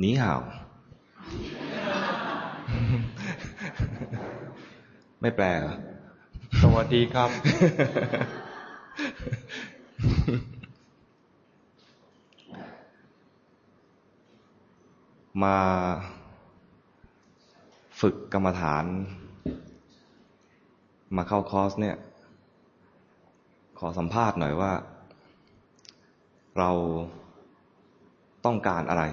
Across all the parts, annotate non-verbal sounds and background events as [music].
หนีห่าวไม่แปลเหรอสวัสดีครับ มาฝึกกรรมฐาน มาเข้าคอร์สเนี่ย ขอสัมภาษณ์หน่อยว่า เราต้องการอะไร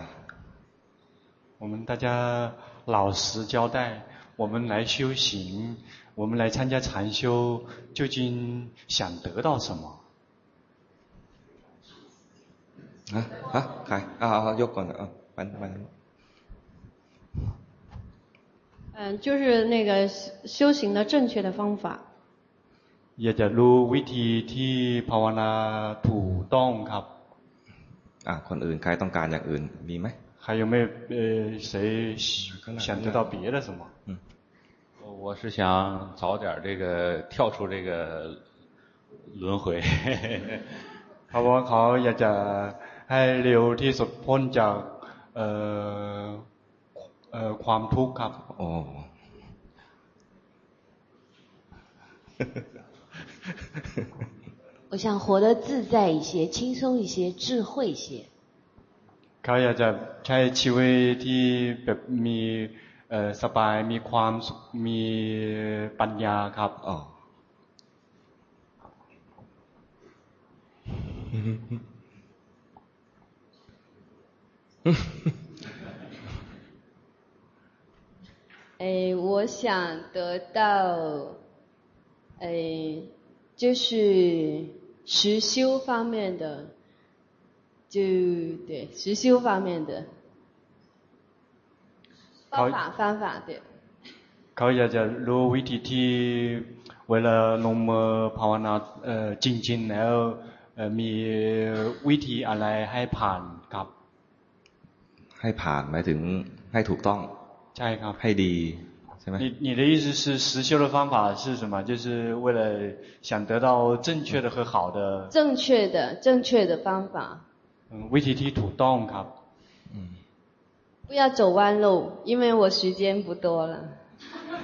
我们大家老实交代，我们来修行，我们来参加禅修，究竟想得到什么？ฮะฮะใครอ่ายกก่อนอ่ะไปไป 嗯，就是那个修行的正确的方法。 อยากจะรู้วิธีที่ภาวนาถูกต้องครับ อ่ะคนอื่นใครต้องการอย่างอื่นมีไหม 还有没有呃谁想得到别的什么？嗯，我是想早点这个跳出这个轮回。 เพราะว่าเขาอยากจะให้เร็วที่สุดพ้นจากเอ่อเอ่อความทุกข์ครับ [laughs] อ๋อ [laughs] 我想活得自在一些，轻松一些，智慧一些。 เขาอยากจะใช้ชีวิตที่แบบมีเอ่อสบายมีความสุขมีปัญญาครับ อ๋อ 哎，我想得到，哎，就是实修方面的， 就对实修方面的方法方法对。 เขาอยากจะรู้วิธีที่เวลาลงมือภาวนาเอ่อจริงๆแล้วเอ่อมีวิธีอะไรให้ผ่านครับ ให้ผ่านหมายถึงให้ถูกต้อง ใช่ครับ ให้ดีใช่ไหม 你你的意思是实修的方法是什么？就是为了想得到正确的和好的。正确的正确的方法。 嗯，วิธีที่ถูกต้องครับ。嗯。不要走弯路，因为我时间不多了。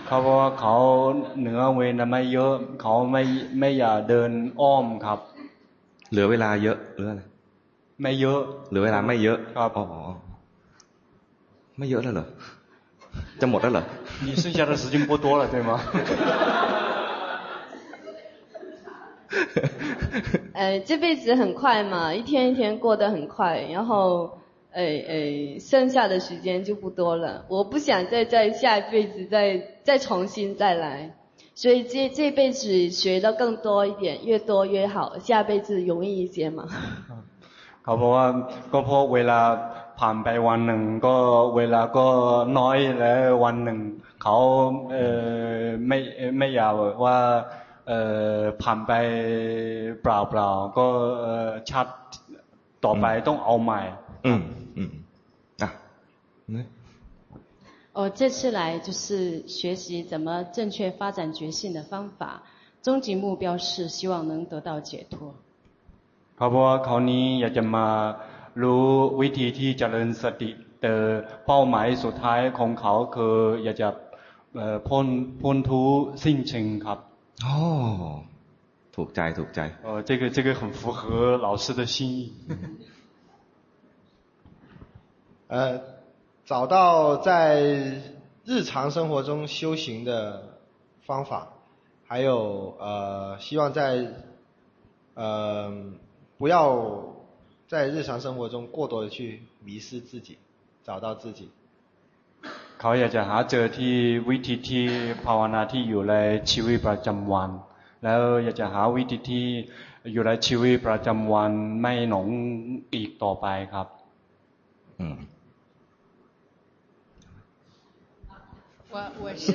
เขาบอกว่าเขาเหนือเวลาไม่เยอะเขาไม่ไม่อยากเดินอ้อมครับ เหลือเวลาเยอะหรืออะไร ไม่เยอะ เหลือเวลาไม่เยอะ ครับ อ๋อไม่เยอะแล้วเหรอจะหมดแล้วเหรอ 你剩下的时间不多了，对吗？ [laughs] 呃，这辈子很快嘛，一天一天过得很快，然后，呃呃，剩下的时间就不多了。我不想再在下一辈子再再重新再来，所以这这辈子学得更多一点，越多越好，下辈子容易一些嘛。 [laughs] เขาบอกว่าก็เพราะเวลาผ่านไปวันหนึ่งก็เวลาก็น้อยแล้ววันหนึ่งเขาเอ่อไม่ไม่อยากว่า เอ่อผ่านไปเปล่าเปล่าก็เอ่อชัดต่อไปต้องเอาใหม่ อืมอืมอ่ะนี่ 我这次来就是学习怎么正确发展觉性的方法，终极目标是希望能得到解脱。 เพราะว่าเขานี้อยากจะมารู้วิธีที่เจริญสติแต่เป้าหมายสุดท้ายของเขาคืออยากจะเอ่อพ้นพ้นทุกข์สิ้นเชิงครับ อ๋อถูกใจถูกใจ 呃，这个这个很符合老师的心意。[laughs] 呃，找到在日常生活中修行的方法，还有呃，希望在呃不要在日常生活中过多的去迷失自己，找到自己。 เขาอยากจะหาเจอที่วิธีที่ภาวนาที่อยู่ในชีวิตประจำวัน แล้วอยากจะหาวิธีที่อยู่ในชีวิตประจำวันไม่หลงอีกต่อไปครับ อืม 我我是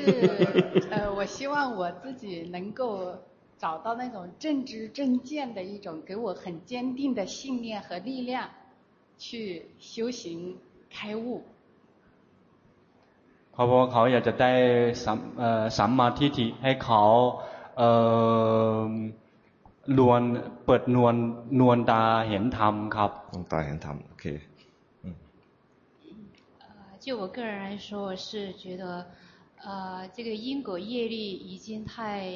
呃，我希望我自己能够找到那种正知正见的一种，给我很坚定的信念和力量，去修行开悟。 เขาบอกว่าเขาอยากจะได้สัมเอ่อสัมมาทิฏฐิให้เขาเอ่อลวนเปิดนวลนวลตาเห็นธรรมครับ ดวงตาเห็นธรรมโอเค 就我个人来说，我是觉得，呃，这个因果业力已经太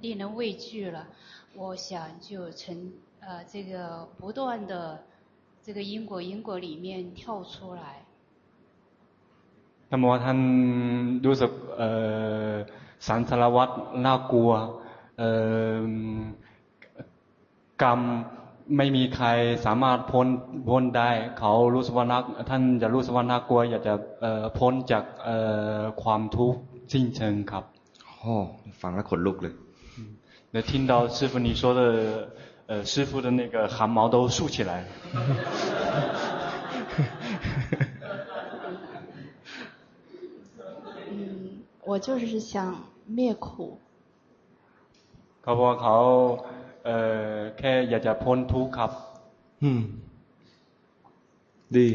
令人畏惧了。我想就从呃这个不断的这个因果因果里面跳出来。 那么ท่านรู้สึกเอ่อสังสารวัฏน่ากลัวเอ่อกรรมไม่มีใครสามารถพ้นพ้นได้เขารู้สึกว่านักท่านจะรู้สึกว่าน่ากลัวอยากจะเอ่อพ้นจากเอ่อความทุกข์สิ้นเชิงครับโอ้ฟังแล้วขนลุกเลย那听到师父你说的，呃，师父的那个汗毛都竖起来了。 我就是想灭苦。เขาบอกเขาเอ่อแค่อยากจะพ้นทุกข์ครับ อืม ดี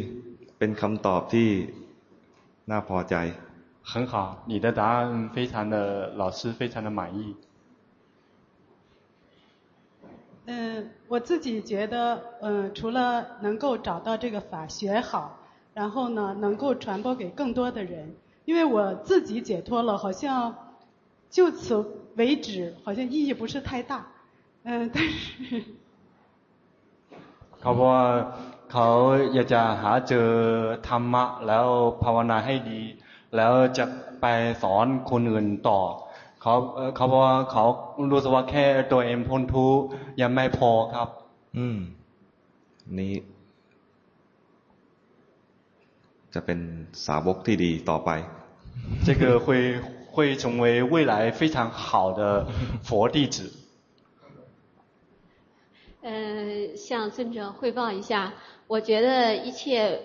เป็นคำตอบที่น่าพอใจ很好你的答案非常的老师非常的满意嗯，我自己觉得，嗯，除了能够找到这个法学好，然后呢，能够传播给更多的人， 因为我自己解脱了，好像就此为止，好像意义不是太大。嗯，但是，[laughs] เขาบอกว่าเขาอยากจะหาเจอธรรมะแล้วภาวนาให้ดีแล้วจะไปสอนคนอื่นต่อเขาเขาบอกว่าเขารู้สึกว่าแค่ตัวเองพ้นทุกข์ยังไม่พอครับ อืม นี้ จะเป็นสาวกที่ดีต่อไป这个会会成为未来非常好的佛弟子。呃，向尊者汇报一下，我觉得一切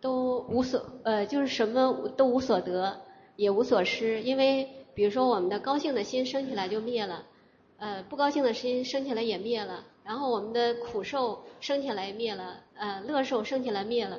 都无所，呃，就是什么都无所得，也无所失，因为。比如说，我们的高兴的心升起来就灭了，呃，不高兴的心升起来也灭了。然后我们的苦受升起来灭了，呃，乐受升起来灭了。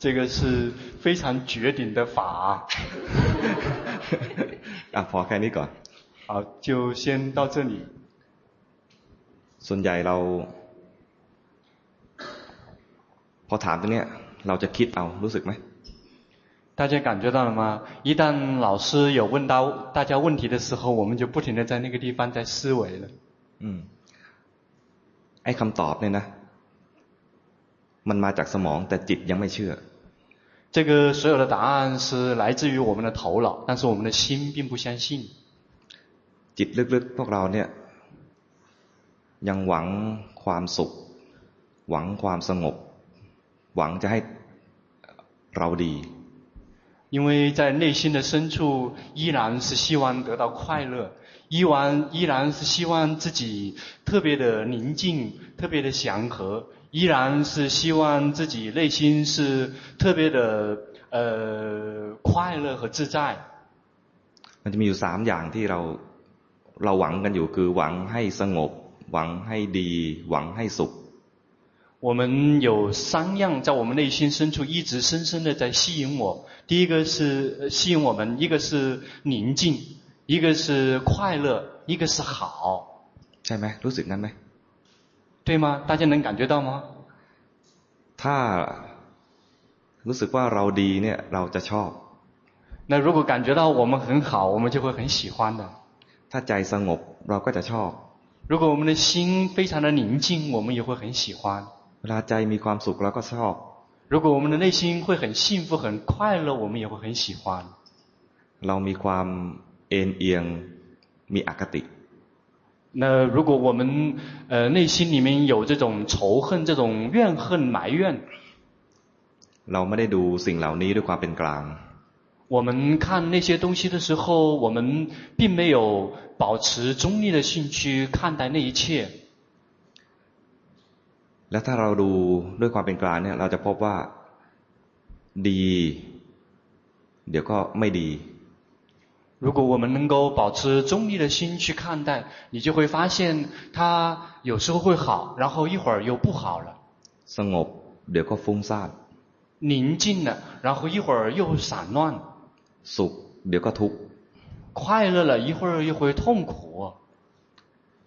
这个是非常绝顶的法[laughs] อ่ะพอแค่นี้ก่อน好就先到这里ส่วนใหญ่เรา พอถามตรงนี้เราจะคิดเอารู้สึกไหม大家感觉到了吗？一旦老师有问到大家问题的时候，我们就不停地在那个地方在思维了。嗯，ไอ้คำตอบเนี่ยนะมันมาจากสมองแต่จิตยังไม่เชื่อ。 这个所有的答案是来自于我们的头脑，但是我们的心并不相信。จิตลึกๆพวกเราเนี่ยยังหวังความสุขหวังความสงบหวังจะให้เราดี因为在内心的深处，依然是希望得到快乐，依然依然是希望自己特别的宁静，特别的祥和， 依然是希望自己内心是特别的，呃，快乐和自在。มันจะมีอยู่สามอย่างที่เราเราหวังกันอยู่คือหวังให้สงบหวังให้ดีหวังให้สุข我们有三样在我们内心深处一直深深的在吸引我。第一个是吸引我们，一个是宁静，一个是快乐，一个是好。ใช่ไหมรู้สึกนั้นไหม 对吗？大家能感觉到吗？ถ้ารู้สึกว่าเราดีเนี่ยเราจะชอบ那如果感觉到我们很好，我们就会很喜欢的。ถ้าใจสงบเราก็จะชอบ如果我们的心非常的宁静，我们也会很喜欢。เวลาใจมีความสุขเราก็ชอบ如果我们的内心会很幸福、很快乐，我们也会很喜欢。เรามีความเอ็นเอียงมีอคติ 那如果我们呃内心里面有这种仇恨、这种怨恨、埋怨，เราไม่ได้ดูสิ่งเหล่านี้ด้วยความเป็นกลาง我们看那些东西的时候，我们并没有保持中立的兴趣看待那一切。แล้วถ้าเราดูด้วยความเป็นกลางเนี่ยเราจะพบว่าดี เดี๋ยวก็ไม่ดี 如果我们能够保持中立的心去看待，你就会发现它有时候会好，然后一会儿又不好了。 สงบ เดี๋ยวก็ฟุ้งซ่าน 宁静了，然后一会儿又散乱； สุข เดี๋ยวก็ทุกข์ 快乐了，一会儿又会痛苦。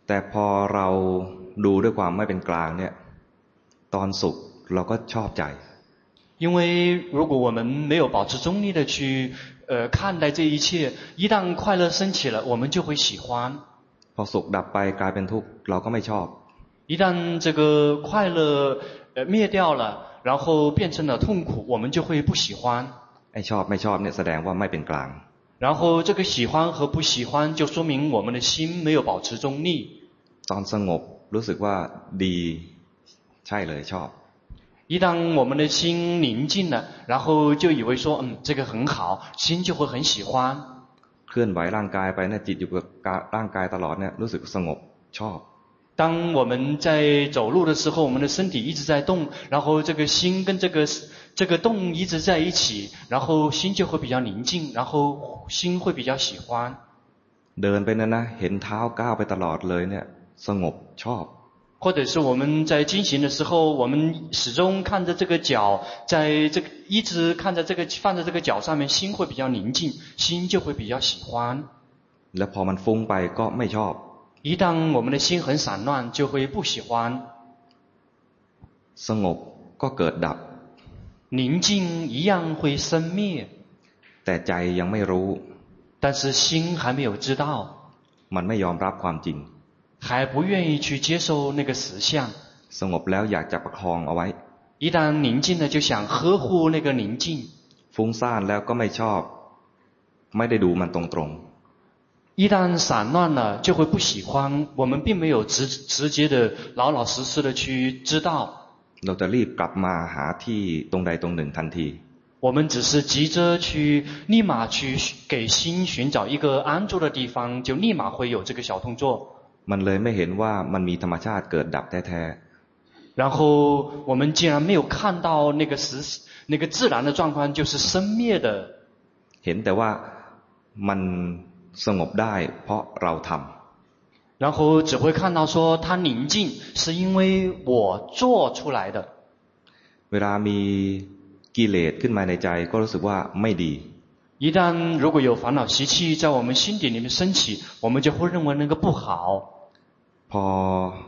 แต่พอเราดูด้วยความไม่เป็นกลางเนี่ย ตอนสุขเราก็ชอบใจ 因为如果我们没有保持中立的去 呃看待这一切，一旦快乐升起了，我们就会喜欢； พอสุขดับไปกลายเป็นทุกข์เราก็ไม่ชอบ 一旦这个快乐呃灭掉了，然后变成了痛苦，我们就会不喜欢。 ไอ้ชอบไม่ชอบเนี่ยแสดงว่าไม่เป็นกลาง 然后这个喜欢和不喜欢，就说明我们的心没有保持中立。 ตอนสงบรู้สึกว่าดีใช่เลยชอบ 一旦我们的心宁静了，然后就以为说，嗯，这个很好，心就会很喜欢。 เคลื่อนไหวร่างกายไปเนี่ยจิตอยู่กับร่างกายตลอดเนี่ยรู้สึกสงบชอบ 当我们在走路的时候，我们的身体一直在动，然后这个心跟这个这个动一直在一起，然后心就会比较宁静，然后心会比较喜欢。 เดินไปนั่นนะเห็นเท้าก้าวไปตลอดเลยเนี่ยสงบชอบ 或者是我们在进行的时候，我们始终看着这个脚，在这个一直看着这个放在这个脚上面，心会比较宁静，心就会比较喜欢。 แล้วพอมันฟุ้งไปก็ไม่ชอบ 一旦我们的心很散乱，就会不喜欢。 สงบก็เกิดดับ 宁静一样会生灭， แต่ใจยังไม่รู้ 但是心还没有知道， มันไม่ยอมรับความจริง 还不愿意去接受那个实相。 สงบแล้วอยากจะประคองเอาไว้ 一旦宁静了，就想呵护那个宁静。 ฟุ้งซ่านแล้วก็ไม่ชอบ ไม่ได้ดูมันตรง 一旦散乱了，就会不喜欢。我们并没有直直接的、老老实实的去知道。 ๆ เราจะรีบกลับมาหาที่ตรงใดตรงหนึ่งทันที 我们只是急着去立马去给心寻找一个安住的地方，就立马会有这个小动作。 มันเลยไม่เห็นว่ามันมีธรรมชาติเกิดดับแท้ 然后我们竟然没有看到那个实那个自然的状况，就是生灭的。 ๆ เห็นแต่ว่ามันสงบได้เพราะเราทำ 然后只会看到说它宁静是因为我做出来的。 เวลามีกิเลสขึ้นมาในใจก็รู้สึกว่าไม่ดี 一旦如果有烦恼习气在我们心底里面升起，我们就会认为那个不好。 พอ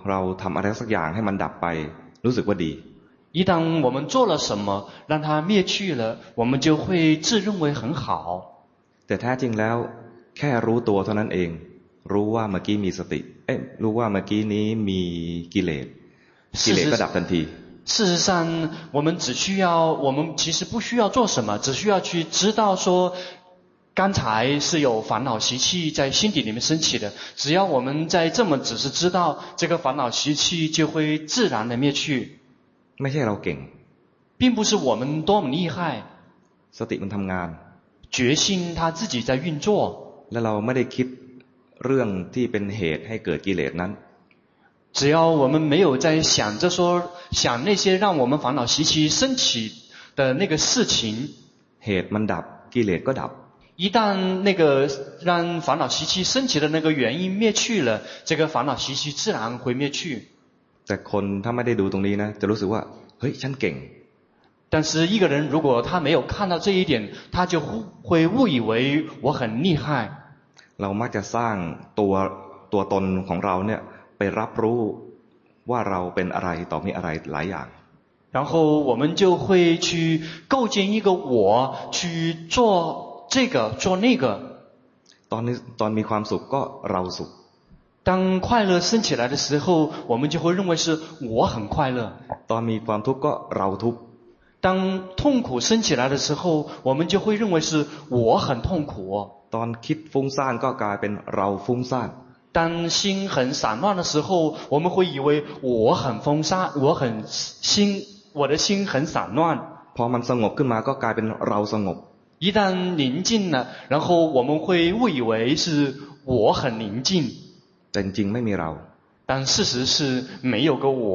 เราทำอะไรสักอย่างให้มันดับไป รู้สึกว่าดี 一旦我们做了什么让它灭去了，我们就会自认为很好。 แต่แท้จริงแล้วแค่รู้ตัวเท่านั้นเอง รู้ว่าเมื่อกี้มีสติ เอ๊ะรู้ว่าเมื่อกี้นี้มีกิเลส กิเลสก็ดับทันที 事实上，我们只需要，我们其实不需要做什么，只需要去知道说， 刚才是有烦恼习气在心底里面升起的。只要我们在这么只是知道，这个烦恼习气就会自然的灭去。 ไม่ใช่เราเก่ง 并不是我们多么厉害， สติมันทำงาน 觉性它自己在运作。 และเราไม่ได้คิดเรื่องที่เป็นเหตุให้เกิดกิเลสนั้น 只要我们没有在想着说，想那些让我们烦恼习气升起的那个事情， เหตุมันดับกิเลสก็ดับ 一旦那个让烦恼习气升起的那个原因灭去了，这个烦恼习气自然会灭去。 แต่คนถ้าไม่ได้ดูตรงนี้นะ จะรู้สึกว่า เฮ้ยฉันเก่ง 但是一个人如果他没有看到这一点，他就会误以为我很厉害。 เรามักจะสร้างตัวตัวตนของเราเนี่ยไปรับรู้ว่าเราเป็นอะไรต่อมีอะไรหลายอย่าง 然后我们就会去构建一个我，去做 这个做那个。 ตอนนี้ตอนมีความสุขก็เราสุข 当快乐升起来的时候，我们就会认为是我很快乐。 ตอนมีความทุกข์ก็เราทุกข์ 当痛苦升起来的时候，我们就会认为是我很痛苦。 ตอนคิดฟุ้งซ่านก็กลายเป็นเราฟุ้งซ่าน 当心很散乱的时候，我们会以为我很风沙，我很心，我的心很散乱。 พอมันสงบขึ้นมาก็กลายเป็นเราสงบ 一旦宁静了，然后我们会误以为是我很宁静， แต่จริงๆไม่มีเรา 但事实是没有个我，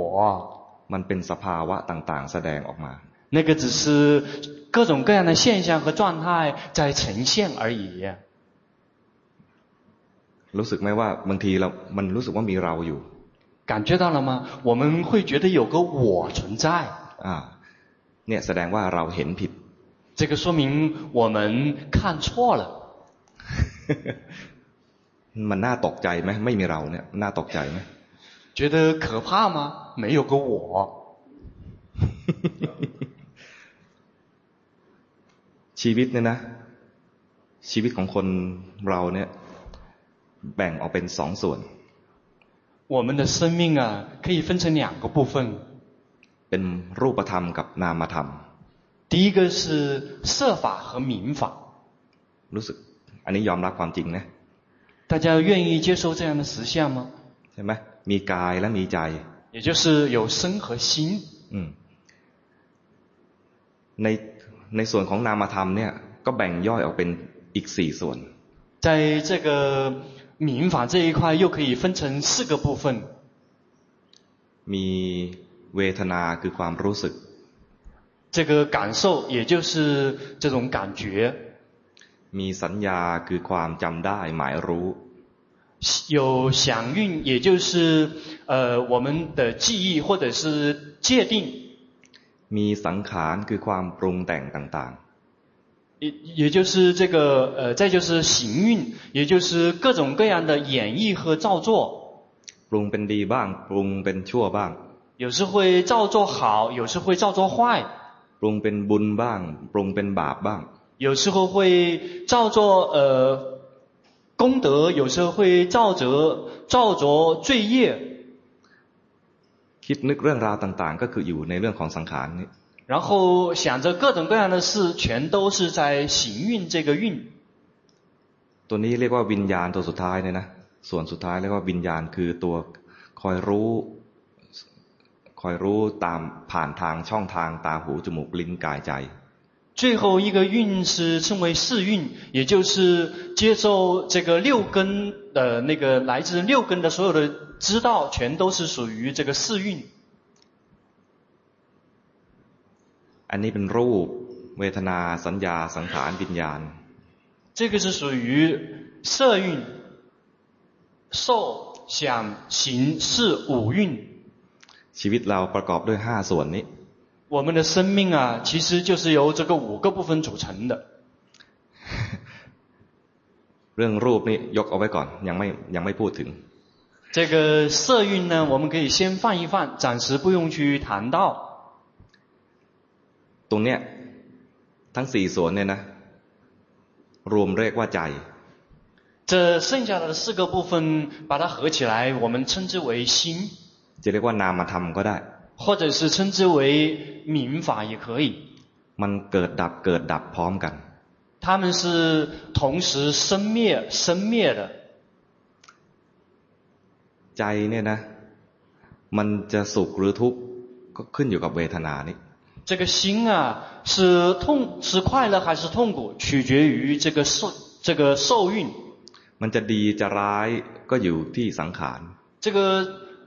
มันเป็นสภาวะต่างๆ แสดงออกมา 那个只是各种各样的现象和状态在呈现而已。รู้สึกไหมว่าบางทีเรามันรู้สึกว่ามีเราอยู่感觉到了吗？我们会觉得有个我存在。啊，เนี่ยแสดงว่าเราเห็นผิด。 这个说明我们看错了。มันน่าตกใจไหมไม่มีเราเนี่ยน่าตกใจไหม觉得可怕吗？没有个我。ชีวิตเนี่ยนะ ชีวิตของคนเราเนี่ยแบ่งออกเป็นสองส่วน我们的生命啊，可以分成两个部分。เป็นรูปธรรมกับนามธรรม。 第一个是色法和名法。รู้สึกอันนี้ยอมรับความจริงนะ大家愿意接受这样的实相吗？ใช่ไหมมีกายและมีใจ。也就是有身和心。อืมในในส่วนของนามธรรมเนี่ยก็แบ่งย่อยออกเป็นอีกสี่ส่วน。在这个民法这一块又可以分成四个部分。มีเวทนาคือความรู้สึก。 这个感受也就是这种感觉。มีสัญญาคือความจำได้หมายรู้。有响应，也就是呃我们的记忆或者是界定。มีสังขารคือความปรุงแต่งต่างๆ。也也就是这个呃，再就是行运，也就是各种各样的演绎和造作。ปรุงเป็นดีบ้างปรุงเป็นชั่วบ้าง。有时会造作好，有时会造作坏。 ปรุงเป็นบุญบ้างปรุงเป็นบาปบ้าง。有时候会造作呃功德，有时候会造作造作罪业。คิดนึกเรื่องราวต่างๆ ก็คืออยู่ในเรื่องของสังขารนี้然后想着各种各样的事，全都是在行运这个运。ตัวนี้เรียกว่าวิญญาณตัวสุดท้ายเนี่ยนะส่วนสุดท้ายเรียกว่าวิญญาณคือตัวคอยรู้ ”。คอยรู้ตามผ่านทางช่องทางตาหูจมูกลิ้นกายใจ最后一个运是称为四运，也就是接受这个六根的那个来自六根的所有的知道，全都是属于这个四运。อันนี้เป็นรูปเวทนาสัญญาสังขารวิญญาณ这个是属于色蕴受想行识五蕴 ชีวิตเราประกอบด้วยห้าส่วนนี้我们的生命啊其实就是由这个五个部分组成的เรื่องรูปนี่ยกเอาไว้ก่อนยังไม่ยังไม่พูดถึง这个色蕴呢我们可以先放一放暂时不用去谈到ตรงเนี้ยทั้งสี่ส่วนเนี่ยนะรวมเรียกว่าใจ这剩下的四个部分把它合起来我们称之为心 จะเรียกว่านามธรรมก็ได้或者是称之为名法也可以มันเกิดดับเกิดดับพร้อมกัน他们是同时生灭生灭的ใจเนี่ยนะมันจะสุขหรือทุกข์ก็ขึ้นอยู่กับเวทนานี้这个心啊，是痛是快乐还是痛苦，取决于这个受这个受蕴。มันจะดีจะร้ายก็อยู่ที่สังขาร。这个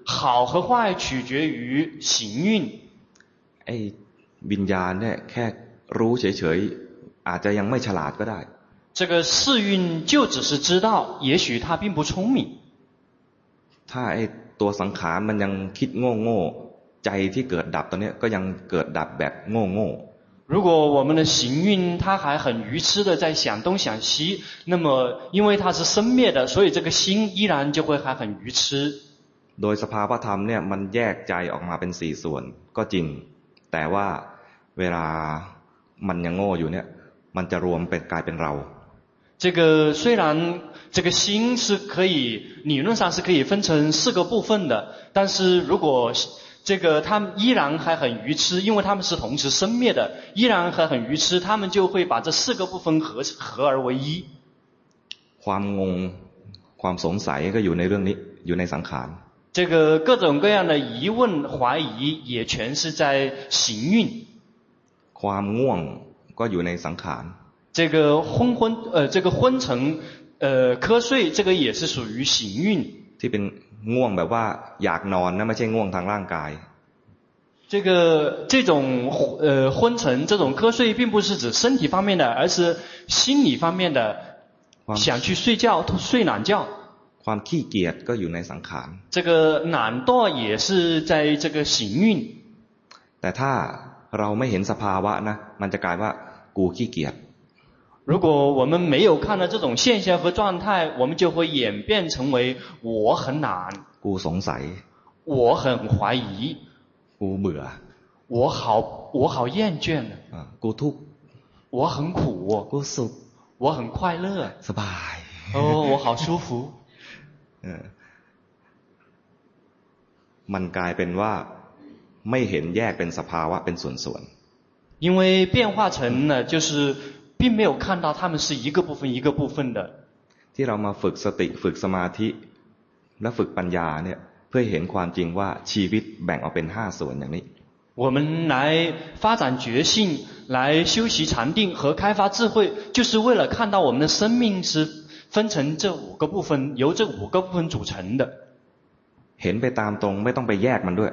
好和坏取决于行蕴。ไอ้วิญญาณเนี่ยแค่รู้เฉยๆอาจจะยังไม่ฉลาดก็ได้。这个识蕴就只是知道，也许他并不聪明。ถ้าไอ้ตัวสังขารมันยังคิดโง่ๆใจที่เกิดดับตอนนี้ก็ยังเกิดดับแบบโง่โง่如果我们的行运它还很愚痴的在想东想西，那么因为它是生灭的，所以这个心依然就会还很愚痴。 โดยสภาวธรรมเนี่ยมันแยกใจออกมาเป็นสี่ส่วนก็จริง แต่ว่าเวลามันยังโง่อยู่เนี่ยมันจะรวมเป็นกลายเป็นเรา这个虽然这个心是可以理论上是可以分成四个部分的，但是如果这个他们依然还很愚痴，因为他们是同时生灭的，依然还很愚痴，他们就会把这四个部分合合而为一。ความงงความสงสัยก็อยู่ในเรื่องนี้อยู่ในสังขาร 这个各种各样的疑问怀疑也全是在行运。ความง่วงก็อยู่ในสังขาร这个昏昏呃这个昏沉呃瞌睡，这个也是属于行运。ที่เป็นง่วงแบบว่าอยากนอนนะไม่ใช่ง่วงทางร่างกาย 这个这种呃昏沉，这种瞌睡，并不是指身体方面的，而是心理方面的，想去睡觉，睡懒觉。 ความขี้เกียจก็อยู่ในสังขาร 这个懒惰也是在这个行运。แต่ถ้าเราไม่เห็นสภาวะนะ มันจะกลายว่ากูขี้เกียจ。如果我们没有看到这种现象和状态，我们就会演变成为我很懒。กูสงสัย。我很怀疑。กูเบื่อ。我好，我好厌倦了。啊，กูทุกข์。我很苦。กูสุข。我很快乐。สบาย。哦，我好舒服。 มันกลายเป็นว่าไม่เห็นแยกเป็นสภาวะเป็นส่วนๆ因为变化成呢，就是并没有看到他们是一个部分一个部分的。ที่เรามาฝึกสติฝึกสมาธิและฝึกปัญญาเนี่ยเพื่อเห็นความจริงว่าชีวิตแบ่งออกเป็นห้าส่วนอย่างนี้。我们来发展觉性，来修习禅定和开发智慧，就是为了看到我们的生命是。 分成这五个部分，由这五个部分组成的。เห็นไปตามตรงไม่ต้องไปแยกมันด้วย。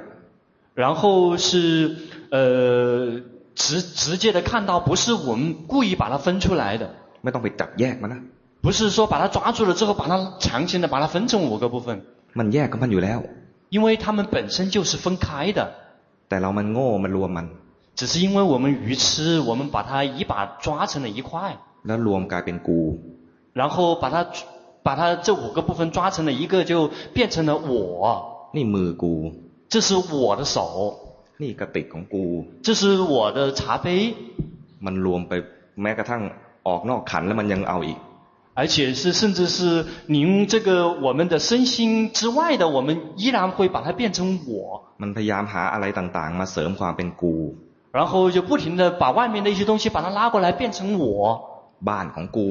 然后是呃直直接的看到，不是我们故意把它分出来的。ไม่ต้องไปจับแยกมันนะ。不是说把它抓住了之后，把它强行的把它分成五个部分。มันแยกกันมันอยู่แล้ว。因为它们本身就是分开的。แต่เรามันโง่มันรวมมัน。只是因为我们愚痴，我们把它一把抓成了一块。แล้วรวมกลายเป็นกู。 然后把它把它这五个部分抓成了一个，就变成了我。นี่มือกู。这是我的手。นี่กระติกของกู。这是我的茶杯。มันรวมไปแม้กระทั่งออกนอกขันแล้วมันยังเอาอีก。而且是甚至是您这个我们的身心之外的，我们依然会把它变成我。มันพยายามหาอะไรต่างๆมาเสริมความเป็นกู。然后就不停地把外面的一些东西把它拉过来变成我。บ้านของกู。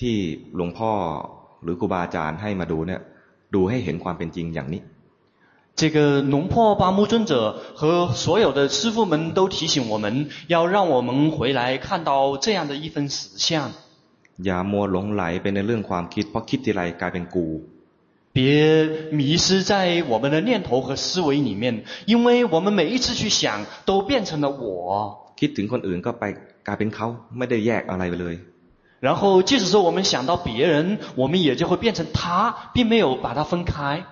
ที่หลวงพ่อหรือครูบาอาจารย์ให้มาดูเนี่ยดูให้เห็นความเป็นจริงอย่างนี้。这个龙坡巴木尊者和所有的师父们都提醒我们，要让我们回来看到这样的一份实相。อย่ามัวหลงไหลไปในเรื่องความคิดเพราะคิดทีไรกลายเป็นกู。别迷失在我们的念头和思维里面，因为我们每一次去想，都变成了我。คิดถึงคนอื่นก็ไปกลายเป็นเขาไม่ได้แยกอะไรไปเลย。 然后，即使说我们想到别人，我们也就会变成他，并没有把它分开。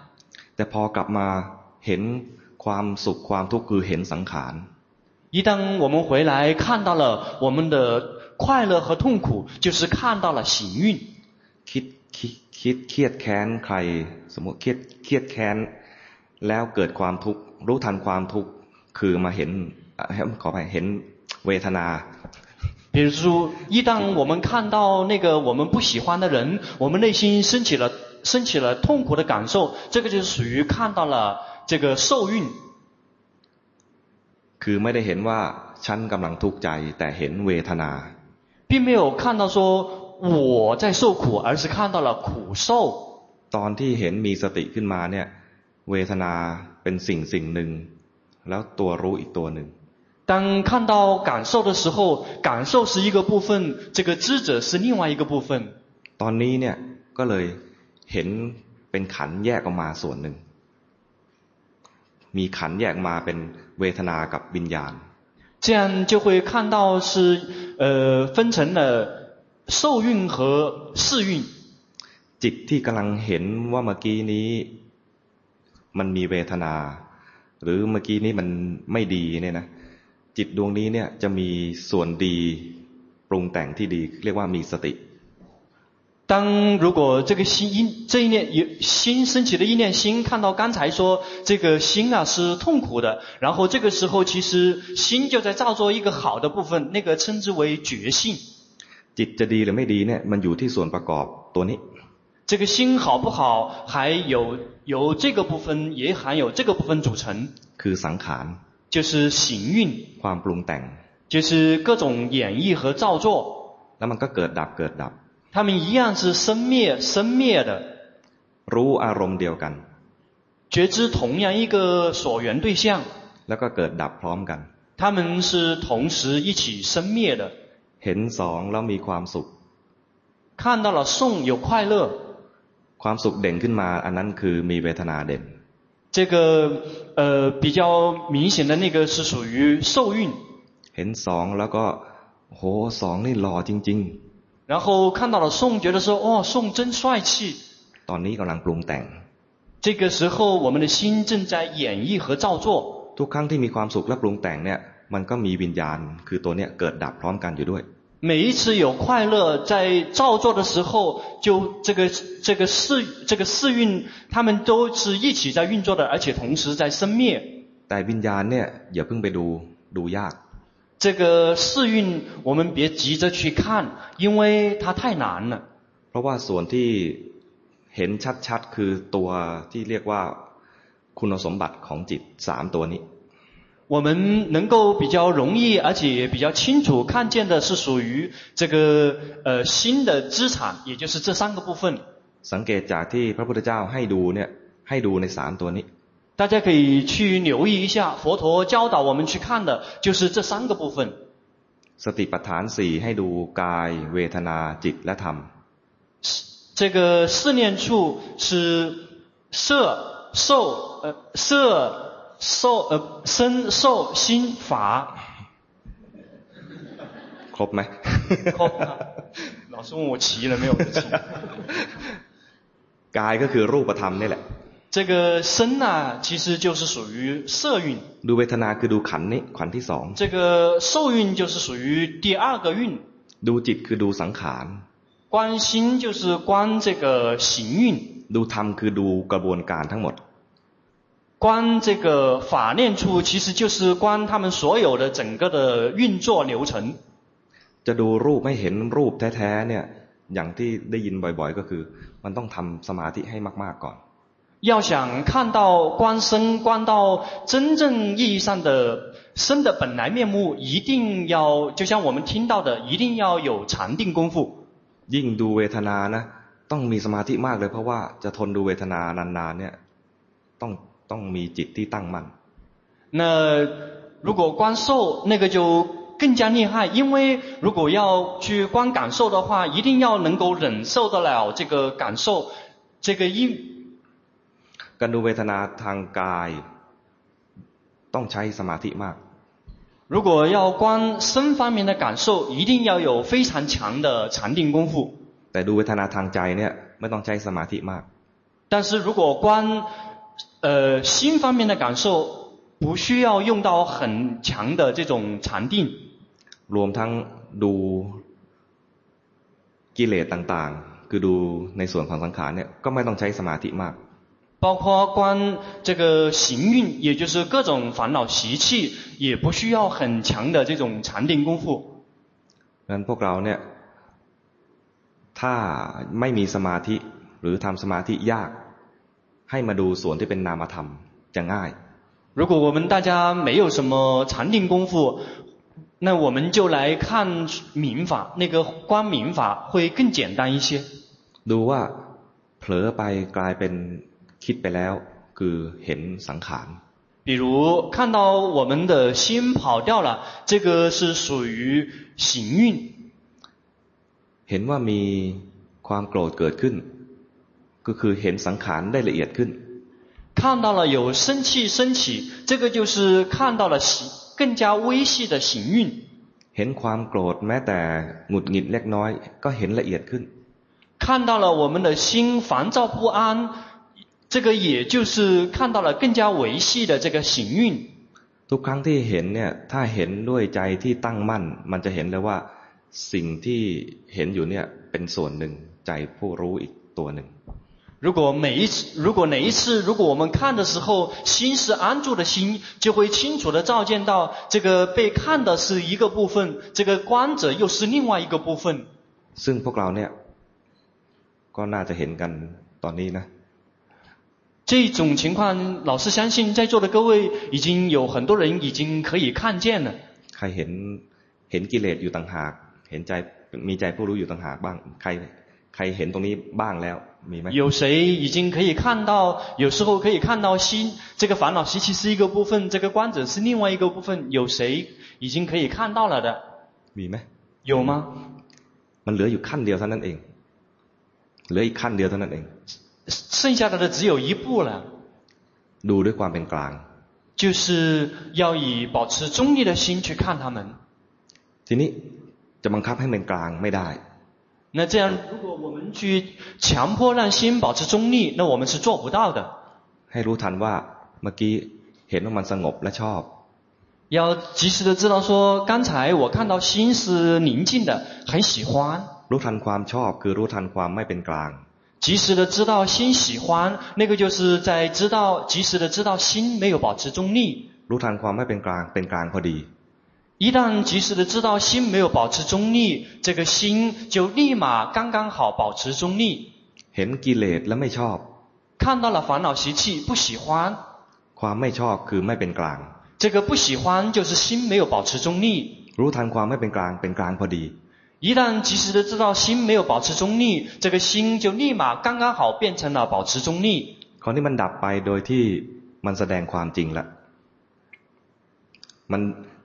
แต่พอกลับมาเห็นความสุขความทุกข์คือเห็นสังขาร。一旦我们回来看到了我们的快乐和痛苦，就是看到了行运。คิดคิดคิดเครียดแค้นใครสมมติเครียดเครียดแค้นแล้วเกิดความทุกข์รู้ทันความทุกข์คือมาเห็นขอไปเห็นเวทนา。 比如说，一旦我们看到那个我们不喜欢的人，我们内心升起了升起了痛苦的感受，这个就是属于看到了这个受蕴。คือไม่ได้เห็นว่าฉันกำลังทุกข์ใจแต่เห็นเวทนา。并没有看到说我在受苦，而是看到了苦受。ตอนที่เห็นมีสติขึ้นมาเนี่ยเวทนาเป็นสิ่งสิ่งหนึ่งแล้วตัวรู้อีกตัวหนึ่ง 当看到感受的时候，感受是一个部分，这个知者是另外一个部分。ตอนนี้เนี่ยก็เลยเห็นเป็นขันแยกออกมาส่วนหนึ่งมีขันแยกมาเป็นเวทนากับวิญญาณ。这样就会看到是，呃，分成了受蕴和识蕴。จิตที่กำลังเห็นว่าเมื่อกี้นี้มันมีเวทนา หรือเมื่อกี้นี้มันไม่ดีเนี่ยนะ จิตดวงนี้เนี่ยจะมีส่วนดีปรุงแต่งที่ดีเรียกว่ามีสติ。当如果这个心因这一念有心升起的一念心，看到刚才说这个心啊是痛苦的，然后这个时候其实心就在造作一个好的部分，那个称之为觉性。จิตจะดีหรือไม่ดีเนี่ยมันอยู่ที่ส่วนประกอบตัวนี้。这个心好不好，还有由这个部分也含有这个部分组成。คือสังขาร。 就是行运， ความปรุงแต่ง 就是各种演绎和造作， แล้วมันก็เกิดดับเกิดดับ 它们一样是生灭生灭的， รู้อารมณ์เดียวกัน 觉知同样一个所缘对象， แล้วก็เกิดดับพร้อมกัน 它们是同时一起生灭的。 เห็นสองแล้วมีความสุข 看到了送有快乐， ความสุขเด่นขึ้นมา อันนั้นคือมีเวทนาเด่น 这个呃比较明显的那个是属于受孕， เห็นสองแล้วก็โหสองนี่หล่อจริง 然后看到了宋，觉得说哦宋真帅气。 ๆ ตอนนี้กำลังปรุงแต่ง 这个时候我们的心正在演绎和造作， ทุกครั้งที่มีความสุขและปรุงแต่งเนี่ย มันก็มีวิญญาณ คือตัวเนี้ยเกิดดับพร้อมกันอยู่ด้วย 每一次有快乐在造作的时候，就这个这个四这个四运，他们都是一起在运作的，而且同时在生灭。 แต่วิญญาณเนี่ยอย่าเพิ่งไปดูดูยาก 这个四运我们别急着去看，因为它太难了。 เพราะว่าส่วนที่เห็นชัดๆ คือตัวที่เรียกว่าคุณสมบัติของจิตสามตัวนี้ 我们能够比较容易，而且也比较清楚看见的是属于这个呃新的资产，也就是这三个部分。 สังเกตจากที่พระพุทธเจ้าให้ดูเนี่ยให้ดูในสามตัวนี้ 大家可以去留意一下，佛陀教导我们去看的就是这三个部分。 สติปัฏฐานสี่ให้ดูกาย เวทนาจิตและธรรม 这个四念处是色、受、呃色、 受、呃身、受、心、法。 ครบไหม 老师问我齐了没有？齐。 กายก็คือรูปธรรมนี่แหละ 这个身啊，其实就是属于色蕴。 ดูเวทนาคือดูขันธ์นี้ขันธ์ที่สอง 这个受蕴就是属于第二个蕴。 ดูจิตคือดูสังขาร 观心就是观这个行蕴。 ดูธรรมคือดูกระบวนการทั้งหมด 观这个法念处，其实就是观他们所有的整个的运作流程。 จะดูรูปไม่เห็นรูปแท้ๆเนี่ย อย่างที่ได้ยินบ่อยๆ ก็คือ มันต้องทำสมาธิให้มากๆก่อน 要想看到观身，观到真正意义上的身的本来面目，一定要，就像我们听到的，一定要有禅定功夫。 ยิ่งดูเวทนานะ ต้องมีสมาธิมากเลย เพราะว่าจะทนดูเวทนานานๆเนี่ย ต้อง ต้องมีจิตที่ตั้งมั่น 那如果观受，那个就更加厉害，因为如果要去观感受的话，一定要能够忍受得了这个感受，这个因。 การดูเวทนาทางกาย ต้องใช้สมาธิมาก 如果要观身方面的感受，一定要有非常强的禅定功夫。 แต่ดูเวทนาทางใจเนี่ยไม่ต้องใช้สมาธิมาก 但是如果观 呃心方面的感受，不需要用到很强的这种禅定。 รวมทั้งดูกิเลสต่างๆ คือดูในส่วนของสังขารเนี่ยก็ไม่ต้องใช้สมาธิมาก 包括观这个行运，也就是各种烦恼习气，也不需要很强的这种禅定功夫。 งั้นพวกเราเนี่ย ถ้าไม่มีสมาธิหรือทำสมาธิยาก ให้มาดูส่วนที่เป็นนามธรรมจะง่าย 如果我们大家没有什么禅定功夫，那我们就来看明法，那个观明法会更简单一些。 ดูว่าเผลอไปกลายเป็นคิดไปแล้ว คือเห็นสังขาร 比如看到我们的心跑掉了，这个是属于行运。 เห็นว่ามีความโกรธเกิดขึ้น ก็คือเห็นสังขารได้ละเอียดขึ้น 看到了有生气升起，这个就是看到了行更加微细的行运。 เห็นความโกรธแม้แต่หงุดหงิดเล็กน้อย ก็เห็นละเอียดขึ้น 看到了我们的心烦躁不安，这个也就是看到了更加微细的这个行运。 ทุกครั้งที่เห็นเนี่ย ถ้าเห็นด้วยใจที่ตั้งมั่น มันจะเห็นเลยว่า สิ่งที่เห็นอยู่เนี่ยเป็นส่วนหนึ่งใจผู้รู้อีกตัวหนึ่ง 如果每一次，如果哪一次，如果我们看的时候，心是安住的心，就会清楚的照见到，这个被看的是一个部分，这个观者又是另外一个部分。 ซึ่งพวกเราเนี่ย ก็น่าจะเห็นกันตอนนี้นะ 这 这种情况，老师相信在座的各位已经有很多人已经可以看见了。 ใครเห็นเห็นกิเลสอยู่ต่างหาก เห็นใจมีใจผู้รู้อยู่ต่างหากบ้าง ใครใครเห็นตรงนี้บ้างแล้วมีไหม 有谁已经可以看到？有时候可以看到心，这个烦恼习气是一个部分，这个观者是另外一个部分。有谁已经可以看到了的？ มีไหม 有吗？ มันเหลืออยู่ขั้นเดียวเท่านั้นเอง เหลืออีกขั้นเดียวเท่านั้นเอง 剩下的的只有一步了， ดูด้วยความเป็นกลาง 就是要以保持中立的心去看他们。 ทีนี้จะบังคับให้เป็นกลางไม่ได้ 那这样，如果我们去强迫让心保持中立，那我们是做不到的。 ให้รู้ทันว่าเมื่อกี้เห็นว่ามันสงบและชอบ 要及时的知道说，刚才我看到心是宁静的，很喜欢。 รู้ทันความชอบคือรู้ทันความไม่เป็นกลาง 及时的知道心喜欢，那个就是在知道，及时的知道心没有保持中立。 รู้ทันความไม่เป็นกลางเป็นกลางพอดี 一旦及时的知道心没有保持中立，这个心就立马刚刚好保持中立。 เห็นกิเลสและไม่ชอบ 看到了烦恼习气，不喜欢， ความไม่ชอบคือไม่เป็นกลาง 这个不喜欢就是心没有保持中立。 รู้ทันความไม่เป็นกลางเป็นกลางพอดี 一旦及时的知道心没有保持中立，这个心就立马刚刚好变成了保持中立。 คราวนี้มันดับไปโดยที่มันแสดงความจริงละมัน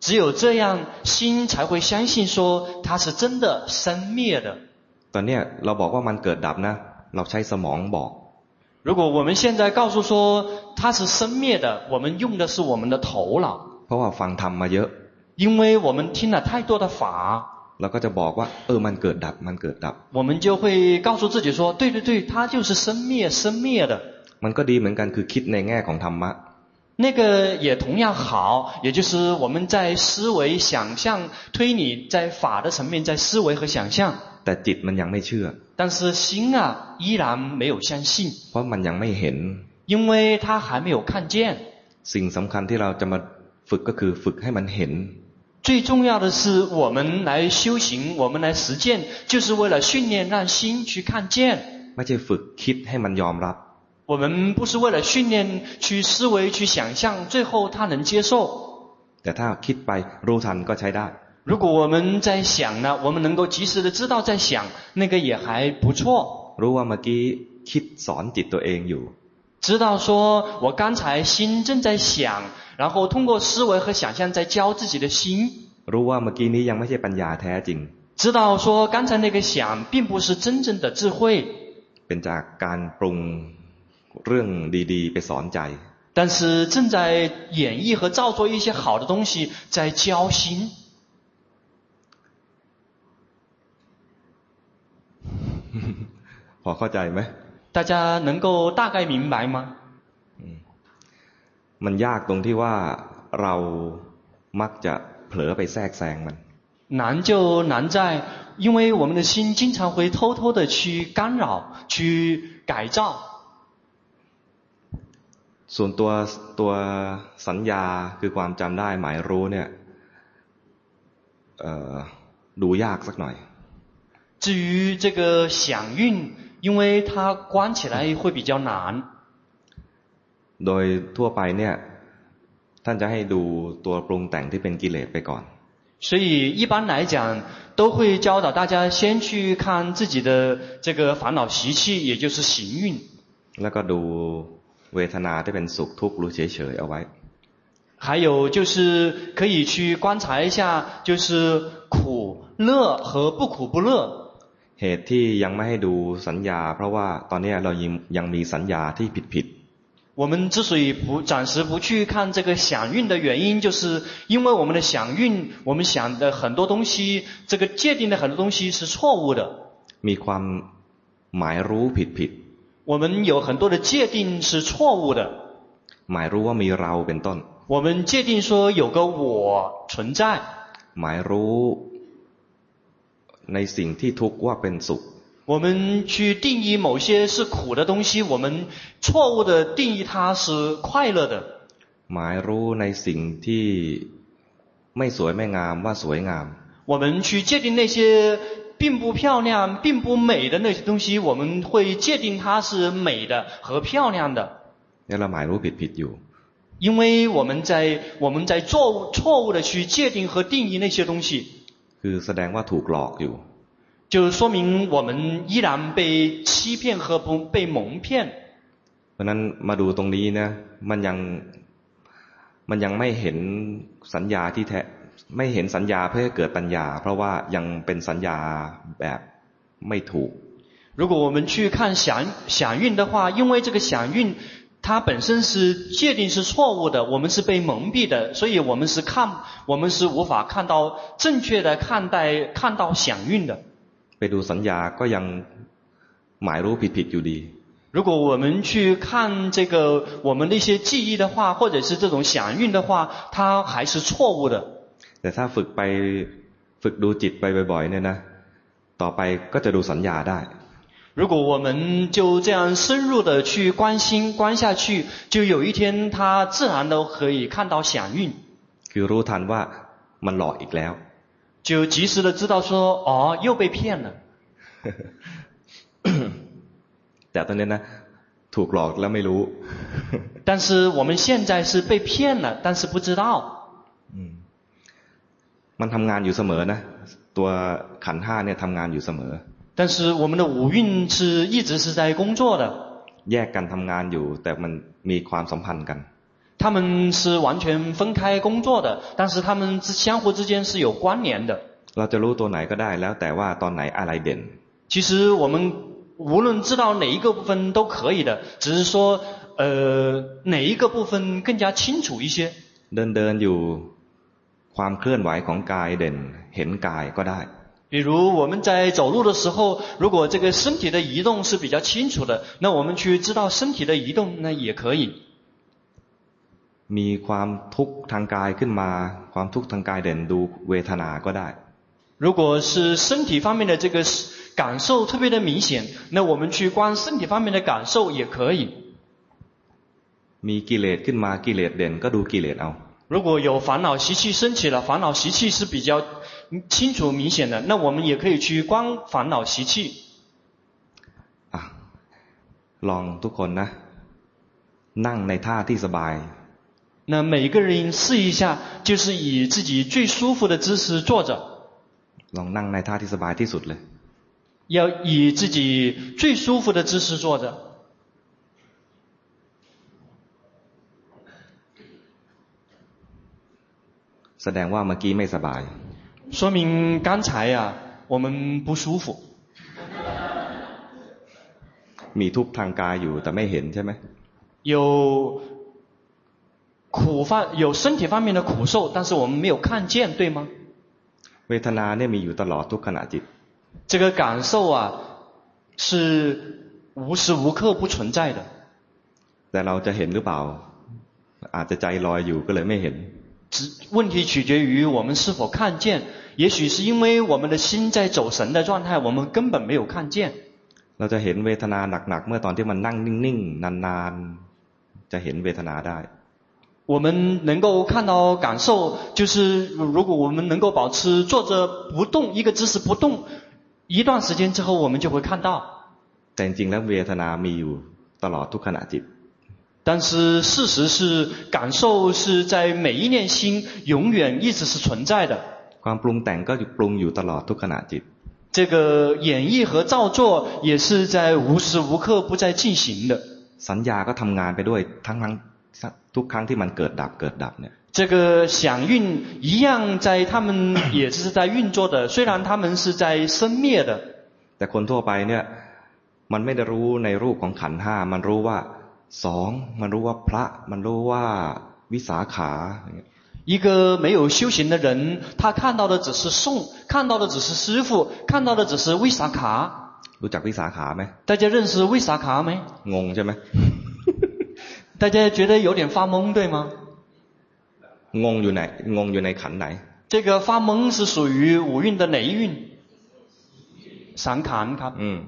只有这样，心才会相信说它是真的生灭的。 ตอนเนี้ยเราบอกว่ามันเกิดดับนะ เราใช้สมองบอก 如果我们现在告诉说它是生灭的，我们用的是我们的头脑， เพราะว่าฟังธรรมมาเยอะ 因为我们听了太多的法， เราก็จะบอกว่า เออมันเกิดดับ มันเกิดดับ 我们就会告诉自己说：对对对，它就是生灭生灭的。 มันก็ดีเหมือนกันคือคิดในแง่ของธรรมะ 那个也同样好，也就是我们在思维、想象、推理，在法的层面在思维和想象， แต่จิตมันยังไม่เชื่อ 但是心啊依然没有相信， เพราะมันยังไม่เห็น 因为它还没有看见。 สิ่งสำคัญที่เราจะมาฝึกก็คือฝึกให้มันเห็น 最重要的是，我们来修行，我们来实践，就是为了训练让心去看见。 ไม่ใช่ฝึกคิดให้มันยอมรับ 我们不是为了训练去思维、去想象，最后他能接受。 แต่ถ้าคิดไปรู้ทันก็ใช้ได้ 如果我们在想呢，我们能够及时的知道在想，那个也还不错。 รู้ว่าเมื่อกี้คิดสอนจิตตัวเองอยู่ 知道说我刚才心正在想，然后通过思维和想象在教自己的心。 รู้ว่าเมื่อกี้นี้ยังไม่ใช่ปัญญาแท้จริง 知道说刚才那个想并不是真正的智慧， เป็นจากการปรุง เรื่องดีๆ ไปสอนใจ 但是正在演绎和造作一些好的东西在教心。 พอเข้าใจไหม 大家能够大概明白吗？ มันยากตรงที่ว่าเรามักจะเผลอไปแทรกแซงมัน 难就难在，因为我们的心经常会偷偷的去干扰、去改造。 ส่วนตัวตัวสัญญาคือความจำได้หมายรู้เนี่ยเอ่อดูยากสักหน่อย 至于这个想运，因为它观起来会比较难。 โดยทั่วไปเนี่ยท่านจะให้ดูตัวปรุงแต่งที่เป็นกิเลสไปก่อน 所以一般来讲，都会教导大家先去看自己的这个烦恼习气，也就是行运。 แล้วก็ดู เวทนาที่เป็นสุขทุกข์รู้เฉยๆเอาไว้ 还有就是可以去观察一下，就是苦、乐和不苦不乐。 เหตุที่ยังไม่ให้ดูสัญญา เพราะว่าตอนนี้เรายังยังมีสัญญาที่ผิด 我们之所以不暂时不去看这个想运的原因，就是因为我们的想运，我们想的很多东西，这个界定的很多东西是错误的。 ๆมีความหมายรู้ผิด 我们有很多的界定是错误的。 ๆ หมายรู้ว่ามีเราเป็นต้น 我们界定说有个我存在， หมายรู้ในสิ่งที่ทุกข์ว่าเป็นสุข 我们去定义某些是苦的东西，我们错误的定义它是快乐的。 หมายรู้ในสิ่งที่ไม่สวยไม่งามว่าสวยงาม 我们去界定那些 并不漂亮、并不美的那些东西，我们会界定它是美的和漂亮的， เนี่ยเราหมายรู้ผิดผิดอยู่ 因为我们在我们在错误错误的去界定和定义那些东西， คือแสดงว่าถูกหลอกอยู่ 就说明我们依然被欺骗和不被蒙骗。 เพราะฉะนั้นมาดูตรงนี้นะมันยังมันยังไม่เห็นสัญญาที่แท้ ไม่เห็นสัญญาเพื่อให้เกิดปัญญา เพราะว่ายังเป็นสัญญาแบบไม่ถูก 如果我们去看祥祥运的话，因为这个祥运它本身是界定是错误的，我们是被蒙蔽的，所以我们是看我们是无法看到正确的看待看到祥运的。 ไปดูสัญญาก็ยังหมายรู้ผิดผิดอยู่ดี 如果我们去看这个我们的一些记忆的话，或者是这种祥运的话，它还是错误的。 แต่ถ้าฝึกไปฝึกดูจิตไปบ่อยๆเนี่ยนะ ต่อไปก็จะดูสัญญาได้ 如果我们就这样深入的去观心观下去，就有一天它自然都可以看到祥运。 คือรู้ทันว่ามันหลอกอีกแล้ว 就及时的知道说，哦，又被骗了。 [coughs] แต่ตอนนี้นะ ถูกหลอกแล้วไม่รู้ [laughs] 但是我们现在是被骗了，但是不知道。 มันทำงานอยู่เสมอนะ ตัวขันธ์ห้าเนี่ยทำงานอยู่เสมอ 但是我们的五蕴是一直是在工作的， แยกกันทำงานอยู่ แต่มันมีความสัมพันธ์กัน 他们是完全分开工作的，但是他们之相互之间是有关联的。 เราจะรู้ตัวไหนก็ได้แล้วแต่ว่าตอนไหนอะไรเด่น 其实我们无论知道哪一个部分都可以的，只是说，呃，哪一个部分更加清楚一些。 เดินเดินอยู่ ความเคลื่อนไหวของกายเด่น เห็นกายก็ได้ 比如我们在走路的时候，如果这个身体的移动是比较清楚的，那我们去知道身体的移动，那也可以。 มีความทุกข์ทางกายขึ้นมา ความทุกข์ทางกายเด่นดูเวทนาก็ได้ 如果是身体方面的这个感受特别的明显，那我们去观身体方面的感受也可以。 มีกิเลสขึ้นมากิเลสเด่นก็ดูกิเลสเอา 如果有烦恼习气升起了，烦恼习气是比较清楚明显的，那我们也可以去观烦恼习气。 อ่ะลองทุกคนนะ นั่งในท่าที่สบาย 那每个人试一下，就是以自己最舒服的姿势坐着， ลองนั่งในท่าที่สบายที่สุดเลย 要以自己最舒服的姿势坐着。 แสดงว่าเมื่อกี้ไม่สบาย 说明刚才呀、啊，我们不舒服， มีทุกข์ทางกายอยู่แต่ไม่เห็นใช่ไหม 有苦方有身体方面的苦受，但是我们没有看见，对吗？ เวทนาเนี่ยมีอยู่ตลอดทุกขณะจิต 这个感受啊，是无时无刻不存在的。 แต่เราจะเห็นหรือเปล่า อาจจะใจลอยอยู่ก็เลยไม่เห็น 只问题取决于我们是否看见，也许是因为我们的心在走神的状态，我们根本没有看见。 เราจะเห็นเวทนาหนักๆ เมื่อตอนที่มันนั่งนิ่งๆ นานๆ จะเห็นเวทนาได้ 我们能够看到感受，就是如果我们能够保持坐着不动一个姿势不动，一段时间之后，我们就会看到。 แต่จริงๆแล้วเวทนามีอยู่ตลอดทุกขณะจิต 但是事实是，感受是在每一念心永远一直是存在的。 ความปรุงแต่งก็ปรุงอยู่ตลอดทุกขณะจิต 这个演绎和造作也是在无时无刻不在进行的。 สัญญาก็ทำงานไปด้วยทั้งทั้งทุกครั้งที่มันเกิดดับเกิดดับเนี่ย 这个响运一样在他们也是在运作的，[coughs] 虽然他们是在生灭的。 แต่คนทั่วไปเนี่ย มันไม่ได้รู้ในรูปของขันธ์ห้ามันรู้ว่า สองมันรู้ว่าพระ มันรู้ว่าวิสาขาอย่างเงี้ย 一个没有修行的人，他看到的只是颂，看到的只是师父，看到的只是วิสาขา รู้จักวิสาขาไหม 大家认识วิสาขาไหม？ งงใช่ไหม 大家觉得有点发懵，对吗？งงอยู่ไหนงงอยู่ในขันธ์ไหน这个发懵是属于五蕴的哪一蕴？สังขารครับอืม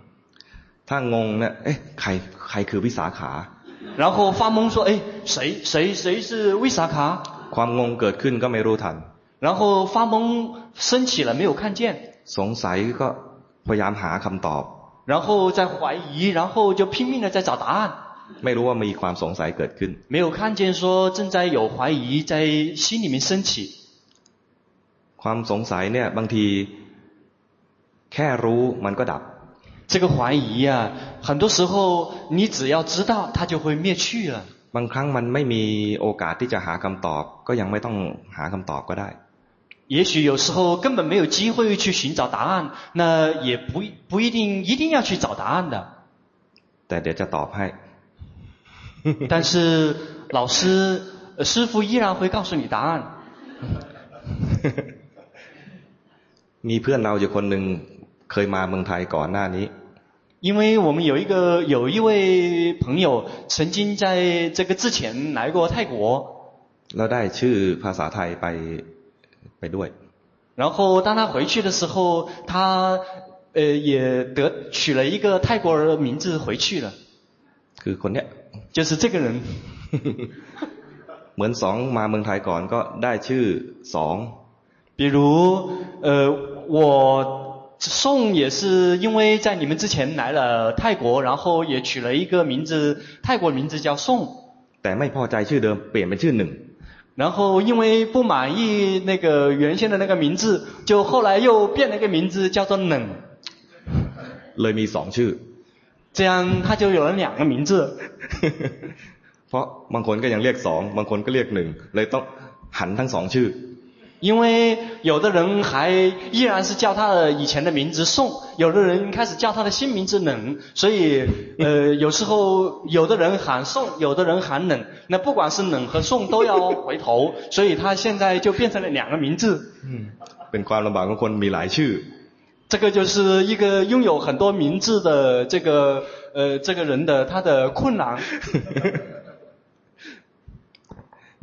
ถ้างงเนี่ยเอ๊ะใครใครคือวิสาขา 然后发懵说，哎，谁谁谁是วิสาขา ความงงเกิดขึ้นก็ไม่รู้ทัน然后发懵升起了没有看见สงสัยก็พยายามหาคำตอบ然后在怀疑然后就拼命的在找答案ไม่รู้ว่ามีความสงสัยเกิดขึ้น没有看见说正在有怀疑在心里面升起ความสงสัยเนี่ยบางทีแค่รู้มันก็ดับ 这个怀疑啊很多时候你只要知道它就会灭去了บางครั้งมันไม่มีโอกาสที่จะหาคำตอบก็ยังไม่ต้องหาคำตอบก็ได้也许有时候根本没有机会去寻找答案那也不不一定一定要去找答案的แต่เดี๋ยวจะตอบให้[laughs] [laughs] 但是老师师父依然会告诉你答案[laughs] มีเพื่อนเราอยู่คนหนึ่งเคยมาเมืองไทยก่อนหน้านี้ 因为我们有一个有一位朋友曾经在这个之前来过泰国เราได้ชื่อภาษาไทยไปไปด้วย然后当他回去的时候他呃也得取了一个泰国人名字回去了คือคนเนี้ย就是这个人เหมือนสองมาเมืองไทยก่อนก็ได้ชื่อสอง比如呃我 宋也是因为在你们之前来了泰国，然后也取了一个名字，泰国名字叫宋。แต่ไม่พอใจชื่อเดิมเปลี่ยนเป็นชื่อหนึ่ง。然后因为不满意那个原先的那个名字，就后来又变了一个名字叫做冷。เลยมีสองชื่อ。这样他就有了两个名字。เพราะบางคนก็ยังเรียกสองบางคนก็เรียกหนึ่งเลยต้องหันทั้งสองชื่อ。 因为有的人还依然是叫他的以前的名字宋，有的人开始叫他的新名字冷，所以呃有[laughs] 时候有的人喊宋，有的人喊冷，那不管是冷和宋都要回头，所以他现在就变成了两个名字。嗯，เป็นความลำบากของคนมีหลายชื่อ。这个就是一个拥有很多名字的这个呃这个人的他的困难。 เ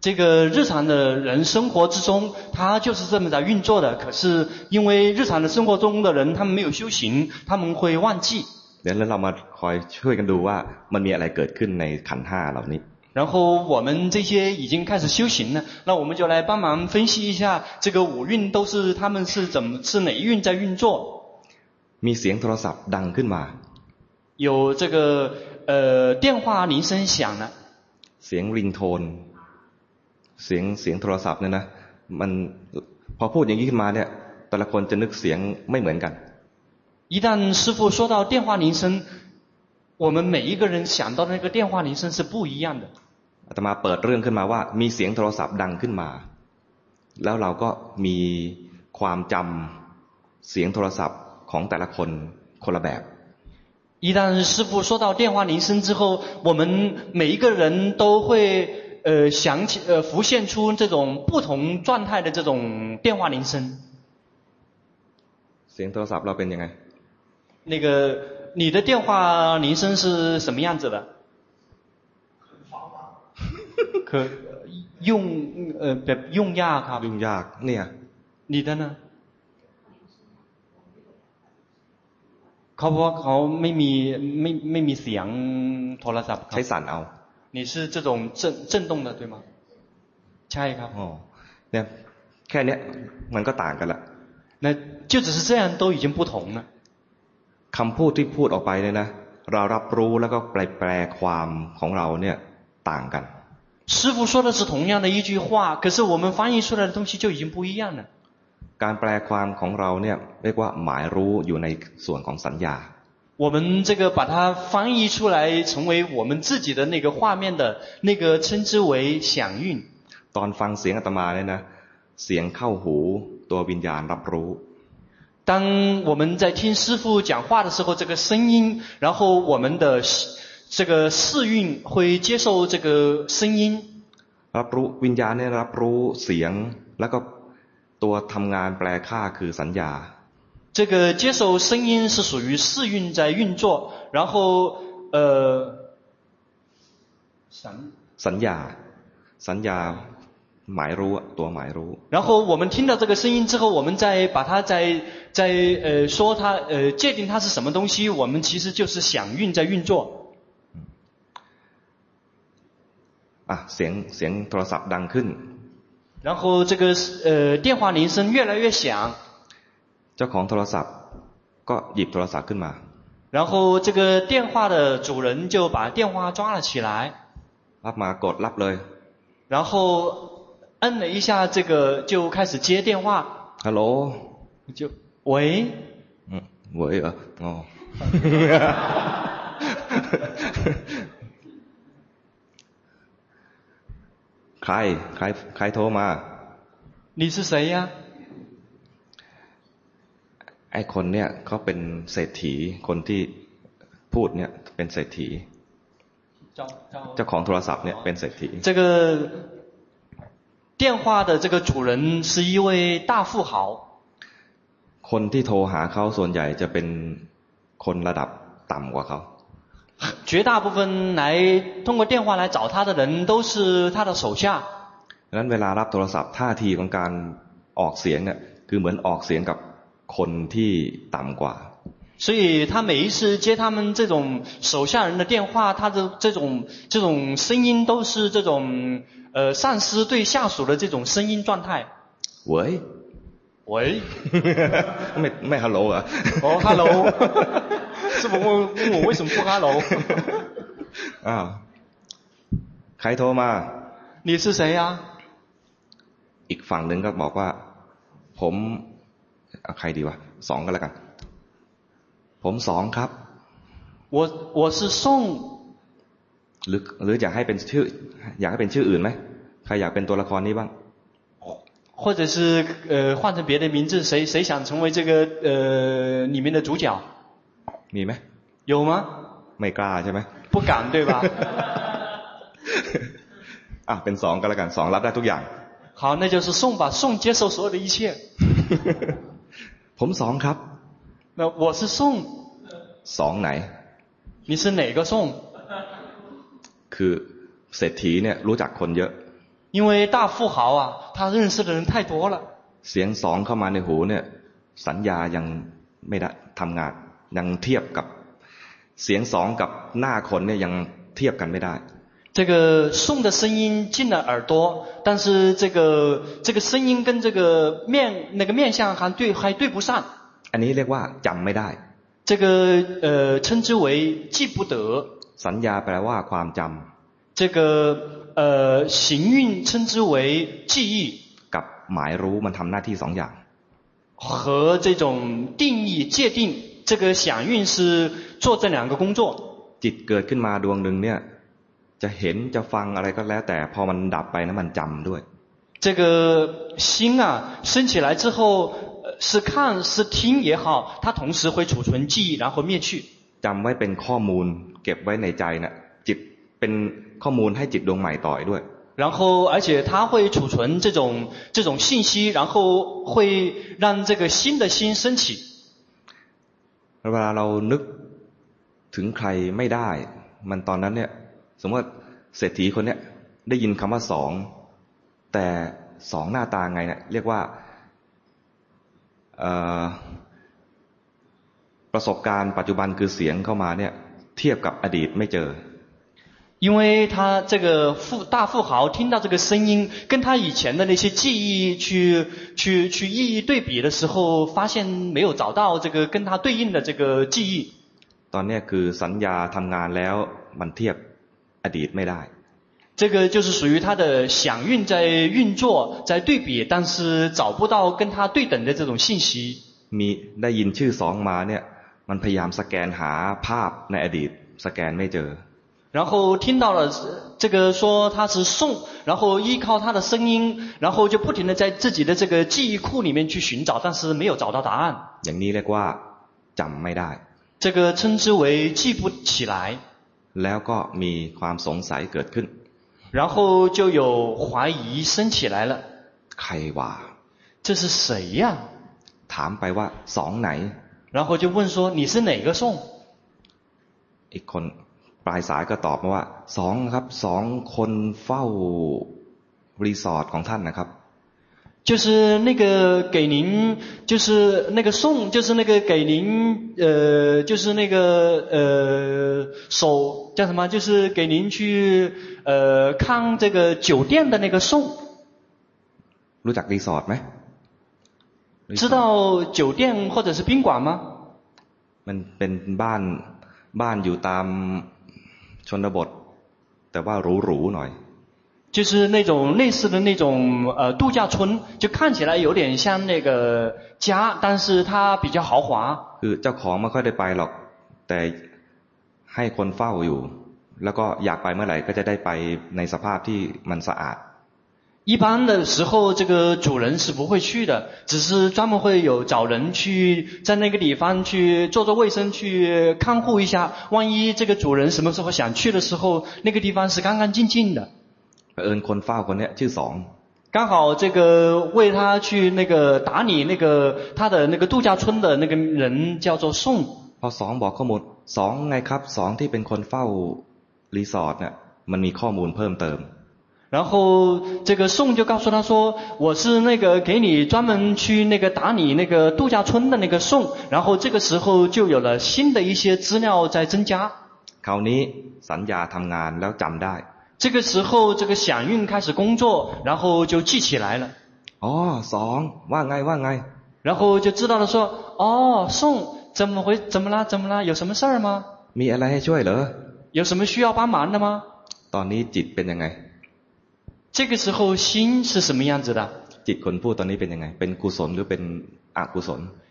这个日常的人生活之中，他就是这么在运作的。可是因为日常的生活中的人，他们没有修行，他们会忘记。然后我们这些已经开始修行了，那我们就来帮忙分析一下，这个五蕴都是他们是怎么是哪一蕴在运作？有这个呃电话铃声响了。เสียง เสียงโทรศัพท์เนี่ยนะมันพอพูดอย่างนี้ขึ้นมาเนี่ยแต่ละคนจะนึกเสียงไม่เหมือนกัน一旦师父说到电话铃声，我们每一个人想到的那个电话铃声是不一样的。อาตมาเปิดเรื่องขึ้นมาว่ามีเสียงโทรศัพท์ดังขึ้นมา แล้วเราก็มีความจำเสียงโทรศัพท์ของแต่ละคนคนละแบบ一旦师父说到电话铃声之后，我们每一个人都会。 呃，想起呃，浮现出这种不同状态的这种电话铃声。เสียงโทรศัพท์เราเป็นยังไง？那个，你的电话铃声是什么样子的？可用呃，用ยากครับ。用ยากเนี่ย。你的呢？เขาบอกเขาไม่มีไม่ไม่มีเสียงโทรศัพท์ใช้สั่นเอา 你是这种震震动的对吗？ใช่ครับอ๋อเนี่ยแค่เนี้ยมันก็ต่างกันละ那就只是这样都已经不同了คำพูดที่พูดออกไปเนี่ยนะเรารับรู้แล้วก็แปลแปลความของเราเนี่ยต่างกัน师父说的是同样的一句话可是我们翻译出来的东西就已经不一样了การแปลความของเราเนี่ยเรียกว่าหมายรู้อยู่ในส่วนของสัญญา 我们这个把它翻译出来，成为我们自己的那个画面的那个称之为响韵。当ฟังเสียงอาตมาเนี่ยนะเสียงเข้าหู ตัววิญญาณรับรู้ 当我们在听师父讲话的时候，这个声音，然后我们的这个四运会接受这个声音。 รับรู้วิญญาณเนี่ยรับรู้เสียง แล้วก็ตัวทำงานแปลค่าคือสัญญา 这个接受声音是属于四运在运作，然后呃， สัญญา สัญญาหมายรู้ตัวหมายรู้ 然后我们听到这个声音之后，我们再把它再再呃说它呃界定它是什么东西，我们其实就是响运在运作。 อ่ะเสียงเสียงโทรศัพท์ดังขึ้น 然后这个呃电话铃声越来越响， เจ้าของโทรศัพท์ก็หยิบโทรศัพท์ขึ้นมา 然后这个电话的主人就把电话抓了起来， รับมากดรับเลย 然后摁了一下这个就开始接电话， ฮัลโหล 就喂， อืมเว้ยเหรออ๋อ ใครใครใครโทรมา 你是谁呀？ ไอ้คนเนี่ยเขาเป็นเศรษฐี คนที่พูดเนี่ยเป็นเศรษฐี เจ้าของโทรศัพท์เนี่ยเป็นเศรษฐี 这个电话的这个主人是一位大富豪。 คนที่โทรหาเขาส่วนใหญ่จะเป็นคนระดับต่ำกว่าเขา 绝大部分来通过电话来找他的人都是他的手下。 ดังนั้นเวลารับโทรศัพท์ท่าทีของการออกเสียงเนี่ยคือเหมือนออกเสียงกับ คนที่ต่ำกว่า 所以他每一次接他们这种手下人的电话，他的这种这种声音都是这种呃上司对下属的这种声音状态。喂喂，[laughs] ไม่ไม่ฮัลโหลอ่ะ 哦，hello，师傅问问我为什么不 hello？ [laughs] อ้าวใครโทรมา 你是谁呀？ อีกฝั่งหนึ่งก็บอกว่า ผม เอาใครดีวะสองก็แล้วกัน ผมสองครับ 我我是宋， หรือหรืออยากให้เป็นชื่อ อยากให้เป็นชื่ออื่นไหมใครอยากเป็นตัวละครนี้บ้าง 或者是呃换成别的名字，谁谁想成为这个呃里面的主角？ มีไหม 有吗？ ไม่กล้าใช่ไหม 不敢对吧？ อ่ะเป็นสองก็แล้วกันสองรับได้ทุกอย่าง 好，那就是宋吧，宋接受所有的一切。 ผมสองครับ 那我是宋， สองไหน 你是哪个宋？ คือเศรษฐีเนี่ยรู้จักคนเยอะ 因为大富豪啊，他认识的人太多了。 เสียงสองเข้ามาในหูเนี่ย สัญญายังไม่ได้ทำงาน ยังเทียบกับ เสียงสองกับหน้าคนเนี่ยยังเทียบกันไม่ได้ 这个宋的声音进了耳朵，但是这个这个声音跟这个面那个面相还对还对不上。 อันนี้เรียกว่าจำไม่ได้ 这个呃称之为记不得。 สัญญาแปลว่าความจำ 这个呃行运称之为记忆。 กับหมายรู้มันทำหน้าที่สองอย่าง 和这种定义界定，这个响运是做这两个工作。 จิตเกิดขึ้นมาดวงหนึ่งเนี่ย จะเห็นจะฟังอะไรก็แล้ว แต่พอมันดับไปนะมันจำด้วย 这个心啊升起来之后，呃是看是听也好，它同时会储存记忆，然后灭去。 จำไว้เป็นข้อมูล เก็บไว้ในใจนะจิตเป็นข้อมูลให้จิตดวงใหม่ต่อยด้วย 然后，而且它会储存这种这种信息，然后会让这个新的心升起。 เวลาเรานึกถึงใครไม่ได้ มันตอนนั้นเนี่ย สมมติว่าเศรษฐีคนเนี้ยได้ยินคำว่าสอง แต่สองหน้าตาไงเนี่ยเรียกว่าเอ่อประสบการณ์ปัจจุบันคือเสียงเข้ามาเนี่ย เทียบกับอดีตไม่เจอ 因为他这个富大富豪听到这个声音，跟他以前的那些记忆去去去一一对比的时候，发现没有找到这个跟他对应的这个记忆。 ตอนเนี้ยคือสัญญาทำงานแล้วมันเทียบ อดีตไม่ได้ 这个就是属于他的响运在运作，在对比，但是找不到跟他对等的这种信息。 มีได้ยินชื่อสองมาเนี่ย มันพยายามสแกนหาภาพในอดีต สแกนไม่เจอ 然后听到了这个说他是宋，然后依靠他的声音，然后就不停的在自己的这个记忆库里面去寻找，但是没有找到答案。อย่างนี้เรียกว่าจำไม่ได้ 这个称之为记不起来。 แล้วก็มีความสงสัยเกิดขึ้น 然后就有怀疑升起来了。 ใครวะ 这是谁呀、啊？ ถามไปว่าสองไหน 然后就问说你是哪个宋？ อีกคนปลายสายก็ตอบมาว่าสองครับสองคนเฝ้ารีสอร์ทของท่านนะครับ 就是那个给您，就是那个宋，就是那个给您，呃，就是那个呃手叫什么？就是给您去呃看这个酒店的那个宋。 รู้จักรีสอร์ทไหม 知道酒店或者是宾馆吗？ มันเป็นบ้านบ้านอยู่ตามชนบท แต่ว่าหรูๆหน่อย 就是那种类似的那种呃度假村，就看起来有点像那个家，但是它比较豪华。 คือเจ้าของไม่ค่อยได้ไปหรอก แต่ให้คนเฝ้าอยู่ แล้วก็อยากไปเมื่อไหร่ก็จะได้ไปในสภาพที่มันสะอาด 一般的时候，这个主人是不会去的，只是专门会有找人去在那个地方去做做卫生，去看护一下。万一这个主人什么时候想去的时候，那个地方是干干净净的。 เอิญคนเฝ้าคนนี้ชื่อสอง 刚好这个为他去那个打理那个他的那个度假村的那个人叫做宋。 พอสองบอกข้อมูลสองไงครับสองที่เป็นคนเฝ้ารีสอร์ทเนี่ยมันมีข้อมูลเพิ่มเติม 然后这个宋就告诉他说：“我是那个给你专门去那个打理那个度假村的那个宋。”然后这个时候就有了新的一些资料在增加。 คราวนี้สัญญาทำงานแล้วจำได้ 这个时候，这个响应开始工作，然后就记起来了。哦，爽，万爱万爱。然后就知道了，说，哦，送，怎么回？怎么啦？怎么啦？有什么事儿吗？有什么需要帮忙的吗？ตอนนี้จิตเป็这个时候心是什么样子的？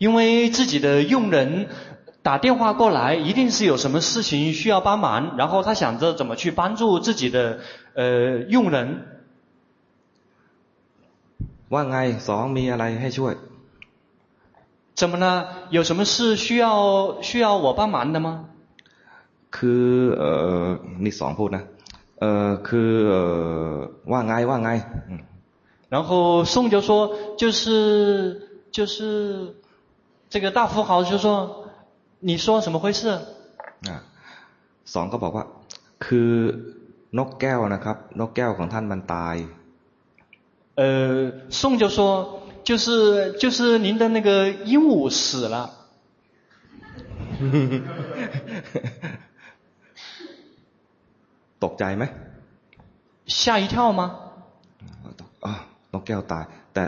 因为自己的佣人打电话过来，一定是有什么事情需要帮忙，然后他想着怎么去帮助自己的呃佣人。 ว่าไงสองมีอะไรให้ช่วย 怎么了？有什么事需要需要我帮忙的吗？ คือเอ่อนี่สองพูดนะเอ่อคือเอ่อว่าไงว่าไงอืม 然后宋就说，就是就是 这个大富豪就说，你说什么回事？ อ่ะสองก็บอกว่า คือนกแก้วนะครับ นกแก้วของท่านมันตาย 呃，宋就说，就是就是您的那个鹦鹉死了。 ตกใจไหม 吓一跳吗？ อ๋อนกแก้วตาย แต่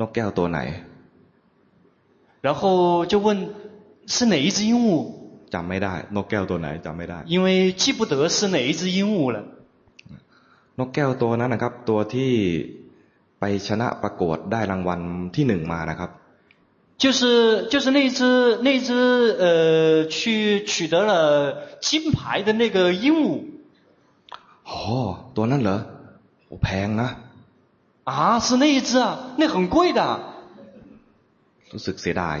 นกแก้วตัวไหน 然后就问是哪一只鹦鹉， จำไม่ได้ นกแก้วตัวไหนจำไม่ได้ 因为记不得是哪一只鹦鹉了。 นกแก้วตัวนั้นนะครับ ตัวที่ไปชนะประกวดได้รางวัลที่หนึ่งมานะครับ 就是就是那只那只呃去取得了金牌的那个鹦鹉 โอ้ตัวนั้นเหรอโอ้แพงนะ 啊，是那一只啊，那很贵的， รู้สึกเสียดาย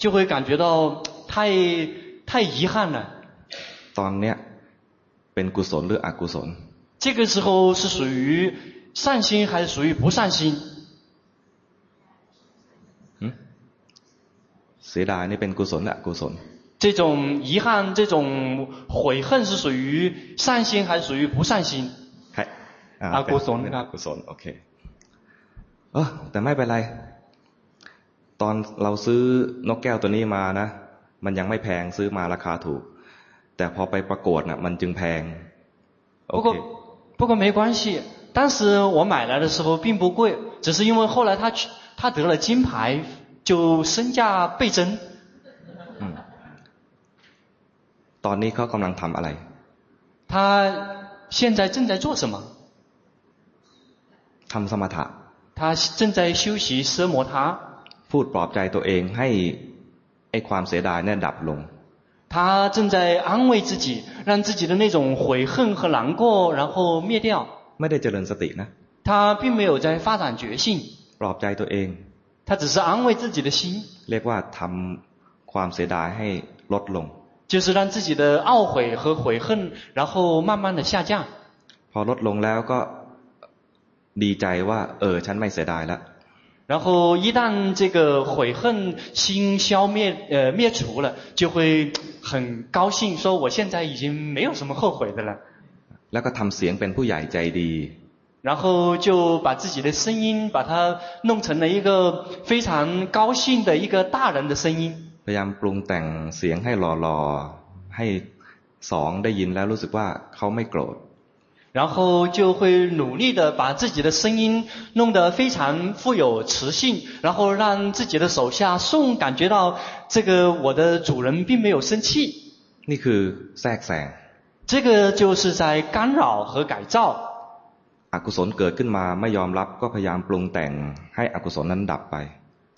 就会感觉到太太遗憾了。 ตอนเนี้ยเป็นกุศลหรืออกุศล 这个时候是属于善心还是属于不善心？ เสียดายนี่เป็นกุศลหรืออกุศล 这种遗憾、这种悔恨是属于善心还是属于不善心？ ใช่า อกุศล เป็น ครับ อกุศลโอเคเออแต่ไม่เป็นไร ตอนเราซื้อนกแก้วตัวนี้มานะ มันยังไม่แพงซื้อมาราคาถูก แต่พอไปประกวดน่ะมันจึงแพงโอ 不 เค 过不过没关系，当时我买来的时候并不贵，只是因为后来他去他得了金牌，就身价倍增。 อืมตอนนี้เขากำลังทำอะไร 他现在正在做什么？ ทำสมถะ 他正在修习奢摩他。 พูดปลอบใจตัวเองให้ไอ้ความเสียดายเนี่ยดับลง 他正在安慰自己，让自己的那种悔恨和难过，然后灭掉。 ไม่ได้เจริญสตินะ 他并没有在发展觉性， ปลอบใจตัวเอง 他只是安慰自己的心， เรียกว่าทำความเสียดายให้ลดลง 就是让自己的懊悔和悔恨，然后慢慢的下降。 พอลดลงแล้วก็ดีใจว่า เออ ฉันไม่เสียดายแล้ว 然后一旦这个悔恨心消灭呃灭除了，就会很高兴，说我现在已经没有什么后悔的了。 แล้วก็ทำเสียงเป็นผู้ใหญ่ใจดี 然后就把自己的声音把它弄成了一个非常高兴的一个大人的声音。 พยายามปรุงแต่งเสียงให้หล่อๆให้สองได้ยินแล้วรู้สึกว่าเขาไม่โกรธ 然后就会努力的把自己的声音弄得非常富有磁性，然后让自己的手下宋感觉到这个我的主人并没有生气。 นี่คือแทรกแซง 这个就是在干扰和改造。 อกุศลเกิดขึ้นมาไม่ยอมรับก็พยายามปรุงแต่งให้อกุศลนั้นดับไป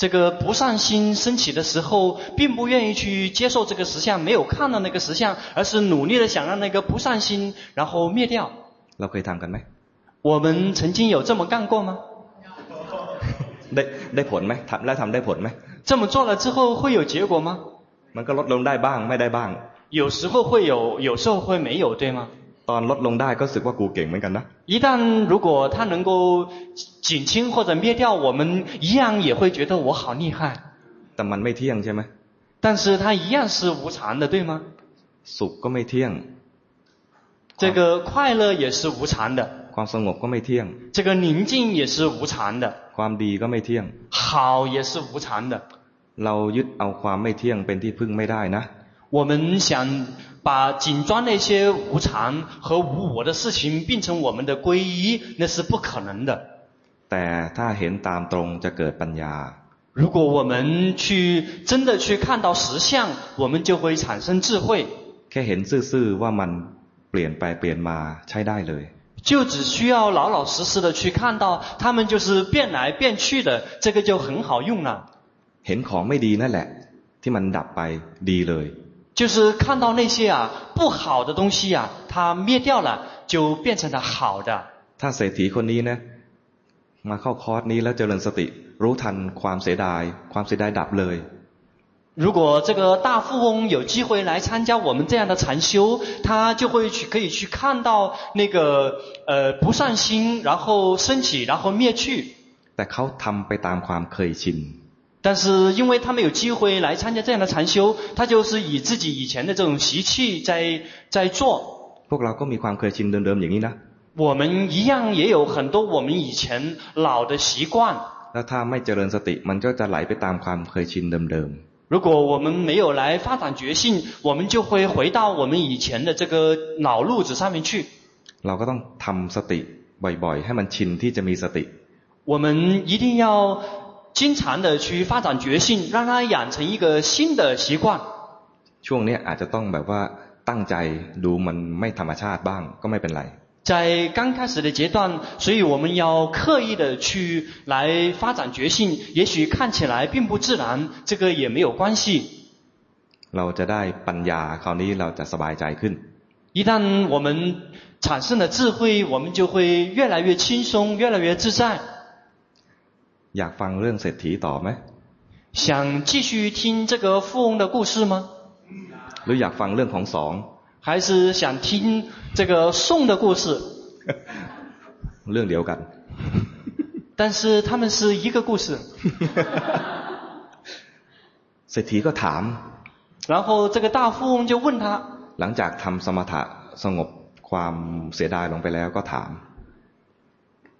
这个不善心升起的时候，并不愿意去接受这个实相，没有看到那个实相，而是努力的想让那个不善心然后灭掉。 เราเคยทำกันไหม 我们曾经有这么干过吗？ [laughs] ได้ได้ผลไหมทำแล้วทำได้ผลไหม 这么做了之后会有结果吗？ มันก็ลดลงได้บ้างไม่ได้บ้าง 有时候会有，有时候会没有，对吗？ ตอนลดลงได้ก็รู้สึกว่ากูเก่งเหมือนกันนะ 一旦如果它能够减轻或者灭掉，我们一样也会觉得我好厉害。 แต่มันไม่เที่ยงใช่ไหม 但是它一样是无常的，对吗？ สุขก็ไม่เที่ยง 这个快乐也是无常的， ความสงบก็ไม่เที่ยง 这个宁静也是无常的， ความดีก็ไม่เที่ยง 好也是无常的。 เรายึดเอาความไม่เที่ยงเป็นที่พึ่งไม่ได้นะ 我们想把紧抓那些无常和无我的事情变成我们的皈依，那是不可能的。 แต่ถ้าเห็นตามตรงจะเกิดปัญญา 如果我们去真的去看到实相，我们就会产生智慧。 แค่เห็นซื่อๆว่ามันเ ปลี่ยนไปเปลี่ยนมาใช้ได้เลย 就只需要老老实实的去看到，他们就是变来变去的，这个就很好用了。 เห็นของไม่ดีนั่นแหละ ที่มันดับไปดีเลย 就是看到那些啊不好的东西啊，它灭掉了，就变成了好的。 ถ้าเศรษฐีคนนี้นะมาเข้าคอร์สนี้แล้วเจริญสติ รู้ทันความเสียดาย ความเสียดายดับเลย 如果这个大富翁有机会来参加我们这样的禅修，他就会去可以去看到那个呃不善心，然后升起，然后灭去。 แต่เขาทำไปตามความเคยชิน 但是因为他没有机会来参加这样的禅修，他就是以自己以前的这种习气在在做。 พวกเราก็มีความเคยชินเดิมๆอย่างนี้นะ 我们一样也有很多我们以前老的习惯。 แล้วถ้าไม่เจริญสติ มันก็จะไหลไปตามความเคยชินเดิม 如果我们没有来发展觉性，我们就会回到我们以前的这个老路子上面去。 ๆ เราก็ต้องทำสติบ่อยๆ ให้มันชินที่จะมีสติ 我们一定要经常的去发展觉性，让它养成一个新的习惯。 ช่วงนี้อาจจะต้องแบบว่าตั้งใจดูมันไม่ธรรมชาติบ้างก็ไม่เป็นไร 在刚开始的阶段，所以我们要刻意的去来发展觉性，也许看起来并不自然，这个也没有关系。 เราจะได้ปัญญาคราวนี้เราจะสบายใจขึ้น 一旦我们产生了智慧，我们就会越来越轻松，越来越自在。 อยากฟังเรื่องเศรษฐีต่อไหม 想继续听这个富翁的故事吗？ หรืออยากฟังเรื่องของสอง 还是想听这个宋的故事？ เรื่องเดียวกัน 但是他们是一个故事。 [laughs] เศรษฐีก็ถาม 然后这个大富翁就问他， หลังจากทำสมถะสงบความเสียดายลงไปแล้วก็ถาม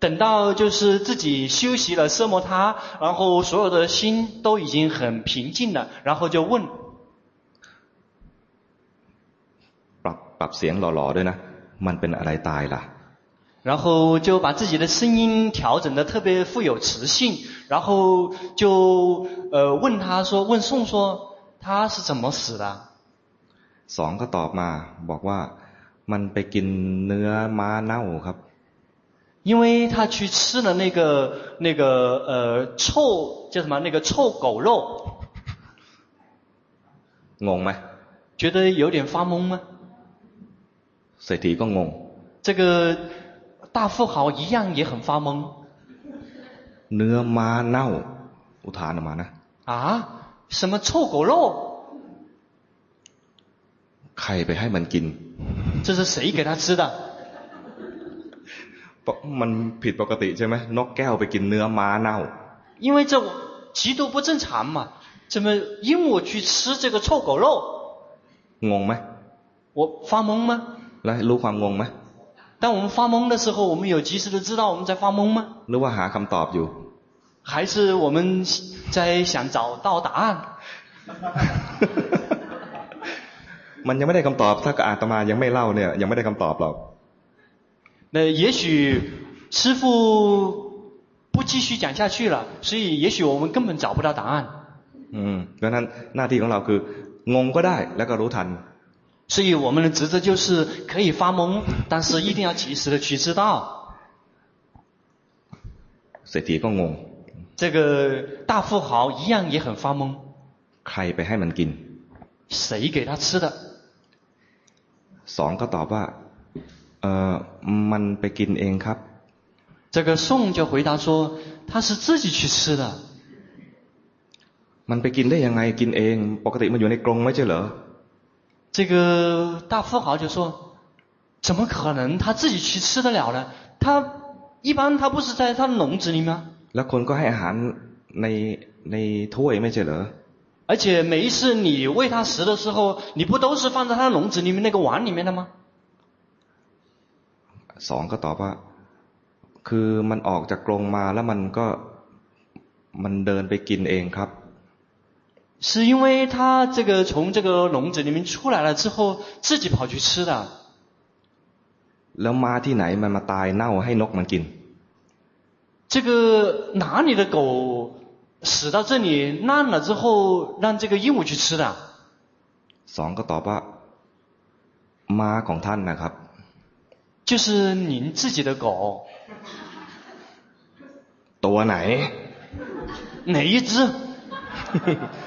等到就是自己修习了奢摩他，然后所有的心都已经很平静了，然后就问： ปรับเสียงหล่อๆด้วยนะ มันเป็นอะไรตายล่ะ 然后就把自己的声音调整的特别富有磁性，然后就呃问他说，问宋说他是怎么死的？ สองก็ตอบมาบอกว่ามันไปกินเนื้อม้าเน่าครับ 因为他去吃了那个那个呃臭叫什么那个臭狗肉， งงไหม 觉得有点发懵吗？ เศรษฐีก็งง 这个大富豪一样也很发懵 เนื้อม้าเน่า อุทานออกมานะ 啊！什么臭狗肉？ ใครไปให้มันกิน 这是谁给他吃的？ เพราะมันผิดปกติใช่ไหมนกแก้วไปกินเนื้อม้าเน่า 因为这极度不正常嘛，怎么鹦鹉去吃这个臭狗肉？ งงไหม 我发懵吗？ แล้วรู้ความงงไหม 当我们发懵的时候，我们有及时的知道我们在发懵吗？ หรือว่าหาคำตอบอยู่ 还是我们在想找到答案？ มันยังไม่ได้คำตอบ ถ้าอาตมายังไม่เล่าเนี่ย ยังไม่ได้คำตอบหรอก 那也许师父不继续讲下去了，所以也许我们根本找不到答案。 อืมเพราะฉะนั้นหน้าที่ของเราคือ งงก็ได้แล้วก็รู้ทัน 所以我们的职责就是可以发懵，但是一定要及时的去知道。 เศรษฐีก็งง 这个大富豪一样也很发懵， ใครไปให้มันกิน 谁给他吃的？ สองก็ตอบว่า เออมันไปกินเองครับ 这个宋就回答说，他是自己去吃的。 มันไปกินได้ยังไงกินเอง ปกติมันอยู่ในกรงไม่ใช่เหรอ 这个大富豪就说：“怎么可能他自己去吃得了呢？他一般他不是在他的笼子里吗？ แล้วคนก็ให้อาหารในในถ้วยไม่ใช่เหรอ 而且每一次你喂他食的时候，你不都是放在他的笼子里面那个碗里面的吗？ สองก็ตอบว่า คือมันออกจากกรงมาแล้วมันก็มันเดินไปกินเองครับ 是因为他这个从这个笼子里面出来了之后，自己跑去吃的。 แล้วม้าที่ไหนมันมาตายเน่าให้นกมันกิน 这个哪里的狗死到这里烂了之后，让这个鹦鹉去吃的？ สองก็ตอบว่า ม้าของท่านนะครับ 就是您自己的狗。 ตัวไหน 哪一只？ [laughs]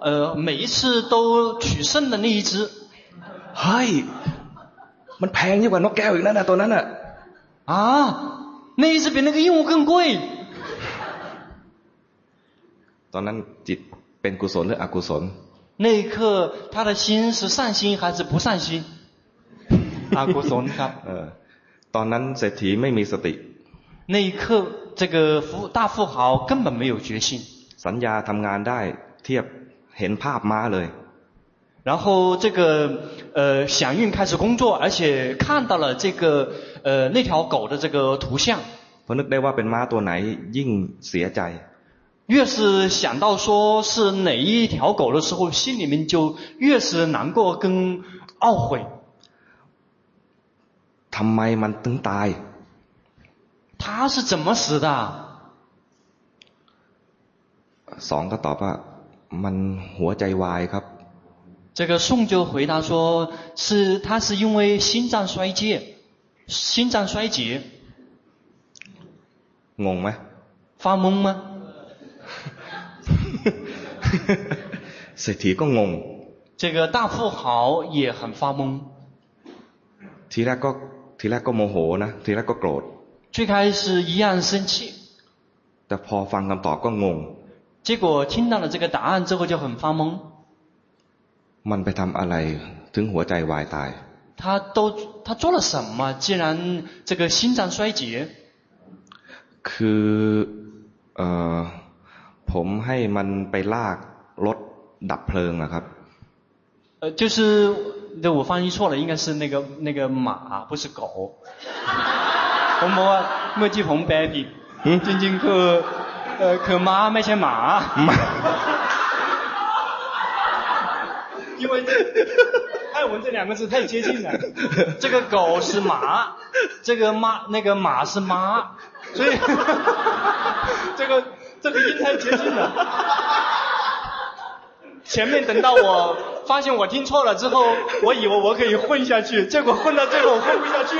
呃，每一次都取胜的那一只。 เฮ้ย มันแพงยิ่งกว่านกแก้วอีกนั่นนะตัวนั้นน่ะ 啊，那一只比那个鹦鹉更贵。 ตอนนั้นจิตเป็นกุศลหรืออกุศล 那一刻，他的心是善心还是不善心？ อากุศลครับเออตอนนั้นเศรษฐีไม่มีสติ 那一刻，这个富大富豪根本没有觉性。 สัญญาทำงานได้เทียบ เห็นภาพม้าเลย 然后这个呃响运开始工作，而且看到了这个呃那条狗的这个图像。 พอนึกได้ว่าเป็นม้าตัวไหนยิ่งเสียใจ 越是想到说是哪一条狗的时候，心里面就越是难过跟懊悔。 ทำไมมันถึงตาย 他是怎么死的？ สองก็ตอบว่า มันหัวใจวายครับ 这个宋就回答说：是他是因为心脏衰竭，心脏衰竭。 งงไหม 发懵吗？ เศรษฐีก็งง 这个大富豪也很发懵。 ทีแรกก็ทีแรกก็โมโหนะทีแรกก็โกรธ 最开始一样生气， แต่พอฟังคำตอบก็งง 结果听到了这个答案之后就很发懵。 มันไปทำอะไรถึงหัวใจวายตาย 他都他做了什么？既然这个心脏衰竭， คือเอ่อผมให้มันไปลากรถดับเพลิงอะครับ 呃，就是对我翻译错了，应该是那个那个马，不是狗。[laughs] ผมบอกว่าเมื่อกี้ผมแปลผิดจริงๆคือ เอ่อคือม้าไม่ใช่หมา因为泰文这两个字太接近了，[laughs] 这个狗是马，这个妈那个马是妈，所以[laughs] 这个这个音太接近了。前面等到我发现我听错了之后，我以为我可以混下去，结果混到最后我混不下去。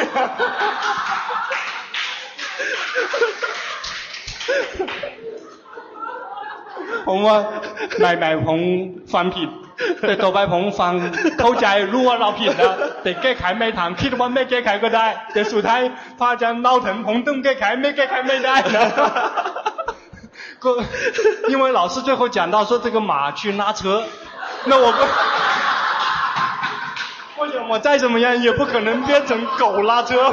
[laughs] ผมว่าไม่ไม่ผมฟังผิด แต่ต่อไปผมฟังเข้าใจรู้ว่าเราผิดแล้วแต่แก้ไขไม่ทันคิดว่าไม่แก้ไขก็ได้ แต่สุดท้ายพระอาจารย์เล่าถึงผมต้องแก้ไขไม่แก้ไขไม่ได้นะก็因为老师最后讲到说这个马去拉车，那我不，我想我再怎么样也不可能变成狗拉车。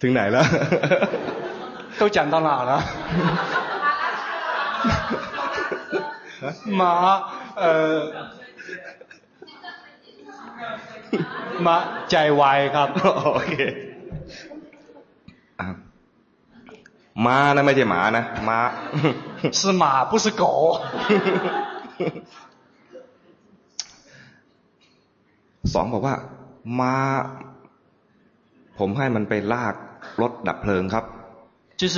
ถึงไหนแล้ว 都讲到哪了？马，呃，马ใจไวครับ โอเคอ่ะม้านะไม่ใช่หมานะม้า 是马不是狗 สองบอกว่า ม้า ผมให้มันไปลากรถดับเพลิงครับ 就是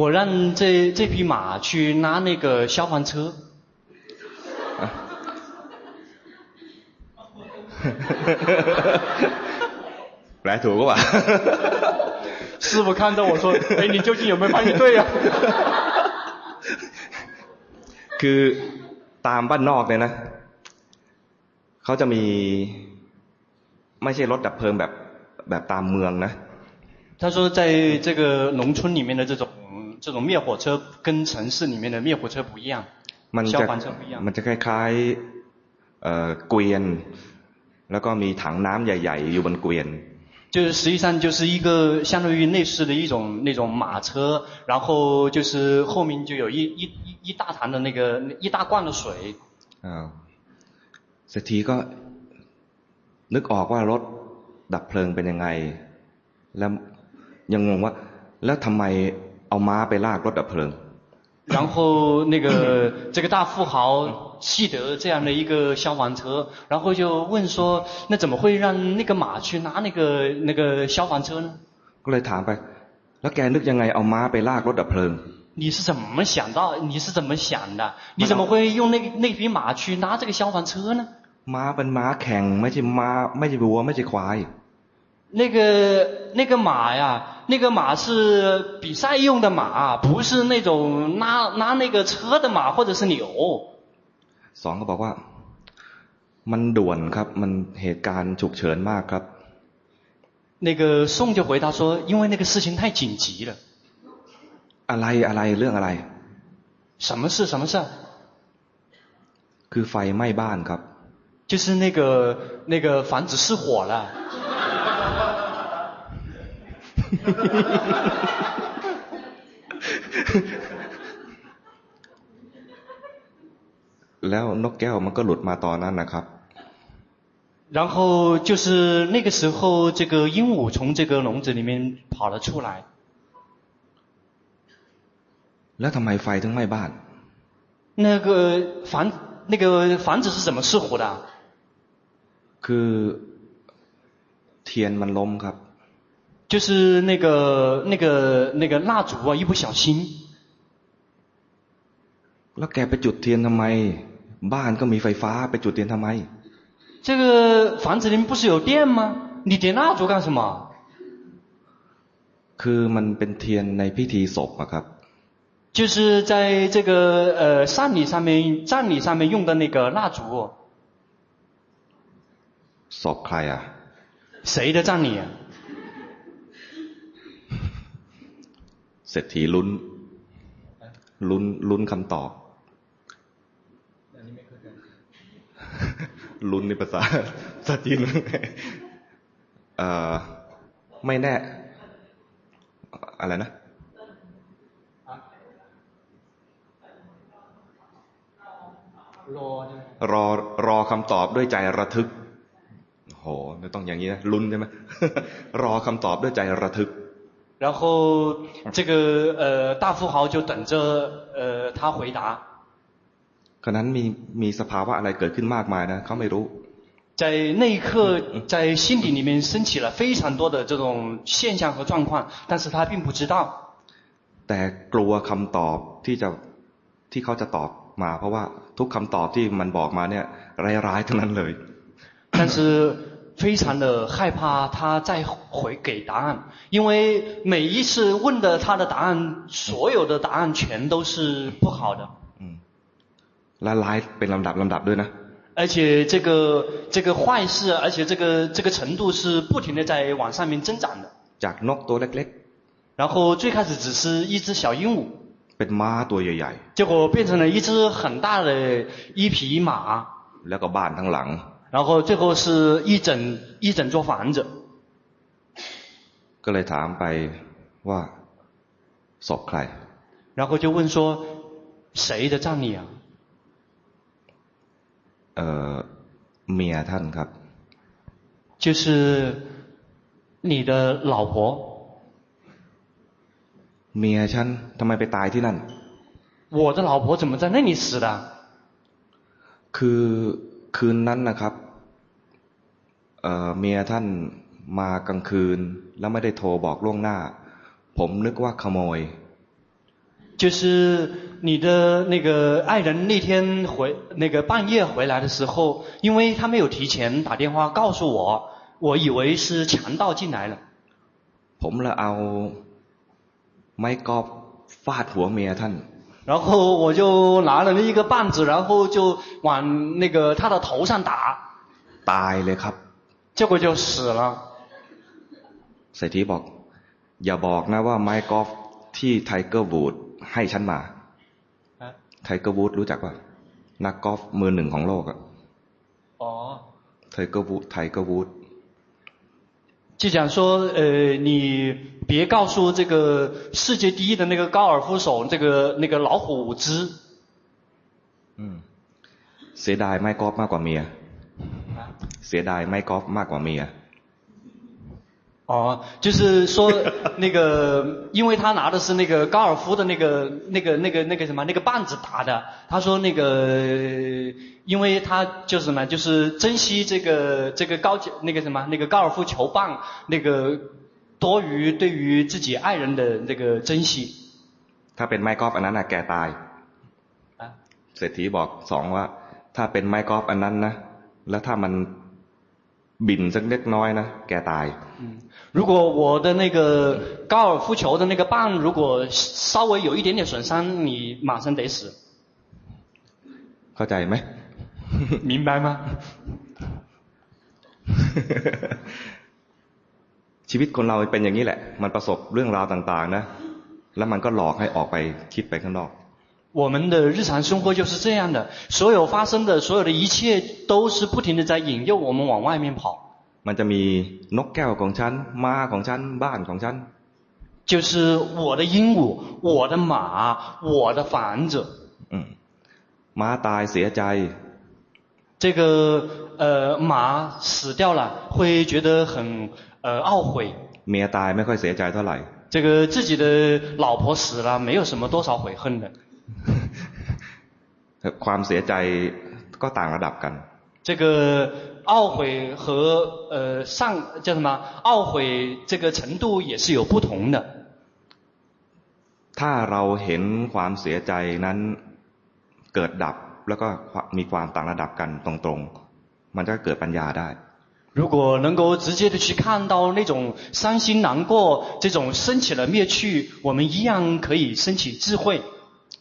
我让这这匹马去拉那个消防车。 แปลถูกก็ว่า 师傅看到我说：“哎，你究竟有没有翻译对啊？” คือตามบ้านนอกเนี่ยนะ เขาจะมีไม่ใช่รถดับเพลิงแบบ แบบตามเมืองนะ 他说，在这个农村里面的这种这种灭火车，跟城市里面的灭火车不一样， มัน 消 จะ 防车不一样。 มันจะคล้ายๆเอ่อเกวียน แล้วก็มีถังน้ำใหญ่ ๆ อยู่บนเกวียน 就是实际上就是一个相当于类似的一种那种马车，然后就是后面就有一一一一大坛的那个一大罐的水。 อ่าเศรษฐีก็นึกออกว่ารถ ดับเพลิงเป็นยังไง แล้วยังงงว่า แล้วทำไมเอาม้าไปลากรถดับเพลิง 然后那个这个大富豪记得这样的一个消防车，然后就问说：那怎么会让那个马去拿那个那个消防车呢？ ก็เลยถามไป แล้วแกนึกยังไงเอาม้าไปลากรถดับเพลิง 你是怎么想到？你是怎么想的？你怎么会用那那匹马去拿这个消防车呢？ ม้าเป็นม้าแข่งไม่ใช่ม้าไม่ใช่วัวไม่ใช่ควาย 那个那个马呀，那个马是比赛用的马，不是那种拉拉那个车的马或者是牛。 สองก็บอกว่า มันด่วนครับ มันเหตุการณ์ฉุกเฉินมากครับ 那个宋就回答说，因为那个事情太紧急了。 อะไรอะไรเรื่องอะไร 什么事？什么事？ คือไฟไหม้บ้านครับ 就是那个那个房子失火了。 แล้วนกแก้วมันก็หลุดมาตอนนั้นนะครับ 然后就是那个时候，这个鹦鹉从这个笼子里面跑了出来。 แล้วทำไมไฟถึงไหม้บ้าน 那个房那个房子是怎么失火的？ คือเทียนมันล้มครับ 就是那个那个那个蜡烛啊，一不小心。 แล้วแกไปจุดเทียนทำไม บ้านก็มีไฟฟ้าไปจุดเทียนทำไม 这个房子里面不是有电吗？你点蜡烛干什么？ คือมันเป็นเทียนในพิธีศพอะครับ 就是在这个呃丧礼上面葬礼上面用的那个蜡烛。 ศพใครอ่ะ 谁的葬礼啊？ เศรษฐีลุ้น ลุ้นลุ้นคำตอบลุ้นในภาษาภาษาจีนเอ่อไม่แน่ อะไรนะรอรอคำตอบด้วยใจระทึกโหไม่ต้องอย่างนี้นะลุ้นใช่ไหมรอคำตอบด้วยใจระทึก 然后这个呃大富豪就等着呃他回答。 ขณะนั้นมีมีสภาวะอะไรเกิดขึ้นมากมายนะเขาไม่รู้ 在那一刻，在心底里面升起了非常多的这种现象和状况，但是他并不知道。 แต่กลัวคำตอบที่จะที่เขาจะตอบมา เพราะว่าทุกคำตอบที่มันบอกมาเนี่ยร้ายๆทั้งนั้นเลย 但是 非常的害怕他再回给答案，因为每一次问的他的答案，所有的答案全都是不好的。 และร้ายเป็นลำดับลำดับด้วยนะ 而且这个这个坏事，而且这个这个程度是不停的在往上面增长的。 จากนกตัวเล็ก 然后最开始只是一只小鹦鹉， ๆ เป็นม้าตัวใหญ่ 结果变成了一只很大的一匹马， ๆ แล้วก็บ้านทั้งหลัง 然后最后是一整一整座房子。 ก็เลยถามไปว่าศพใคร 然后就问说，谁的葬礼啊？ เออเมียท่านครับ 就是你的老婆。 เมียฉันทำไมไปตายที่นั่น 我的老婆怎么在那里死的？ คือ คืนนั้นนะครับเอ่อเมียท่านมากลางคืน แล้วไม่ได้โทรบอกล่วงหน้า ผมนึกว่าขโมย 就是你的那个爱人那天回那个半夜回来的时候，因为他没有提前打电话告诉我，我以为是强盗进来了。 ผมละเอาไม้กอล์ฟฟาดหัวเมียท่าน 然后我就拿了一个棒子，然后就往那个他的头上打， ตายเลยครับ 结果就死了。 เศรษฐีบอก อย่าบอกนะว่าไม้กอล์ฟที่ไทเกอร์วูดให้ฉันมา ไทเกอร์วูดรู้จักป่ะนักกอล์ฟมือหนึ่งของโลกอะ 哦， ไทเกอร์วูดไทเกอร์วูด 就讲说，呃，你别告诉这个世界第一的那个高尔夫手，这个那个老虎伍兹。 อืมเสียดายไม้กอล์ฟมากกว่าเมีย เสียดายไม้กอล์ฟมากกว่าเมีย 哦，就是说那个，因为他拿的是那个高尔夫的那个、那个、那个、那个什么那个棒子打的。他说那个， 因为他就是什么，就是珍惜这个这个高那个什么那个高尔夫球棒，那个多于对于自己爱人的这个珍惜。 ถ้าเป็นไม้กอล์ฟอันนั้นนะแกตาย 啊 เศรษฐีบอกสองว่า ถ้าเป็นไม้กอล์ฟอันนั้นนะแล้วถ้ามันบิ่นสักเล็กน้อยนะแกตาย 嗯，如果我的那个高尔夫球的那个棒如果稍微有一点点损伤，你马上得死。 เข้าใจไหม [laughs] 明白吗？ ชีวิตคนเราเป็นอย่างนี้แหละ มันประสบเรื่องราวต่างๆนะ แล้วมันก็หลอกให้ออกไปคิดไปข้างนอก 我们的日常生活就是这样的，所有发生的所有的一切都是不停的在引诱我们往外面跑。 มันจะมีนกแก้วของฉันม้าของฉันบ้านของฉัน 就是我的鹦鹉，我的马，我的房子。 อืมม้าตายเสียใจ 这个呃马死掉了，会觉得很呃懊悔。 เมียตายไม่ค่อยเสียใจเท่าไหร่ 这个自己的老婆死了，没有什么多少悔恨的。 [laughs] ความเสียใจก็ต่างระดับกัน 这个懊悔和呃上叫什么懊悔这个程度也是有不同的。ถ้าเราเห็นความเสียใจนั้นเกิดดับ แล้วก็มีความต่างระดับกันตรงๆ มันจะเกิดปัญญาได้如果能够直接的去看到那种伤心难过，这种升起了灭去，我们一样可以升起智慧。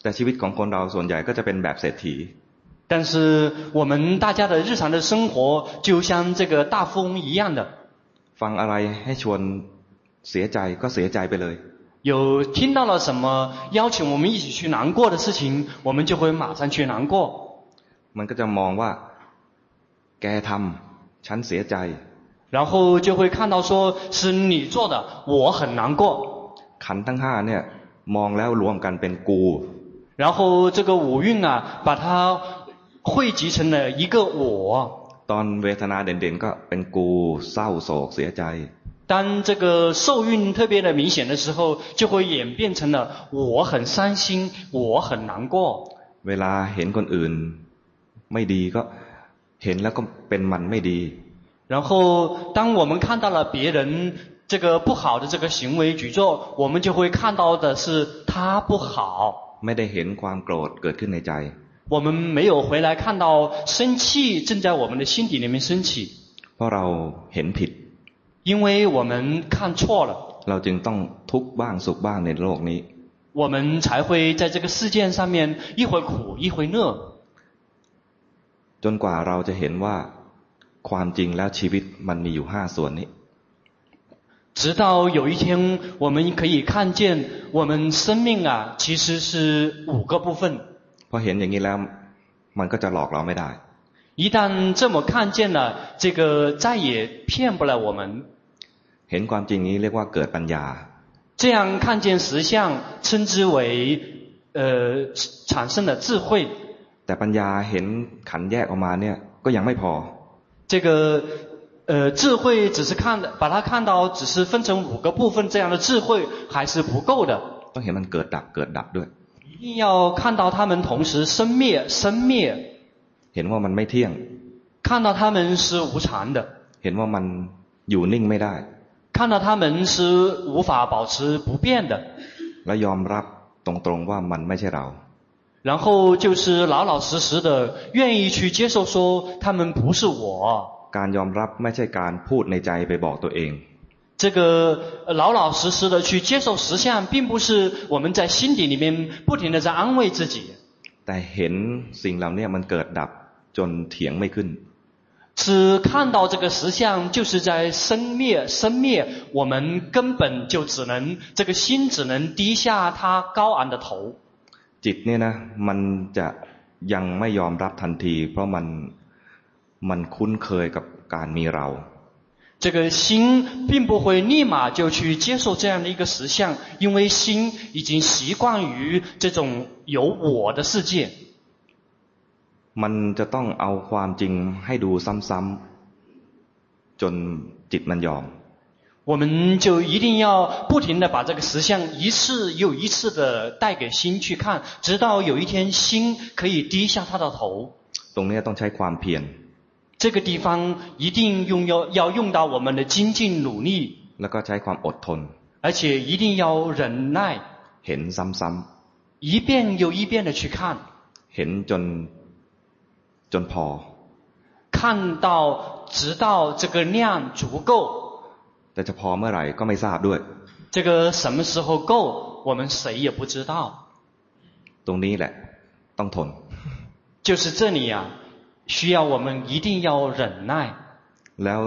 แต่ชีวิตของคนเราส่วนใหญ่ก็จะเป็นแบบเศรษฐี。但是我们大家的日常的生活就像这个大富翁一样的。ฟังอะไรให้ชวนเสียใจก็เสียใจไปเลย。 有听到了什么邀请我们一起去难过的事情，我们就会马上去难过。มันก็จะมองว่าแกทำฉันเสียใจ然后就会看到说是你做的我很难过ขันธ์ทั้งห้าเนี่ยมองแล้วรวมกันเป็นกู然后这个五蕴啊把它汇集成了一个我ตอนเวทนาเด่นๆก็เป็นกูเศร้าโศกเสียใจ 当这个受蕴特别的明显的时候就会演变成了我很伤心我很难过เวลาเห็นคนอื่นไม่ดีก็เห็นแล้วก็เป็นมันไม่ดี然后当我们看到了别人这个不好的这个行为举作，我们就会看到的是他不好。ไม่ได้เห็นความโกรธเกิดขึ้นในใจ。我们没有回来看到生气正在我们的心底里面升起。เพราะเราเห็นผิด。 因为我们看错了。เราจึงต้องทุกข์บ้างสุขบ้างในโลกนี้。我们才会在这个世界上面一会苦一会乐。จนกว่าเราจะเห็นว่าความจริงแล้วชีวิตมันมีอยู่ห้าส่วนนี้直到有一天，我们可以看见我们生命啊，其实是五个部分。พอเห็นอย่างนี้แล้วมันก็จะหลอกเราไม่ได้ 一旦这么看见了，这个再也骗不了我们。เห็นความจริงนี้เรียกว่าเกิดปัญญา这样看见实相，称之为呃产生了智慧。แต่ปัญญาเห็นขันแยกออกมาเนี่ยก็ยังไม่พอ这个呃智慧只是看的，把它看到只是分成五个部分，这样的智慧还是不够的。ต้องเห็นมันเกิดดับเกิดดับด้วย一定要看到它们同时生灭生灭。 เห็นว่ามันไม่เที่ยง看到它们是无常的。เห็นว่ามันอยู่นิ่งไม่ได้看到它们是无法保持不变的。และยอมรับตรงๆว่ามันไม่ใช่เรา然后就是老老实实的愿意去接受说他们不是我。การยอมรับไม่ใช่การพูดในใจไปบอกตัวเอง。这个老老实实的去接受实相，并不是我们在心底里面不停的在安慰自己。แต่เห็นสิ่งเหล่านี้มันเกิดดับ จนเถียงไม่ขึ้น。只看到这个实相，就是在生灭生灭，我们根本就只能这个心只能低下它高昂的头。จิตเนี่ยนะมันจะยังไม่ยอมรับทันที เพราะมันมันคุ้นเคยกับการมีเรา这个心并不会立马就去接受这样的一个实相，因为心已经习惯于这种有我的世界。 มันจะต้องเอาความจริงให้ดูซ้ำๆจนจิตมันยอม我们就一定要不停的把这个实相一次又一次的带给心去看，直到有一天心可以低下他的头。ตรงนี้ต้องใช้ความเพียร。这个地方一定用要要用到我们的精进努力。แล้วก็ใช้ความอดทน。而且一定要忍耐。เห็นซ้ำๆ。一遍又一遍的去看。เห็นจน จนพอ。看到直到这个量足够。แต่จะพอเมื่อไหร่ก็ไม่ทราบด้วย这个什么时候够我们谁也不知道ตรงนี้แหละต้องทน就是这里啊需要我们一定要忍耐แล้ว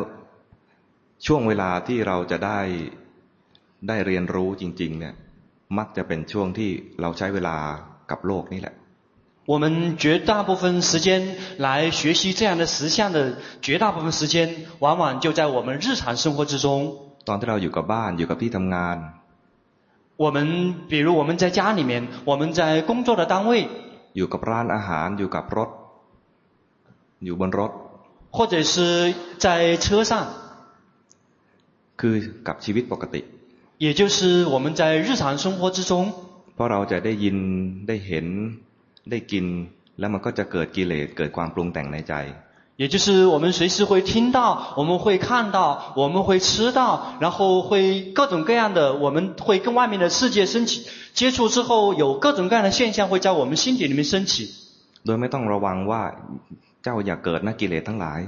ช่วงเวลาที่เราจะได้ได้เรียนรู้จริงๆเนี่ยมักจะเป็นช่วงที่เราใช้เวลากับโลกนี่แหละ 我们绝大部分时间来学习这样的实相的绝大部分时间，往往就在我们日常生活之中。当我们比如我们在家里面，我们在工作的单位。或者是在车上。也就是我们在日常生活之中。ได้ยินได้เห็น ได้กินแล้วมันก็จะเกิดกิเลสเกิดความปรุงแต่งในใจ 也就是我们随时会听到，我们会看到，我们会吃到，然后会各种各样的，我们会跟外面的世界升起接触之后，有各种各样的现象会在我们心底里面升起。โดยไม่ต้องระวังว่าเจ้าอย่าเกิดนะกิเลสทั้งหลาย。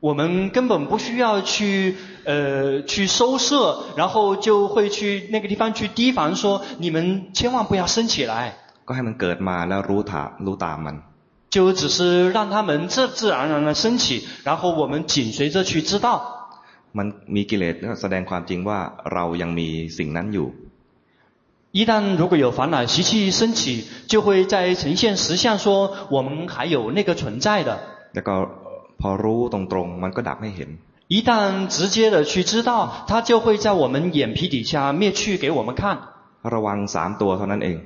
我们根本不需要去呃去收摄，然后就会去那个地方去提防说，你们千万不要升起来。 ก็ให้มันเกิดมาแล้วรู้ถารู้ตามมัน。就只是让他们自自然然的升起，然后我们紧随着去知道。มันมีกิเลสก็แสดงความจริงว่าเรายังมีสิ่งนั้นอยู่。一旦如果有烦恼习气升起，就会在呈现实相说我们还有那个存在的。แล้วก็พอรู้ตรงๆมันก็ดับให้เห็น。一旦直接的去知道，它就会在我们眼皮底下灭去给我们看。ระวังสามตัวเท่านั้นเอง。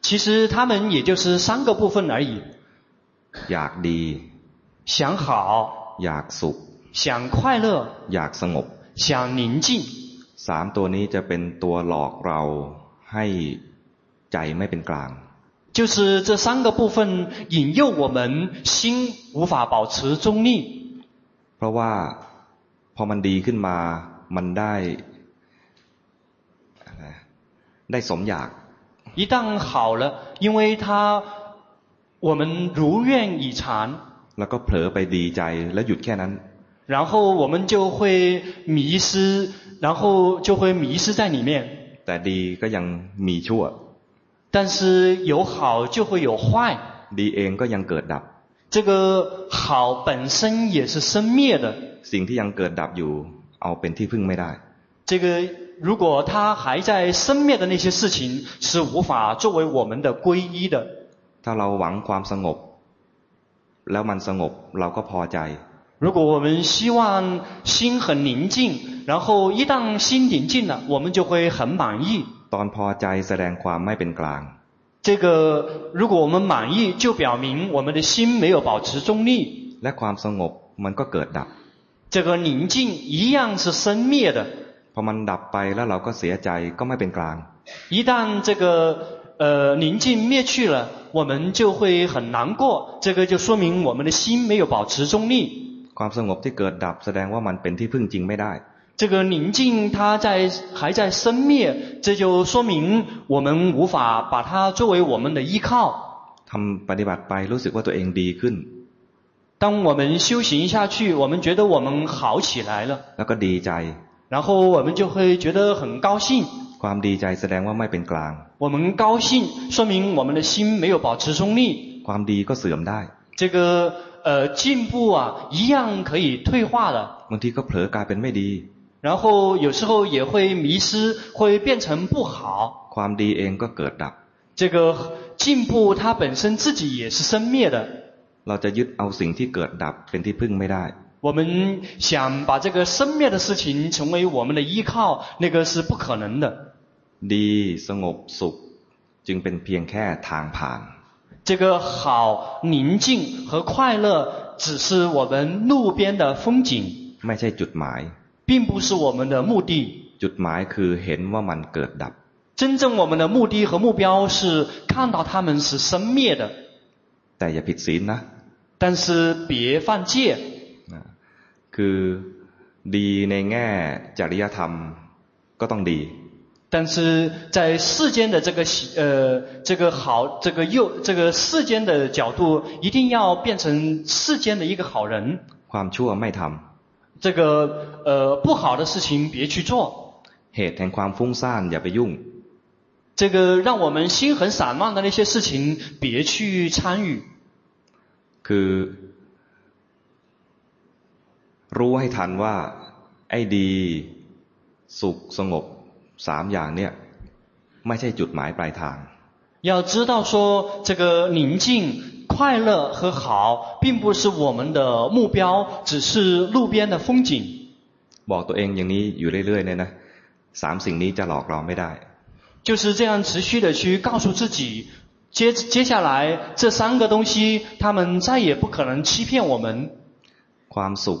其实他们也就是三个部分而已。อยากดี 想好 อยากสุข 想快乐 อยากสงบ 想宁静 สามตัวนี้จะเป็นตัวหลอกเราให้ใจไม่เป็นกลาง 就是这三个部分引诱我们心无法保持中立 เพราะว่าพอมันดีขึ้นมามันได้ได้สมอยาก 一旦好了因为它我们如愿以偿，แล้วก็เผลอไปดีใจแล้วหยุดแค่นั้น。然后我们就会迷失，然后就会迷失在里面。แต่ดีก็ยังมีชั่ว。但是有好就会有坏。ดีเองก็ยังเกิดดับ。这个好本身也是生灭的。สิ่งที่ยังเกิดดับอยู่เอาเป็นที่พึ่งไม่ได้。这个 如果它还在生灭的那些事情是无法作为我们的皈依的。ถ้าเราหวังความสงบแล้วมันสงบเราก็พอใจ如果我们希望心很宁静然后一旦心宁静了我们就会很满意ตอนพอใจแสดงความไม่เป็นกลาง这个如果我们满意就表明我们的心没有保持中立และความสงบมันก็เกิดดับ这个宁静一样是生灭的 พอมันดับไปแล้วเราก็เสียใจก็ไม่เป็นกลาง一旦这个呃宁静灭去了我们就会很难过，这个就说明我们的心没有保持中立。ความสงบที่เกิดดับแสดงว่ามันเป็นที่พึ่งจริงไม่ได้。这个宁静它在还在生灭，这就说明我们无法把它作为我们的依靠。ทำปฏิบัติไปรู้สึกว่าตัวเองดีขึ้น。当我们修行下去，我们觉得我们好起来了。แล้วก็ดีใจ。 然后我们就会觉得很高兴。ความดีใจแสดงว่าไม่เป็นกลาง。我们高兴，说明我们的心没有保持中立。ความดีก็เสื่อมได้。这个呃进步啊，一样可以退化的。บางทีก็เผลอกลายเป็นไม่ดี。然后有时候也会迷失，会变成不好。ความดีเองก็เกิดดับ。这个进步它本身自己也是生灭的。เราจะยึดเอาสิ่งที่เกิดดับเป็นที่พึ่งไม่ได้。 我们想把这个生灭的事情成为我们的依靠，那个是不可能的。ดีสงบสุขจึงเป็นเพียงแค่ทางผ่าน。这个好宁静和快乐只是我们路边的风景，ไม่ใช่จุดหมาย，并不是我们的目的。จุดหมายคือเห็นว่ามันเกิดดับ。真正我们的目的和目标是看到它们是生灭的。แต่อย่าผิดศีลนะ。但是别犯戒。 คือดีในแง่จริยธรรมก็ต้องดี。但是在世间的这个呃这个好这个又这个世间的角度，一定要变成世间的一个好人。ความชั่วไม่ทำ。这个呃不好的事情别去做。เหตุแห่งความฟุ้งซ่านอย่าไปยุ่ง。这个让我们心很散漫的那些事情，别去参与。คือ รู้ให้ทันว่าไอ้ดีสุขสงบสามอย่างเนี่ยไม่ใช่จุดหมายปลายทาง。要知道说，这个宁静、快乐和好，并不是我们的目标，只是路边的风景。บอกตัวเองอย่างนี้อยู่เรื่อยๆเนี่ยนะสามสิ่งนี้จะหลอกเราไม่ได้。就是这样持续的去告诉自己，接接下来这三个东西，他们再也不可能欺骗我们。ความสุข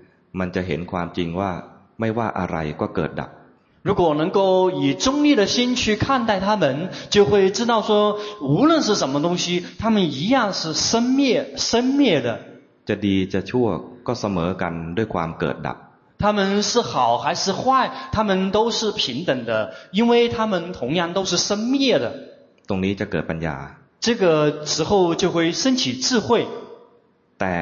มันจะเห็นความจริงว่าไม่ว่าอะไรก็เกิดดับ 如果能够以中立的心去看待他们，就会知道说，无论是什么东西，他们一样是生灭、生灭的。 จะดีจะชั่วก็เสมอกันด้วยความเกิดดับ 他们是好还是坏，他们都是平等的，因为他们同样都是生灭的。 ตรงนี้จะเกิดปัญญา 这个时候就会升起智慧。 แต่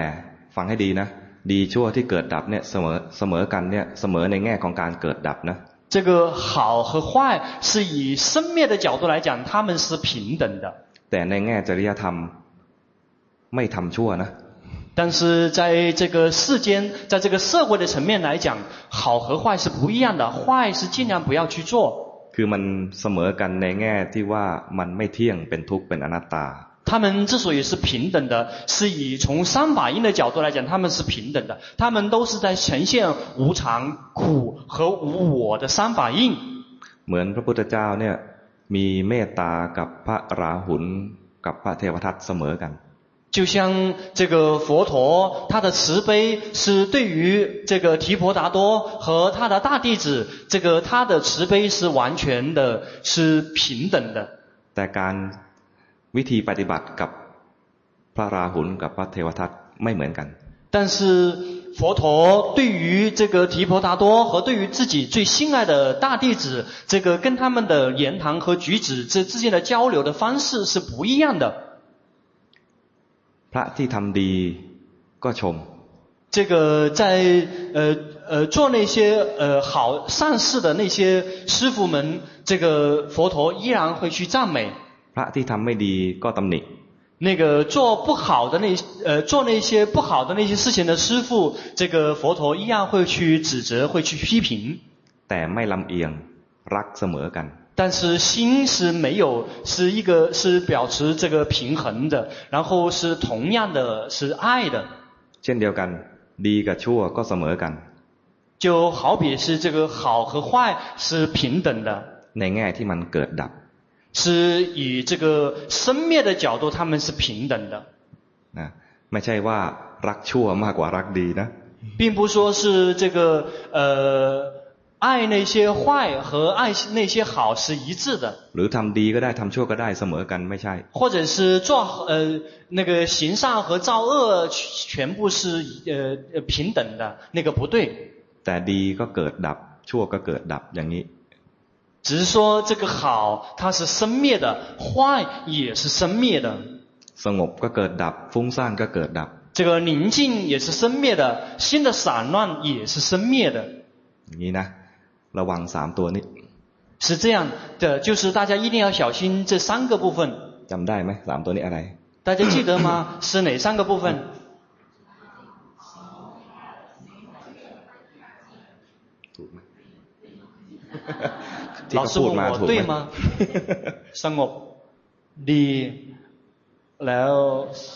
ฟังให้ดีนะ ดีชั่วที่เกิดดับเนี่ยเสมอเสมอกันเนี่ยเสมอในแง่ของการเกิดดับนะ 这个好和坏是以生灭的角度来讲，他们是平等的。 แต่ในแง่จริยธรรมไม่ทำชั่วนะ 但是在这个世间，在这个社会的层面来讲，好和坏是不一样的，坏是尽量不要去做。 คือมันเสมอกันในแง่ที่ว่ามันไม่เที่ยงเป็นทุกข์เป็นอนัตตา 他们之所以是平等的，是以从三法印的角度来讲，他们是平等的。他们都是在呈现无常、苦和无我的三法印。 เหมือนพระพุทธเจ้าเนี่ยมีเมตตากับพระราหุลกับพระเทวทัตเสมอกัน 就像这个佛陀，他的慈悲是对于这个提婆达多和他的大弟子，这个他的慈悲是完全的，是平等的。 แต่การ วิธีปฏิบัติกับพระราหุลกับพระเทวทัตไม่เหมือนกัน 但是佛陀对于这个提婆达多和对于自己最心爱的大弟子，这个跟他们的言谈和举止这之间的交流的方式是不一样的。 พระที่ทำดีก็ชม 这个在呃呃做那些呃好善事的那些师父们，这个佛陀依然会去赞美。 พระที่ทำไม่ดีก็ตำหนิ 那个做不好的那呃做那些不好的那些事情的师父，这个佛陀依然会去指责，会去批评。 แต่ไม่ลำเอียงรักเสมอกัน 但是心是没有，是一个是保持这个平衡的，然后是同样的是爱的。 เช่นเดียวกัน ดีกับชั่วก็เสมอกัน 就好比是这个好和坏是平等的。 ในแง่ที่มันเกิดดับ 是以这个生灭的角度，他们是平等的。 นะไม่ใช่ว่ารักชั่วมากกว่ารักดีนะ 并不说是这个呃爱那些坏和爱那些好是一致的， หรือทำดีก็ได้ทำชั่วก็ได้เสมอกันไม่ใช่ 或者是做呃那个行善和造恶全部是呃呃平等的，那个不对。 แต่ดีก็เกิดดับ ชั่วก็เกิดดับอย่างนี้ 只是说这个好它是生灭的，坏也是生灭的。 สงบก็เกิดดับ ฟุ้งซ่านก็เกิดดับ 这个宁静也是生灭的，心的散乱也是生灭的。 อย่างนี้นะ ระวังสามตัวนี้ 是这样的，就是大家一定要小心这三个部分。 จำได้ไหมสามตัวนี้อะไร 大家记得吗？[coughs] 是哪三个部分？ [laughs] ถูกไหม 老师问我对吗？สงบดี แล้ว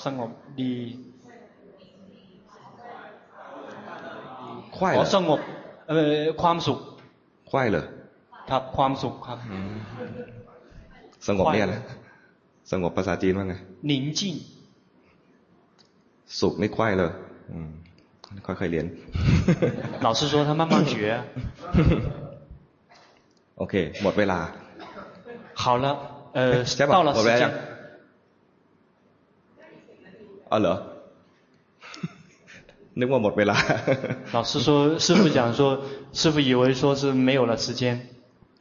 สงบดี ควาย อ๋ เหร อ อ สงบเอ่อความสุข ควายเหรอ ครับความสุขครับ สงบเนี่ยนะสงบภาษาจีนว่าไง 宁静 สุขนี่ควายเลยอืมค่อยๆเรียน [laughs] 老师说他慢慢学 โอเค หมดเวลา 好了呃 ใช่ป่ะ 到了 หมด 时 เวลายั 间 งอ๋อเหรอ นึกว่าหมดเวลา 老师说师父讲说师父以为说是没有了时间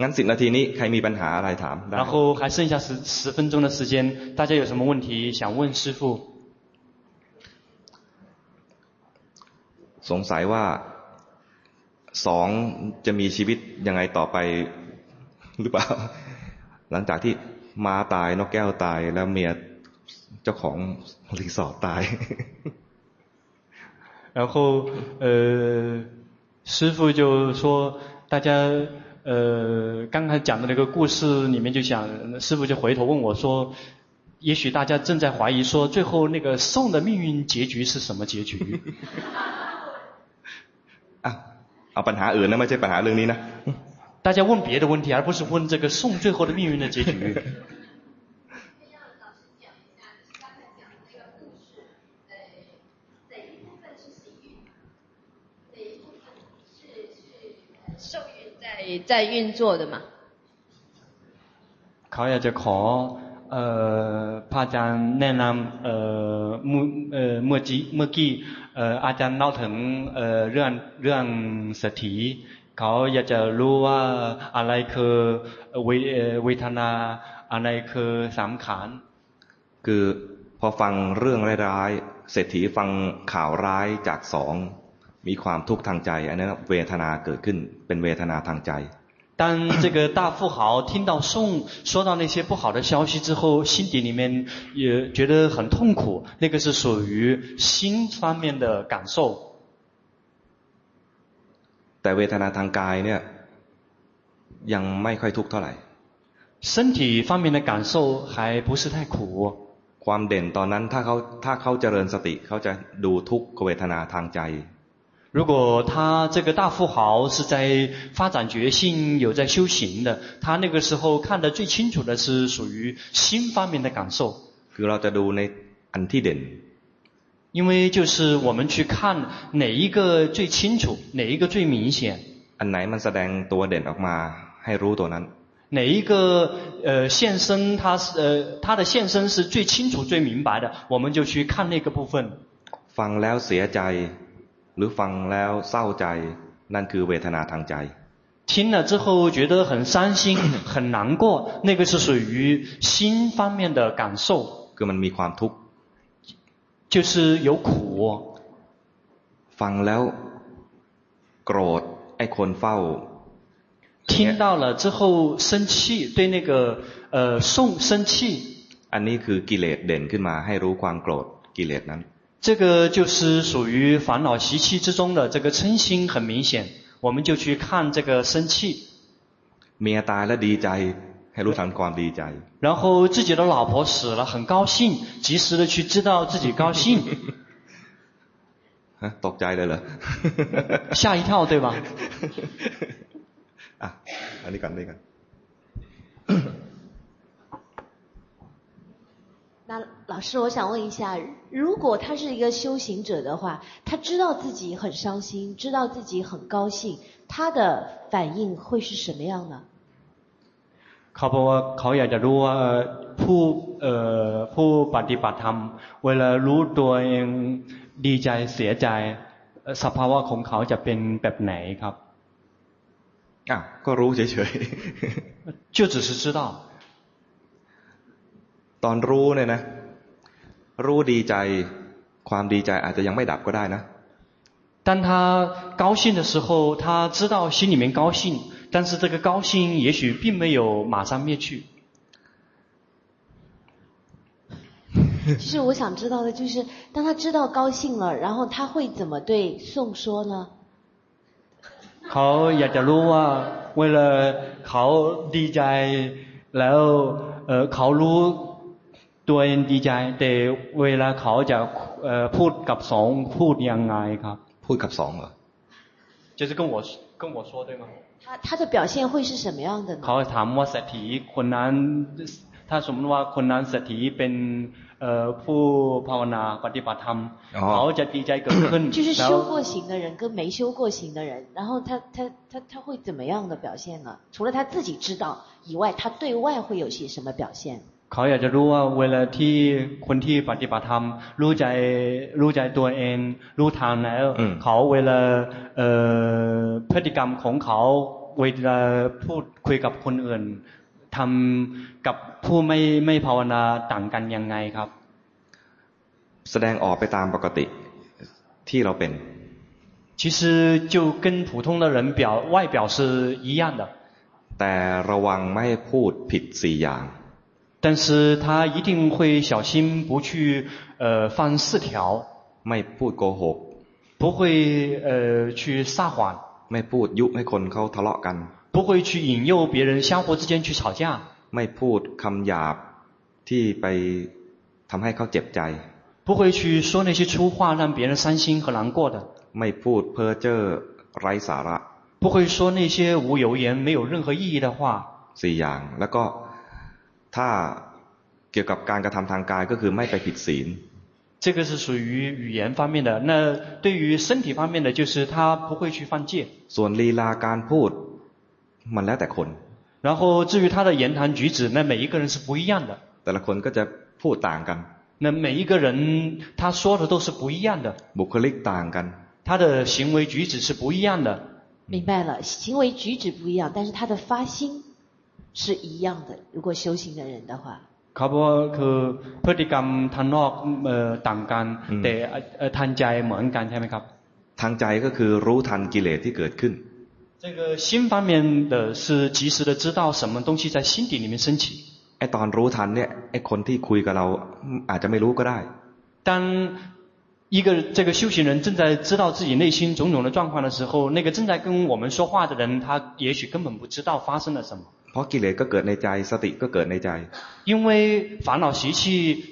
งั้นสิบนาทีนี้ใครมีปัญหาอะไรถามได้ 然后还剩下十十分钟的时间，大家有什么问题想问师父？ สงสัยว่าสองจะมีชีวิตยังไงต่อไป [laughs] หรือเปล่า หลังจากที่ม้าตายนกแก้วตายแล้วเมียเจ้าของรีสอร์ทตาย 然[laughs] 后呃，师父就说，大家呃刚才讲的那个故事里面就讲，师父就回头问我说， 也许大家正在怀疑说，最后那个宋的命运结局是什么结局？[laughs] 啊，เอาปัญหาอื่นนะไม่ใช่ปัญหาเรื่องนี้นะ。 大家问别的问题，而不是问这个宋最后的命运的结局。受孕在在运作的嘛。เขาอยากจะขอเอ่อพระอาจารย์แนะนำเอ่อเมื่อเอ่อเมื่อกี้เมื่อกี้เอ่ออาจารย์เล่าถึงเอ่อเรื่องเรื่องสถี เขาอยากจะรู้ว่าอะไรคือเวเวทนาอะไรคือสังขารคือพอฟังเรื่องร้ายๆเศรษฐีฟังข่าวร้ายจากสองมีความทุกข์ทางใจอันนั้นเวทนาเกิดขึ้นเป็นเวทนาทางใจ当这个大富豪听到宋说到那些不好的消息之后，心底里面也觉得很痛苦，那个是属于心方面的感受。 แต่เวทนาทางกายเนี่ยยังไม่ค่อยทุกข์เท่าไหร่身体方面的感受还不是太苦。ความเด่นตอนนั้นถ้าเขาถ้าเขาเจริญสติเขาจะดูทุกขเวทนาทางใจ如果他这个大富豪是在发展觉性、有在修行的，他那个时候看得最清楚的是属于心方面的感受。คือเราจะดูในอันที่เด่น 因为就是我们去看哪一个最清楚，哪一个最明显。อันไหนมันแสดงตัวเด่นออกมาให้รู้ตัวนั้น。哪一个呃现身，他是呃他的现身是最清楚、最明白的，我们就去看那个部分。ฟังแล้วเสียใจหรือฟังแล้วเศร้าใจนั่นคือเวทนาทางใจ听了之后觉得很伤心[coughs] 很难过那个是属于心方面的感受คือมันมีความทุกข์ 就是有苦ฟังแล้วโกรธไอ้คนเฝ้า听到了之后生气对那个呃宋生气อันนี้คือกิเลสเด่นขึ้นมาให้รู้ความโกรธกิเลสนั้น这个就是属于烦恼习气之中的这个嗔心很明显，我们就去看这个生气。 然后自己的老婆死了，很高兴，及时的去知道自己高兴。[laughs] 吓一跳，对吧？[laughs] 啊，你讲你讲。[coughs] 那老师，我想问一下，如果他是一个修行者的话，他知道自己很伤心，知道自己很高兴，他的反应会是什么样呢？ เขาบอกว่าเขาอยากจะรู้ว่าผู้เอ่อผู้ปฏิบัติธรรมเวลารู้ตัวเองดีใจเสียใจสภาวะของเขาจะเป็นแบบไหนครับอ่ะก็รู้เฉยๆ就只是知道ตอนรู้เนี่ยนะรู้ดีใจความดีใจอาจจะยังไม่ดับก็ได้นะ当他高兴的时候，他知道心里面高兴， 但是这个高兴也许并没有马上灭去。其实我想知道的就是，当他知道高兴了，然后他会怎么对宋说呢？เขาอยากจะรู้ว่าเวลาเขาดีใจแล้วเออเขารู้ตัวเองดีใจแต่เวลาเขาจะพูดกับสองพูดยังไงครับพูดกับสองเหรอ就是跟我跟我说对吗 他他的表现会是什么样的呢เขาถามว่าเศรษฐีคนนั้นถ้าสมมติว่าคนนั้นเศรษฐีเป็นผู้ภาวนาปฏิบัติธรรมเขาจะดีใจเกิดขึ้น[coughs] 就是修过行的人跟没修过行的人然后他他他他会怎么样的表现呢除了他自己知道以外他对外会有些什么表现 เขาอยากจะรู้ว่าเวลาที่คนที่ปฏิบัติธรรมรู้ใจรู้ใจตัวเองรู้ทางแล้วเขาเวลาเอ่อพฤติกรรมของเขาเวลาพูดคุยกับคนอื่นทำกับผู้ไม่ไม่ภาวนาต่างกันยังไงครับ แสดงออกไปตามปกติที่เราเป็น其实就跟普通的人表外表是一样的แต่ระวังไม่ให้พูดผิดสี่อย่าง 但是他一定会小心不去呃犯四条ไม่พูดโกหก不会呃去撒谎ไม่พูดยุให้คนเขาทะเลาะกัน不会去引诱别人相互之间去吵架ไม่พูดคำหยาบ ที่ไปทำให้เขาเจ็บใจ 不会去说那些粗话让别人伤心和难过的， ไม่พูดเพ้อเจ้อไร้สาระ 不会说那些无油盐、没有任何意义的话。 สี่อย่าง แล้วก็ ถ้าเกี่ยวกับการกระทำทางกายก็คือไม่ไปผิดศีล 这个是属于语言方面的。那对于身体方面的，就是他不会去犯戒。 ส่วนลีลาการพูดมันแล้วแต่คน 然后至于他的言谈举止，那每一个人是不一样的。 แต่ละคนก็จะพูดต่างกัน 那每一个人他说的都是不一样的， บุคลิกต่างกัน 他的行为举止是不一样的。明白了，行为举止不一样，但是他的发心 是一样的。如果修行的人的话， เขาบอกว่าคือพฤติกรรมทางนอกเอ่อต่างกันแต่เอ่อทางใจเหมือนกันใช่ไหมครับ ทางใจก็คือรู้ทันกิเลสที่เกิดขึ้น 这个心方面的是及时的知道什么东西在心底里面升起。 ไอตอนรู้ทันเนี่ยไอคนที่คุยกับเราอาจจะไม่รู้ก็ได้ 当一个这个修行人正在知道自己内心种种的状况的时候，那个正在跟我们说话的人，他也许根本不知道发生了什么。 เพราะกิเลสก็เกิดในใจสติก็เกิดในใจ 因为烦恼习气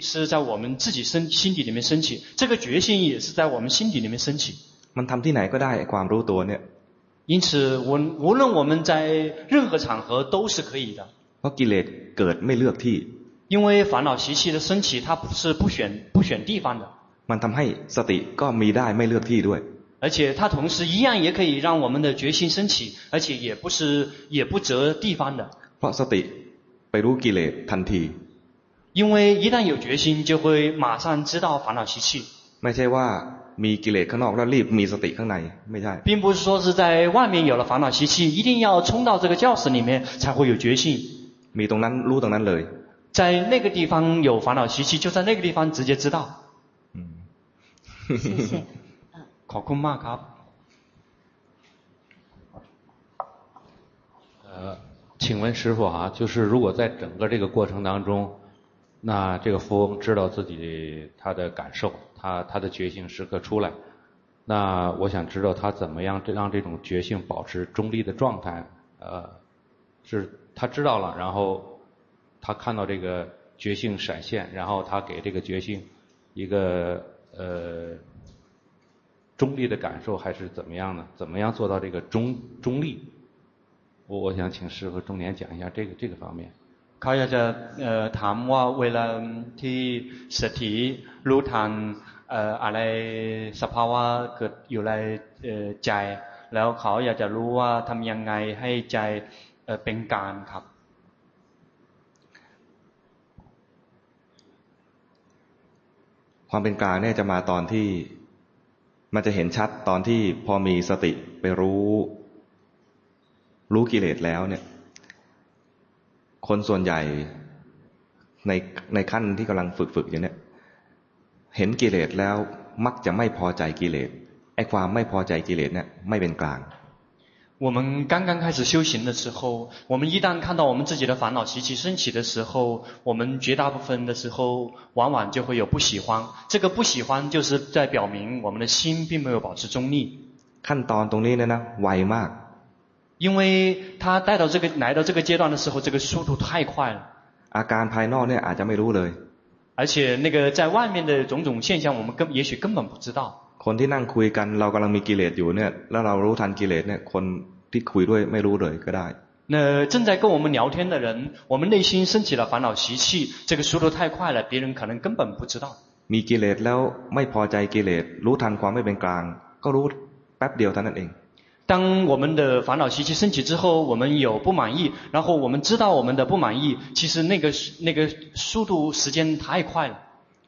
是在我们自己身心底里面升起，这个觉性也是在我们心底里面升起。 มันทำที่ไหนก็ได้ไอ้ความรู้ตัวเนี่ย 因此，无无论我们在任何场合都是可以的。 เพราะกิเลสเกิดไม่เลือกที่ 因为烦恼习气的升起，它不是不选不选地方的， มันทำให้สติก็มีได้ไม่เลือกที่ด้วย 而且它同时一样也可以让我们的觉性升起，而且也不是也不择地方的。 เพราะสติไปรู้กิเลสทันที 因为一旦有决心，就会马上知道烦恼习气， ไม่ใช่ว่ามีกิเลสข้างนอกแล้วรีบมีสติข้างในไม่ใช่ 并不是说是在外面有了烦恼习气，一定要冲到这个教室里面才会有决心。 มีตรงนั้นรู้ตรงนั้นเลย 在那个地方有烦恼习气，就在那个地方直接知道。谢谢。 ขอบคุณมากครับ 呃，请问师傅啊，就是如果在整个这个过程当中，那这个富翁知道自己他的感受，他他的觉性时刻出来，那我想知道他怎么样让这种觉性保持中立的状态。呃，是他知道了，然后他看到这个觉性闪现，然后他给这个觉性一个呃 中立的感受，还是怎么样呢？怎么样做到这个中中立？我我想请师傅重点讲一下这个这个方面。 เขาอยากจะเอ่อถามว่าเวลาที่สติรู้ทันเอ่ออะไรสภาวะเกิดอยู่ในเอ่อใจ แล้วเขาอยากจะรู้ว่าทำยังไงให้ใจเอ่อเป็นกลางครับ ความเป็นกลางเนี่ยจะมาตอนที่ มันจะเห็นชัดตอนที่พอมีสติไปรู้ รู้กิเลสแล้วเนี่ย คนส่วนใหญ่ในในขั้นที่กำลังฝึกฝึกอยู่เนี่ย เห็นกิเลสแล้วมักจะไม่พอใจกิเลสไอ้ความไม่พอใจกิเลสเนี่ย ไม่เป็นกลาง 我们刚刚开始修行的时候，我们一旦看到我们自己的烦恼习气升起的时候，我们绝大部分的时候，往往就会有不喜欢。这个不喜欢就是在表明我们的心并没有保持中立。 ขั้นตอนตรงนี้เนี่ยนะไวมาก 因为他带到这个来到这个阶段的时候，这个速度太快了。 อาการภายนอกเนี่ยอาจจะไม่รู้เลย 而且那个在外面的种种现象，我们根也许根本不知道。 คนที่นั่งคุยกันเรากำลังมีกิเลสอยู่เนี่ย แล้วเรารู้ทันกิเลสเนี่ย คนที่คุยด้วยไม่รู้เลยก็ได้ 那正在跟我们聊天的人，我们内心升起了烦恼习气，这个速度太快了，别人可能根本不知道。 มีกิเลสแล้วไม่พอใจกิเลสรู้ทันความไม่เป็นกลาง ก็รู้แป๊บเดียวเท่านั้นเอง 当我们的烦恼习气升起之后，我们有不满意，然后我们知道我们的不满意，其实那个那个速度时间太快了。